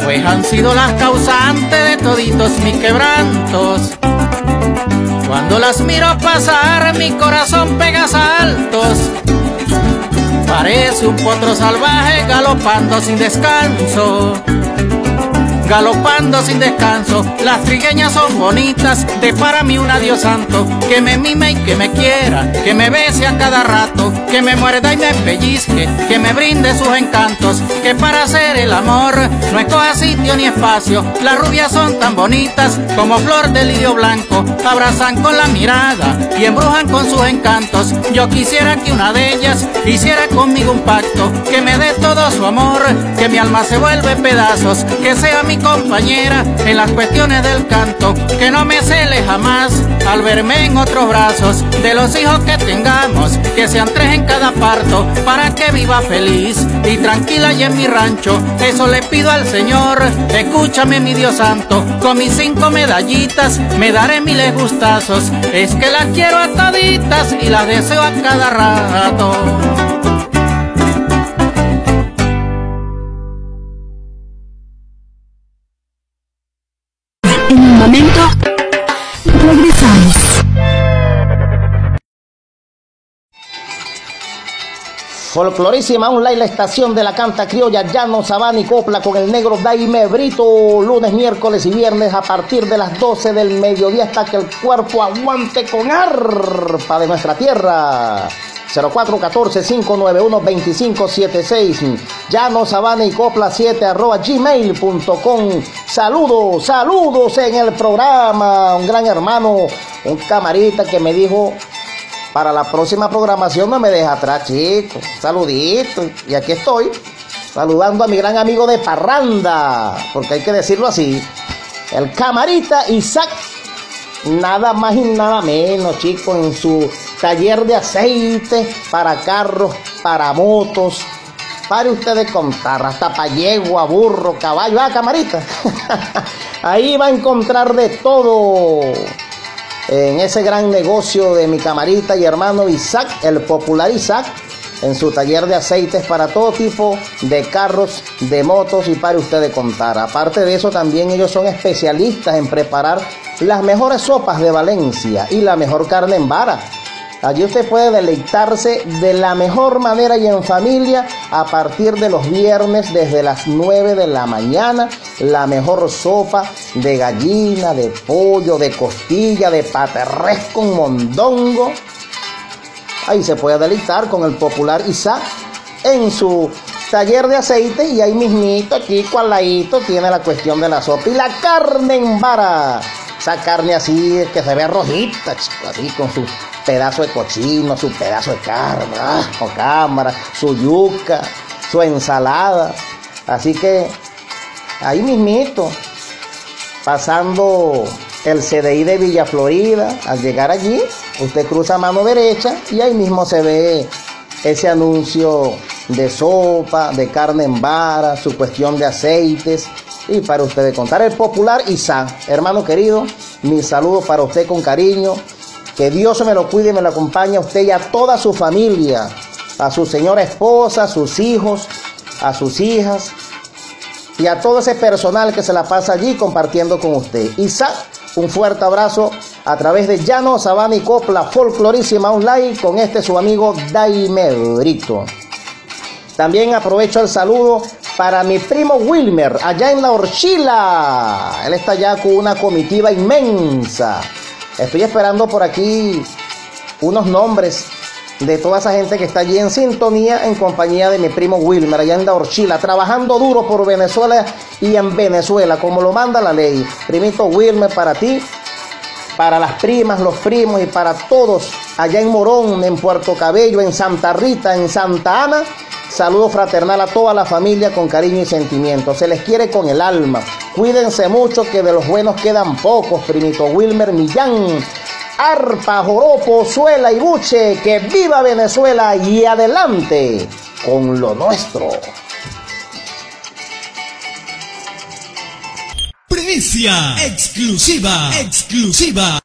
Pues han sido las causantes de toditos mis quebrantos. Cuando las miro pasar, mi corazón pega saltos. Parece un potro salvaje galopando sin descanso. Galopando sin descanso, las trigueñas son bonitas, de para mí un adiós santo, que me mime y que me quiera, que me bese a cada rato, que me muerda y me pellizque, que me brinde sus encantos, que para hacer el amor no escoja sitio ni espacio, las rubias son tan bonitas como flor de lirio blanco, abrazan con la mirada y embrujan con sus encantos, yo quisiera que una de ellas hiciera conmigo un pacto, que me dé todo su amor, que mi alma se vuelve pedazos, que sea mi compañera en las cuestiones del canto, que no me cele jamás al verme en otros brazos, de los hijos que tengamos, que sean tres en cada parto, para que viva feliz y tranquila y en mi rancho, eso le pido al Señor, escúchame mi Dios santo, con mis cinco medallitas me daré miles gustazos, es que las quiero a toditas y las deseo a cada rato. Folclorísima Online, la estación de la canta criolla Llano, Sabana y Copla con el negro Daime Brito, lunes, miércoles y viernes a partir de las 12 del mediodía hasta que el cuerpo aguante con arpa de nuestra tierra. 0414-591-2576. Llano, Sabana y Copla 7 arroba gmail.com. Saludos, saludos en el programa. Un gran hermano, un camarita que me dijo para la próxima programación no me deja atrás, chicos. Saludito. Y aquí estoy, saludando a mi gran amigo de Parranda, porque hay que decirlo así. el camarita Isaac, nada más y nada menos, chicos, en su taller de aceite para carros, para motos. Pare usted de contar, hasta para yegua, burro, caballo, ah, camarita. Ahí va a encontrar de todo en ese gran negocio de mi camarita y hermano Isaac, el popular Isaac, en su taller de aceites para todo tipo de carros, de motos y para usted de contar. Aparte de eso, también ellos son especialistas en preparar las mejores sopas de Valencia y la mejor carne en vara. Allí usted puede deleitarse de la mejor manera y en familia a partir de los viernes desde las 9 de la mañana. La mejor sopa de gallina, de pollo, de costilla, de paterres con mondongo. Ahí se puede deleitar con el popular Isaac en su taller de aceite y ahí mismito, aquí cualadito, tiene la cuestión de la sopa y la carne en vara. Esa carne así que se ve rojita, así con su pedazo de cochino, su pedazo de carne, ah, o cámara, su yuca, su ensalada. Así que ahí mismito, pasando el CDI de Villa Florida, al llegar allí, usted cruza mano derecha y ahí mismo se ve ese anuncio de sopa, de carne en vara, su cuestión de aceites y para ustedes contar el popular ISA. Hermano querido, mi saludo para usted con cariño. Que Dios me lo cuide y me lo acompañe a usted y a toda su familia, a su señora esposa, a sus hijos, a sus hijas y a todo ese personal que se la pasa allí compartiendo con usted. Isa, un fuerte abrazo a través de Llano, Sabana y Copla Folclorísima Online con este su amigo Daime Brito. También aprovecho el saludo para mi primo Wilmer, allá en la Orchila. Él está allá con una comitiva inmensa. Estoy esperando por aquí unos nombres de toda esa gente que está allí en sintonía en compañía de mi primo Wilmer, allá en la Orchila, trabajando duro por Venezuela y en Venezuela, como lo manda la ley. Primito Wilmer, para ti, para las primas, los primos y para todos allá en Morón, en Puerto Cabello, en Santa Rita, en Santa Ana. Saludo fraternal a toda la familia con cariño y sentimiento. Se les quiere con el alma. Cuídense mucho que de los buenos quedan pocos. Primito Wilmer Millán. Arpa, joropo, suela y buche. Que viva Venezuela y adelante con lo nuestro. Primicia exclusiva, exclusiva.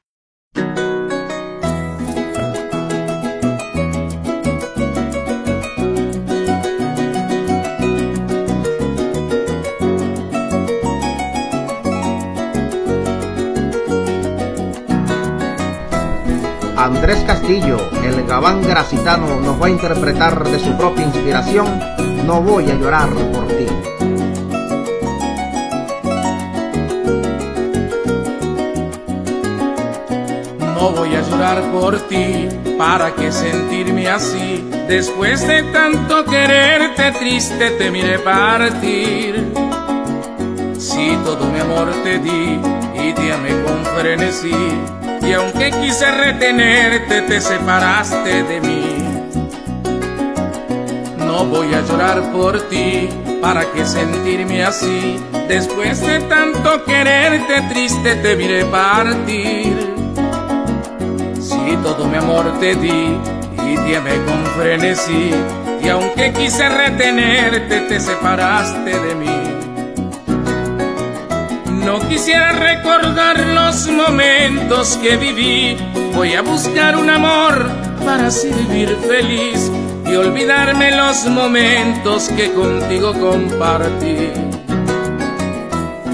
Andrés Castillo, el gabán gracitano, nos va a interpretar de su propia inspiración No voy a llorar por ti. No voy a llorar por ti, ¿para qué sentirme así? Después de tanto quererte triste te miré partir. Si todo mi amor te di y te amé con frenesí, y aunque quise retenerte te separaste de mí. No voy a llorar por ti, ¿para qué sentirme así? Después de tanto quererte triste te miré partir. Si todo mi amor te di y te amé con frenesí, y aunque quise retenerte te separaste de mí. No quisiera recordar los momentos que viví. Voy a buscar un amor para así feliz y olvidarme los momentos que contigo compartí.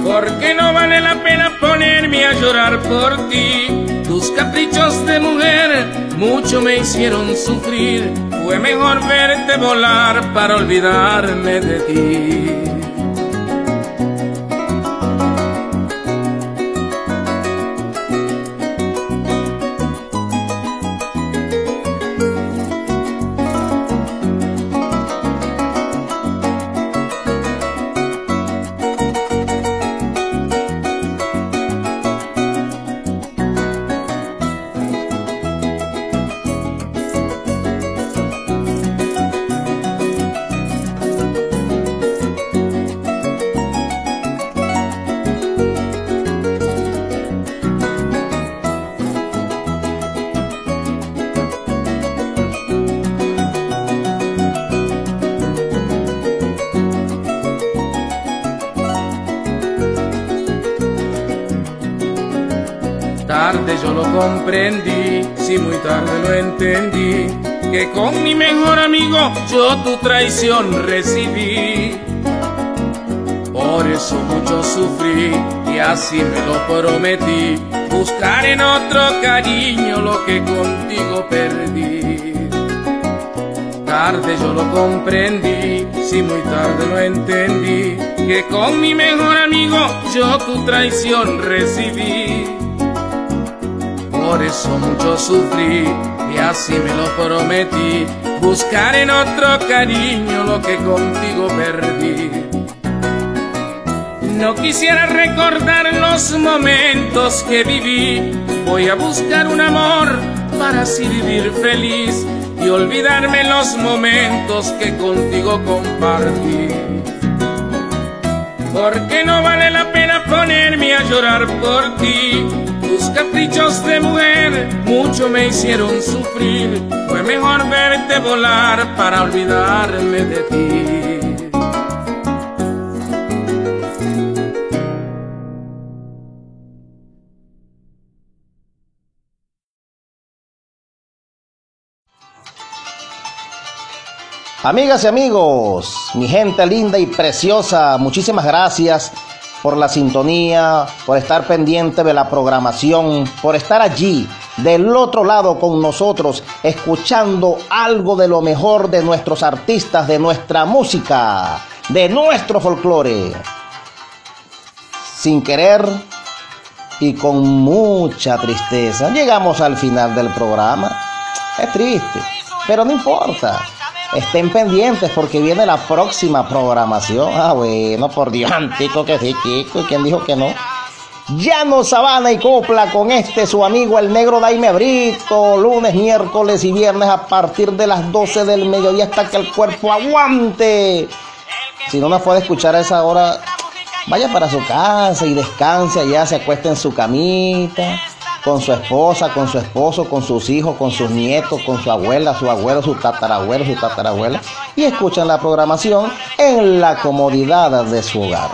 Porque no vale la pena ponerme a llorar por ti. Tus caprichos de mujer mucho me hicieron sufrir. Fue mejor verte volar para olvidarme de ti. Lo entendí, que con mi mejor amigo yo tu traición recibí. Por eso mucho sufrí y así me lo prometí, buscar en otro cariño lo que contigo perdí. Tarde yo lo comprendí, si muy tarde lo entendí, que con mi mejor amigo yo tu traición recibí. Por eso mucho sufrí y así me lo prometí, buscar en otro cariño lo que contigo perdí. No quisiera recordar los momentos que viví, voy a buscar un amor para así vivir feliz y olvidarme los momentos que contigo compartí. Porque no vale la pena ponerme a llorar por ti. Tus caprichos de mujer mucho me hicieron sufrir. Fue mejor verte volar para olvidarme de ti. Amigas y amigos, mi gente linda y preciosa, muchísimas gracias por la sintonía, por estar pendiente de la programación, por estar allí del otro lado con nosotros, escuchando algo de lo mejor de nuestros artistas, de nuestra música, de nuestro folclore. Sin querer y con mucha tristeza, llegamos al final del programa. Es triste, pero no importa. Estén pendientes porque viene la próxima programación. Ah, bueno, por Dios, antico que sí, chico. ¿Y quién dijo que no? Llano Sabana y Copla con este su amigo el negro Daime Brito, lunes, miércoles y viernes a partir de las 12 del mediodía hasta que el cuerpo aguante. Si no nos puede escuchar a esa hora, vaya para su casa y descanse allá, se acueste en su camita con su esposa, con su esposo, con sus hijos, con sus nietos, con su abuela, su abuelo, su tatarabuelo, su tatarabuela y escuchan la programación en la comodidad de su hogar.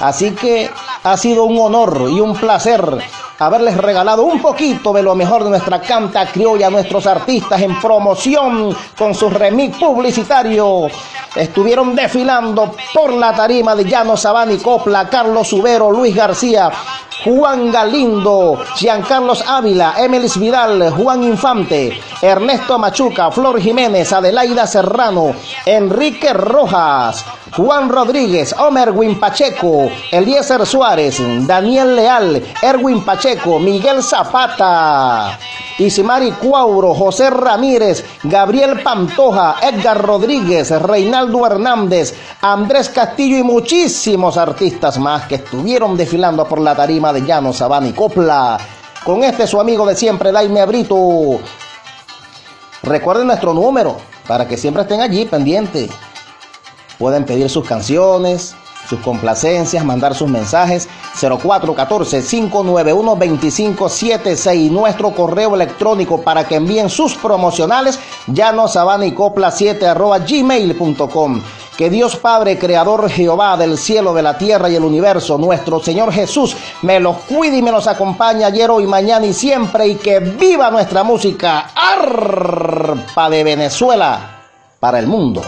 Así que ha sido un honor y un placer haberles regalado un poquito de lo mejor de nuestra canta criolla a nuestros artistas en promoción con su remix publicitario. Estuvieron desfilando por la tarima de Llano Sabani Copla, Carlos Subero, Luis García, Juan Galindo, Giancarlos Ávila, Emelis Vidal, Juan Infante, Ernesto Machuca, Flor Jiménez, Adelaida Serrano, Enrique Rojas, Juan Rodríguez, Omer Pacheco, Eliezer Suárez, Daniel Leal, Erwin Pacheco, Miguel Zapata, Isimari Cuauro, José Ramírez, Gabriel Pantoja, Edgar Rodríguez, Reinaldo Hernández, Andrés Castillo y muchísimos artistas más que estuvieron desfilando por la tarima de Llano, Sabana y Copla. Con este su amigo de siempre, Daime Brito. Recuerden nuestro número para que siempre estén allí pendientes. Pueden pedir sus canciones, sus complacencias, mandar sus mensajes 0414-591-2576. Nuestro correo electrónico para que envíen sus promocionales llano sabana y copla 7 arroba gmail.com. Que Dios Padre, Creador Jehová del cielo, de la tierra y el universo, nuestro Señor Jesús, me los cuide y me los acompañe ayer, hoy, mañana y siempre. Y que viva nuestra música, arpa de Venezuela, para el mundo.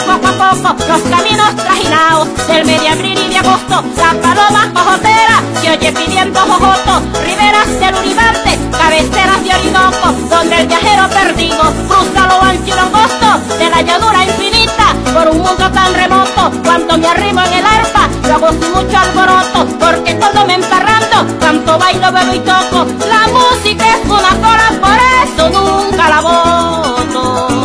Poco a poco, los caminos trajinados, del medio abril y de agosto, la paloma ojotera, que oye pidiendo jojoto, riberas del Uribante, cabeceras de Orinoco, donde el viajero perdido cruza lo ancho y angosto de la llanura infinita por un mundo tan remoto. Cuando me arrimo en el arpa, lo hago sin mucho alboroto, porque cuando me emparrando, canto, bailo, bebo y toco. La música es una sola, por eso nunca la voto.